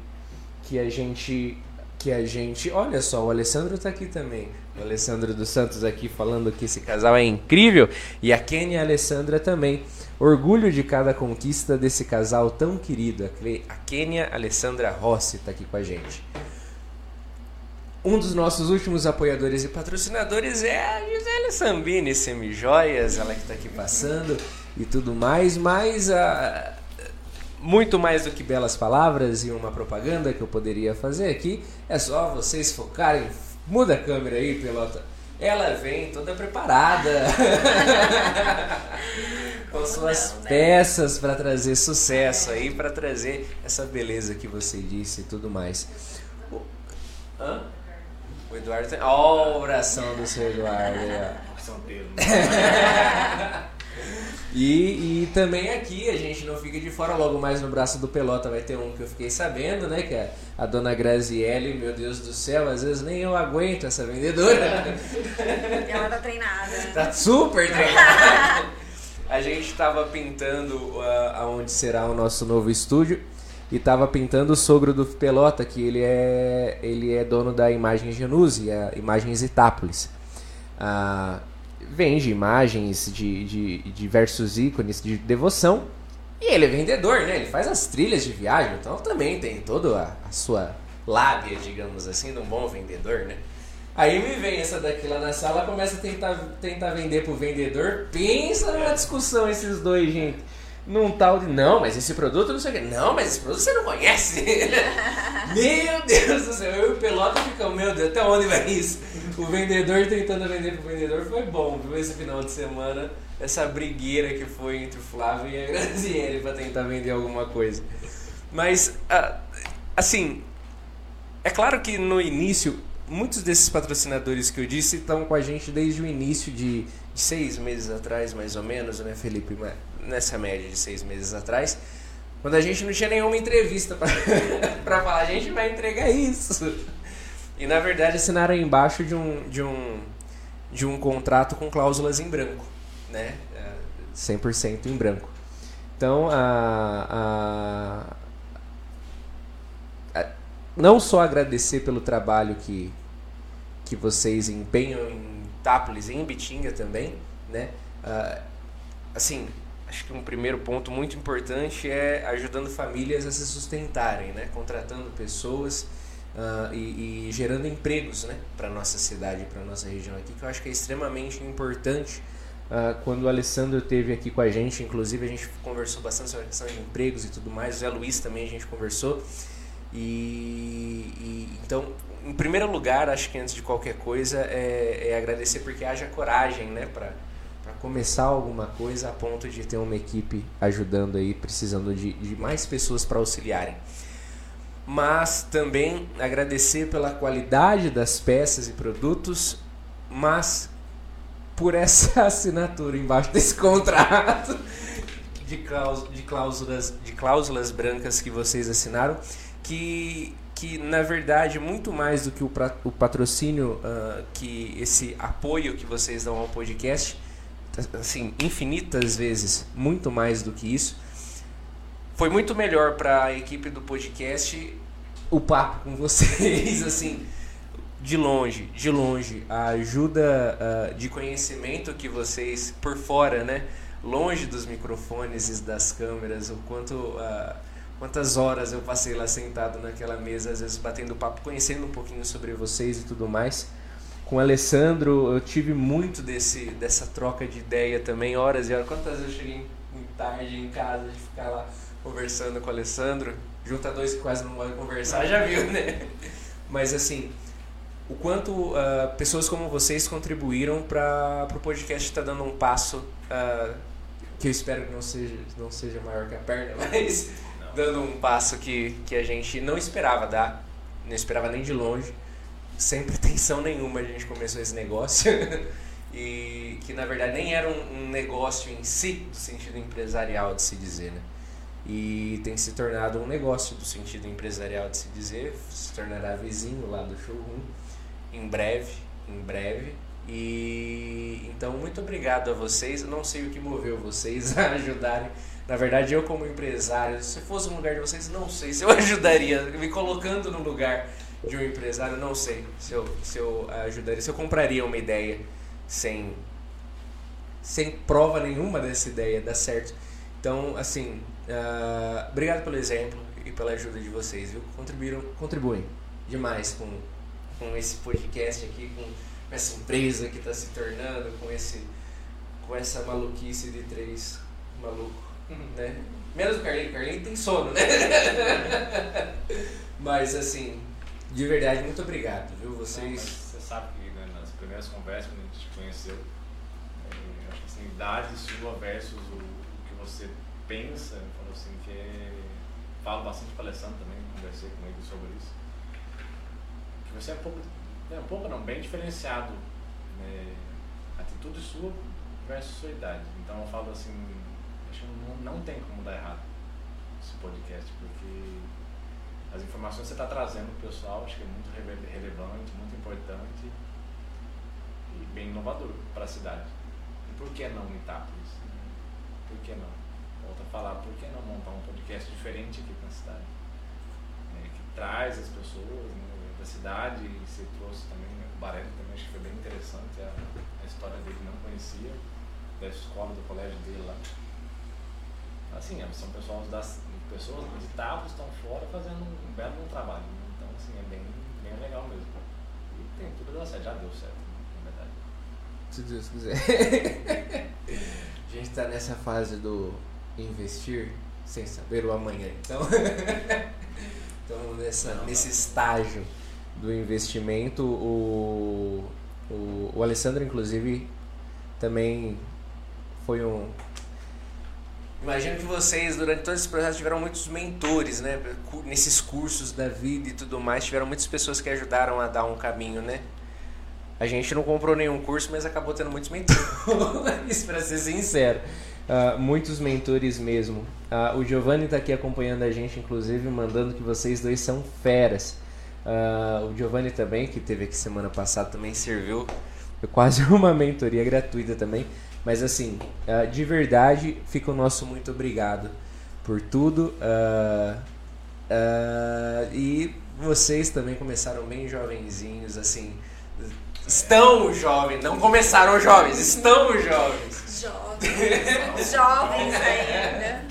[SPEAKER 1] que a gente que a gente. Olha só, o Alessandro está aqui também. O Alessandro dos Santos aqui falando que esse casal é incrível. E a Kenny e a Alessandra também. Orgulho de cada conquista desse casal tão querido. A Kênia Alessandra Rossi está aqui com a gente. Um dos nossos últimos apoiadores e patrocinadores é a Gisele Sambini, Semijoias, ela que está aqui passando e tudo mais, mas a, muito mais do que belas palavras e uma propaganda que eu poderia fazer aqui, é só vocês focarem. Muda a câmera aí, pelota. Ela vem toda preparada. [laughs] com suas não, né? peças para trazer sucesso aí, para trazer essa beleza que você disse e tudo mais. O, hã? o Eduardo tem. Ó, oh, oração do seu Eduardo. São Pedro. [laughs] E, e também aqui a gente não fica de fora, logo mais no braço do Pelota vai ter um que eu fiquei sabendo, né? Que é a dona Graziele, meu Deus do céu, às vezes nem eu aguento essa vendedora. [laughs]
[SPEAKER 2] Ela tá treinada.
[SPEAKER 1] Tá super treinada. [laughs] a gente estava pintando uh, aonde será o nosso novo estúdio e estava pintando o sogro do Pelota, que ele é, ele é dono da Imagem Genuse, a Imagens Itápolis. Uh, vende imagens de, de, de diversos ícones de devoção. E ele é vendedor, né? Ele faz as trilhas de viagem, então também tem toda a, a sua lábia, digamos assim, de um bom vendedor, né? Aí me vem essa daqui lá na sala, começa a tentar, tentar vender pro vendedor. Pensa numa discussão esses dois, gente num tal de. Não, mas esse produto não sei o que. Não, mas esse produto você não conhece. [laughs] meu Deus do céu, eu e o Pelota ficamos, meu Deus, até onde vai isso? O vendedor tentando vender pro vendedor foi bom, viu? Esse final de semana, essa brigueira que foi entre o Flávio e a [laughs] Graziele pra tentar vender alguma coisa. Mas, assim, é claro que no início, muitos desses patrocinadores que eu disse estão com a gente desde o início de, de seis meses atrás, mais ou menos, né, Felipe? nessa média de seis meses atrás, quando a gente não tinha nenhuma entrevista para [laughs] falar, a gente vai entregar isso. E na verdade assinaram embaixo de um, de um, de um contrato com cláusulas em branco, né? 100% em branco. Então, a, a, a, não só agradecer pelo trabalho que, que vocês empenham em Tápolis e em Bitinga também, né? Uh, assim, acho que um primeiro ponto muito importante é ajudando famílias a se sustentarem, né? contratando pessoas uh, e, e, gerando empregos né? para nossa cidade, para nossa região aqui, que eu acho que é extremamente importante. Uh, quando o Alessandro esteve aqui com a gente, inclusive a gente conversou bastante sobre a questão de empregos e tudo mais, o Zé Luiz também a gente conversou. E, e, então, em primeiro lugar, acho que antes de qualquer coisa é, é agradecer porque haja coragem, né, para começar alguma coisa a ponto de ter uma equipe ajudando aí, precisando de, de mais pessoas para auxiliarem. Mas também agradecer pela qualidade das peças e produtos, mas por essa [laughs] assinatura embaixo desse contrato de, cláusulas, de, cláusulas, de cláusulas brancas que vocês assinaram, que, que na verdade, muito mais do que o, o patrocínio, uh, que esse apoio que vocês dão ao podcast, assim, infinitas vezes, muito mais do que isso. Foi muito melhor para a equipe do podcast o papo com vocês, [laughs] assim, de longe, de longe, a ajuda uh, de conhecimento que vocês por fora, né, longe dos microfones e das câmeras, o quanto uh, quantas horas eu passei lá sentado naquela mesa, às vezes batendo papo, conhecendo um pouquinho sobre vocês e tudo mais com o Alessandro eu tive muito desse, dessa troca de ideia também, horas e horas. Quantas vezes eu cheguei tarde em casa de ficar lá conversando com o Alessandro? Junta dois que quase não vão conversar, já viu, né? [laughs] Mas assim, o quanto uh, pessoas como vocês contribuíram para o podcast estar tá dando um passo uh, que eu espero que não seja, não seja maior que a perna, [laughs] mas não. dando um passo que, que a gente não esperava dar, não esperava nem de longe sem pretensão nenhuma a gente começou esse negócio. [laughs] e que na verdade nem era um, um, negócio em si, do sentido empresarial de se dizer, né? E tem se tornado um negócio do sentido empresarial de se dizer, se tornará vizinho lá do showroom em breve, em breve. E então muito obrigado a vocês. Eu não sei o que moveu vocês [laughs] a ajudarem. Na verdade, eu como empresário, se fosse no lugar de vocês, não sei se eu [laughs] ajudaria, me colocando no lugar de um empresário, não sei se eu, se eu ajudaria, se eu compraria uma ideia sem, sem prova nenhuma dessa ideia dar certo. Então, assim, uh, obrigado pelo exemplo e pela ajuda de vocês, viu? Contribuíram, contribuem demais com, com esse podcast aqui, com essa empresa que está se tornando, com, esse, com essa maluquice de três malucos, uhum. né? Menos o Carlinhos, Carlinhos tem sono, né? [laughs] Mas, assim, de verdade, muito obrigado, viu? Vocês. Não,
[SPEAKER 3] você sabe que né, nas primeiras conversas, quando a gente te conheceu, é, acho que assim, idade sua versus o você pensa, eu falo assim, que é, falo bastante com o Alessandro também, conversei com ele sobre isso, que você é um pouco, é um pouco não, bem diferenciado, né, atitude sua versus sua idade. Então eu falo assim, acho que não, não tem como dar errado esse podcast, porque as informações que você está trazendo para o pessoal, acho que é muito rele- relevante, muito importante e bem inovador para a cidade. E por que não Itápolis? Por que não? A falar, por que não montar um podcast diferente aqui na cidade? É, que traz as pessoas né, da cidade, e você trouxe também, né, o Barelli também acho que foi bem interessante, a, a história dele não conhecia, da escola, do colégio dele lá. Assim, é, são pessoas das pessoas de Itápolis estão fora fazendo um belo trabalho. né? Então, assim, é bem, bem legal mesmo. E tem tudo deu certo, já deu certo, né, na verdade.
[SPEAKER 1] Se Deus quiser. [laughs] A gente tá nessa fase do investir sem saber o amanhã. Então, [laughs] então nessa, nesse estágio do investimento, o, o, o Alessandro, inclusive, também foi um. Imagino que vocês, durante todo esse processo, tiveram muitos mentores, né? Nesses cursos da vida e tudo mais, tiveram muitas pessoas que ajudaram a dar um caminho, né? A gente não comprou nenhum curso, mas acabou tendo muitos mentores, [laughs] para ser sincero. Ah, muitos mentores mesmo. Ah, o Giovanni está aqui acompanhando a gente, inclusive, mandando que vocês dois são feras. Ah, o Giovanni também, que teve aqui semana passada, também serviu. Quase [laughs] uma mentoria gratuita também. Mas assim, de verdade, fica o nosso muito obrigado por tudo. E vocês também começaram bem jovenzinhos, assim. Estão jovens, não começaram jovens, estão jovens.
[SPEAKER 2] Jovens, jovens ainda.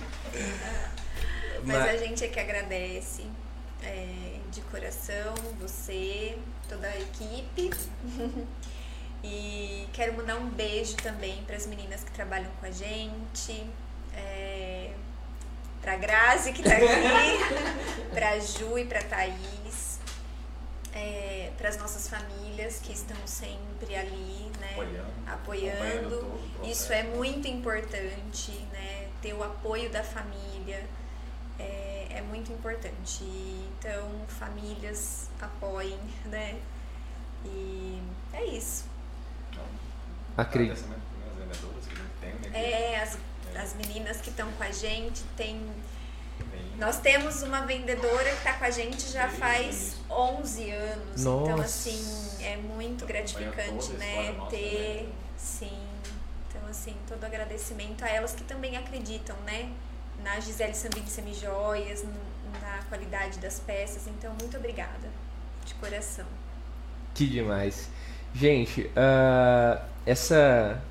[SPEAKER 2] Mas
[SPEAKER 1] Mas-
[SPEAKER 2] a gente é que agradece é, de coração você, toda a equipe. [laughs] E quero mandar um beijo também para as meninas que trabalham com a gente. É, pra Grazi que tá aqui, [laughs] pra Ju e pra Thaís, é, para as nossas famílias que estão sempre ali, né?
[SPEAKER 3] Apoiando.
[SPEAKER 2] apoiando. Isso é muito importante, né? Ter o apoio da família é, é muito importante. Então, famílias apoiem, [laughs] né? E é isso.
[SPEAKER 1] Acredito.
[SPEAKER 3] né?
[SPEAKER 2] É, as, as meninas que estão com a gente, tem. Nós temos uma vendedora que está com a gente já faz
[SPEAKER 3] início.
[SPEAKER 2] 11 anos. Então,
[SPEAKER 1] Nossa.
[SPEAKER 2] assim, é muito gratificante, né? Ter.
[SPEAKER 3] né?
[SPEAKER 2] Sim. Então, assim, todo agradecimento a elas que também acreditam, né? Na Gisele Sambini Semijoias, na qualidade das peças. Então, muito obrigada. De coração.
[SPEAKER 1] Que demais. Gente, ah, essa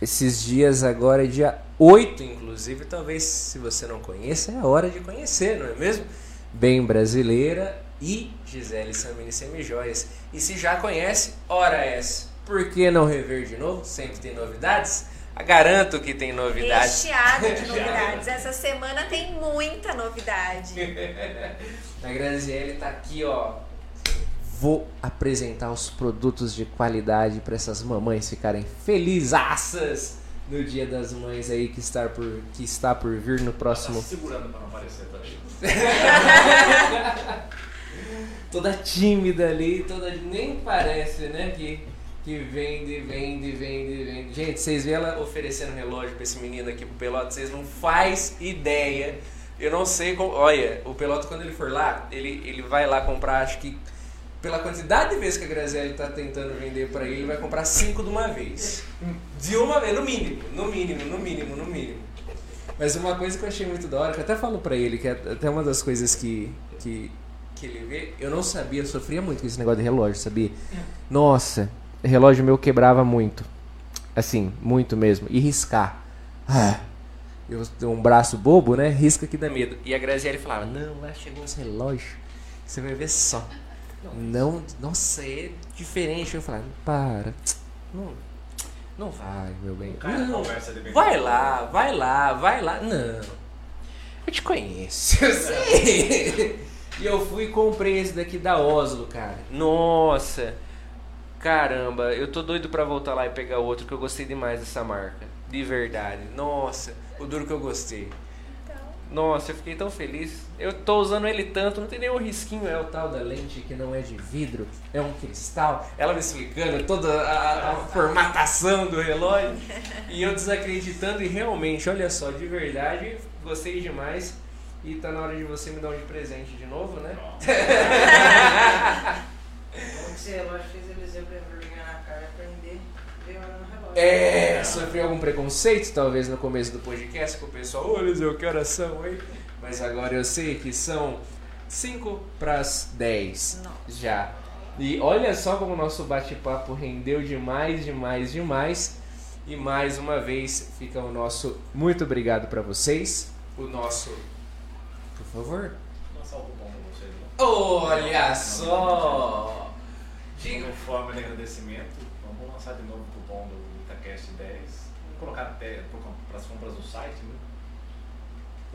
[SPEAKER 1] esses dias agora é dia 8, inclusive, talvez se você não conheça, é hora de conhecer, não é mesmo? Bem brasileira e Gisele Samini Semijoias. E se já conhece, ora essa. Por que não rever de novo? Sempre tem novidades? Ah, Garanto que tem novidades.
[SPEAKER 2] Recheado de [laughs] novidades. Essa semana tem muita novidade. [laughs]
[SPEAKER 1] A Graziele tá aqui, ó. Vou apresentar os produtos de qualidade para essas mamães ficarem felizaças no Dia das Mães aí que está por, que está por vir no
[SPEAKER 3] Tá
[SPEAKER 1] próximo.
[SPEAKER 3] se segurando para não aparecer, tá achando? [laughs]
[SPEAKER 1] Toda tímida ali, toda nem parece, né, que que vende, vende, vende, vende. Gente, vocês vêem ela oferecendo relógio para esse menino aqui pro Pelota, vocês não faz ideia. Eu não sei como, olha, o Pelota quando ele for lá, ele ele vai lá comprar, acho que pela quantidade de vezes que a Graziele tá tentando vender para ele, ele vai comprar cinco de uma vez. De uma vez, no mínimo, no mínimo, no mínimo, no mínimo. Mas uma coisa que eu achei muito da hora, que eu até falo pra ele, que é até uma das coisas que, que, que ele vê, eu não sabia, eu sofria muito com esse negócio de relógio, sabia? Nossa, relógio meu quebrava muito. Assim, muito mesmo. E riscar. Ah, eu tenho um braço bobo, né? Risca que dá medo. E a Graziele falava, não, lá chegou uns relógios, você vai ver só. Não, nossa, é diferente. Eu falava, para, não, não vai, meu bem. Não, Vai lá, vai lá, vai lá. Não. Eu te conheço, eu sei. E eu fui e comprei esse daqui da Oslo, cara. Nossa. Caramba, eu tô doido pra voltar lá e pegar outro que eu gostei demais dessa marca. De verdade. Nossa. o duro que eu gostei. Nossa, eu fiquei tão feliz. Eu tô usando ele tanto, não tem nenhum risquinho. É o tal da lente que não é de vidro, é um cristal. Ela me explicando toda a, a formatação do relógio. E eu desacreditando. E realmente, olha só, de verdade, gostei demais. E tá na hora de você me dar um de presente de novo, né? [laughs]
[SPEAKER 5] Como que esse relógio fez Eliseu pra vergonhar na cara e aprender
[SPEAKER 1] É, sofri algum preconceito, talvez, no começo do podcast, com o pessoal, ô Eliseu, que horas são, hein? Mas agora eu sei que são 5 para as 10
[SPEAKER 2] Nossa.
[SPEAKER 1] já. E olha só como o nosso bate-papo rendeu demais, demais, demais. E mais uma vez fica o nosso muito obrigado para vocês. O nosso. Por favor.
[SPEAKER 3] Vou lançar o cupom pra vocês. né?
[SPEAKER 1] Olha só! Diga.
[SPEAKER 3] Como forma de agradecimento, vamos lançar de novo o cupom do Itacast 10. Vamos colocar até para as compras do site, né?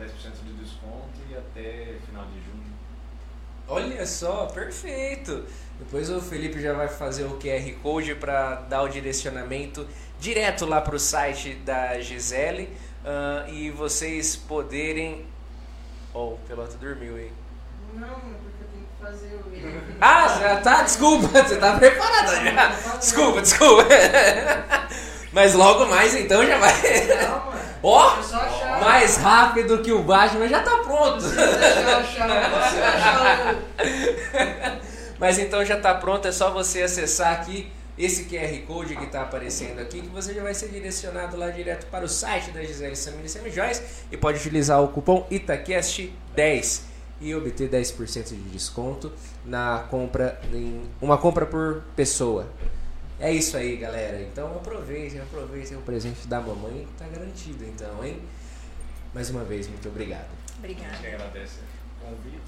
[SPEAKER 3] 10% de desconto e até final de junho.
[SPEAKER 1] Olha só, perfeito. Depois o Felipe já vai fazer o QR Code para dar o direcionamento direto lá para o site da Gisele ah, e vocês poderem. Oh, o pelota dormiu aí.
[SPEAKER 5] Não, fazer o vídeo.
[SPEAKER 1] Ah, já tá, desculpa, você tá preparada já. Desculpa, desculpa. Mas logo mais então já vai. Ó,
[SPEAKER 5] achar.
[SPEAKER 1] mais rápido que o Batman já tá pronto. Mas então já está pronto, é só você acessar aqui esse QR Code que está aparecendo aqui, que você já vai ser direcionado lá direto para o site da Gisele Samir Semijóias e pode utilizar o cupom ITACAST10 e obter 10% de desconto na compra, em uma compra por pessoa. É isso aí, galera. Então aproveitem, aproveitem o presente da mamãe, tá garantido então, hein? Mais uma vez, muito obrigado.
[SPEAKER 3] A
[SPEAKER 2] obrigada.
[SPEAKER 3] gente agradece o convite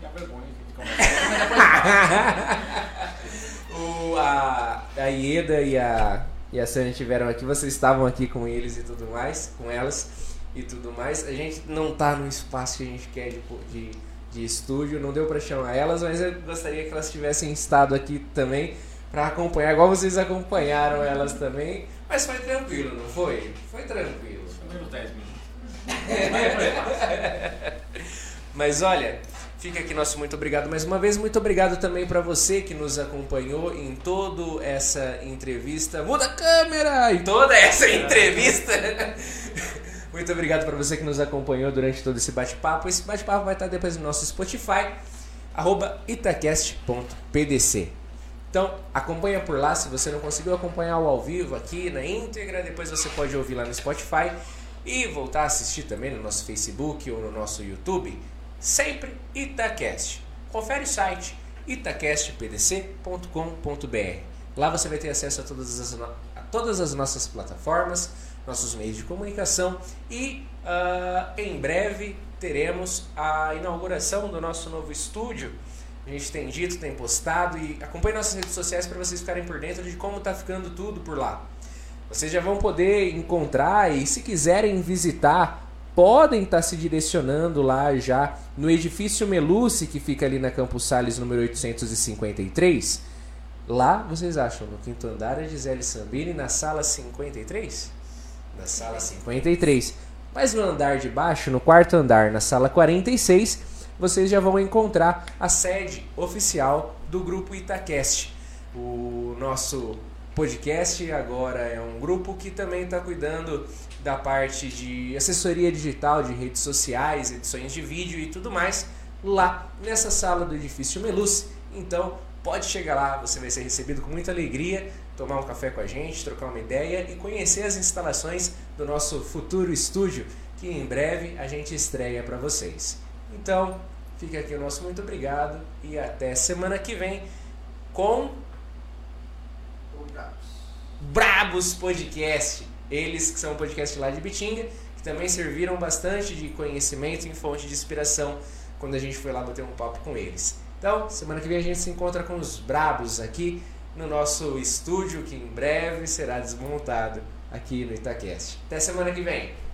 [SPEAKER 3] e a vergonha que a gente [laughs] começa.
[SPEAKER 1] o, a, a Ieda e a, e a Sânia estiveram aqui, vocês estavam aqui com eles e tudo mais, com elas e tudo mais. A gente não tá no espaço que a gente quer de, de, de estúdio, não deu pra chamar elas, mas eu gostaria que elas tivessem estado aqui também pra acompanhar, igual vocês acompanharam elas também. Mas foi tranquilo, não foi? Foi tranquilo.
[SPEAKER 3] Primeiro 10 minutos. [laughs]
[SPEAKER 1] Mas olha, fica aqui nosso muito obrigado mais uma vez. Muito obrigado também para você que nos acompanhou em toda essa entrevista. Muda a câmera! Em toda essa entrevista. [laughs] Muito obrigado para você que nos acompanhou durante todo esse bate-papo. Esse bate-papo vai estar depois no nosso Spotify, itacast.pdc. Então, acompanha por lá. Se você não conseguiu acompanhar o ao vivo aqui na íntegra, depois você pode ouvir lá no Spotify e voltar a assistir também no nosso Facebook ou no nosso YouTube. Sempre Itacast. Confere o site itacastpdc.com.br. Lá você vai ter acesso a todas as, a todas as nossas plataformas, nossos meios de comunicação e ah, em breve teremos a inauguração do nosso novo estúdio. A gente tem dito, tem postado e acompanhe nossas redes sociais para vocês ficarem por dentro de como está ficando tudo por lá. Vocês já vão poder encontrar e se quiserem visitar, podem estar se direcionando lá já no edifício Meluce que fica ali na Campos Sales número 853. Lá vocês acham no quinto andar a Gisele Sambini na sala 53? Na sala 53. Mas no andar de baixo, no quarto andar, na sala 46, vocês já vão encontrar a sede oficial do grupo Itacast. O nosso podcast agora é um grupo que também está cuidando da parte de assessoria digital, de redes sociais, edições de vídeo e tudo mais, lá nessa sala do edifício Meluce. Então, pode chegar lá, você vai ser recebido com muita alegria, tomar um café com a gente, trocar uma ideia e conhecer as instalações do nosso futuro estúdio, que em breve a gente estreia para vocês. Então, fica aqui o nosso muito obrigado e até semana que vem com
[SPEAKER 5] bravos.
[SPEAKER 1] Brabos Podcast. Eles que são um podcast lá de Bitinga, que também serviram bastante de conhecimento e fonte de inspiração quando a gente foi lá bater um papo com eles. Então, semana que vem a gente se encontra com os Brabos aqui no nosso estúdio, que em breve será desmontado aqui no Itacast. Até semana que vem!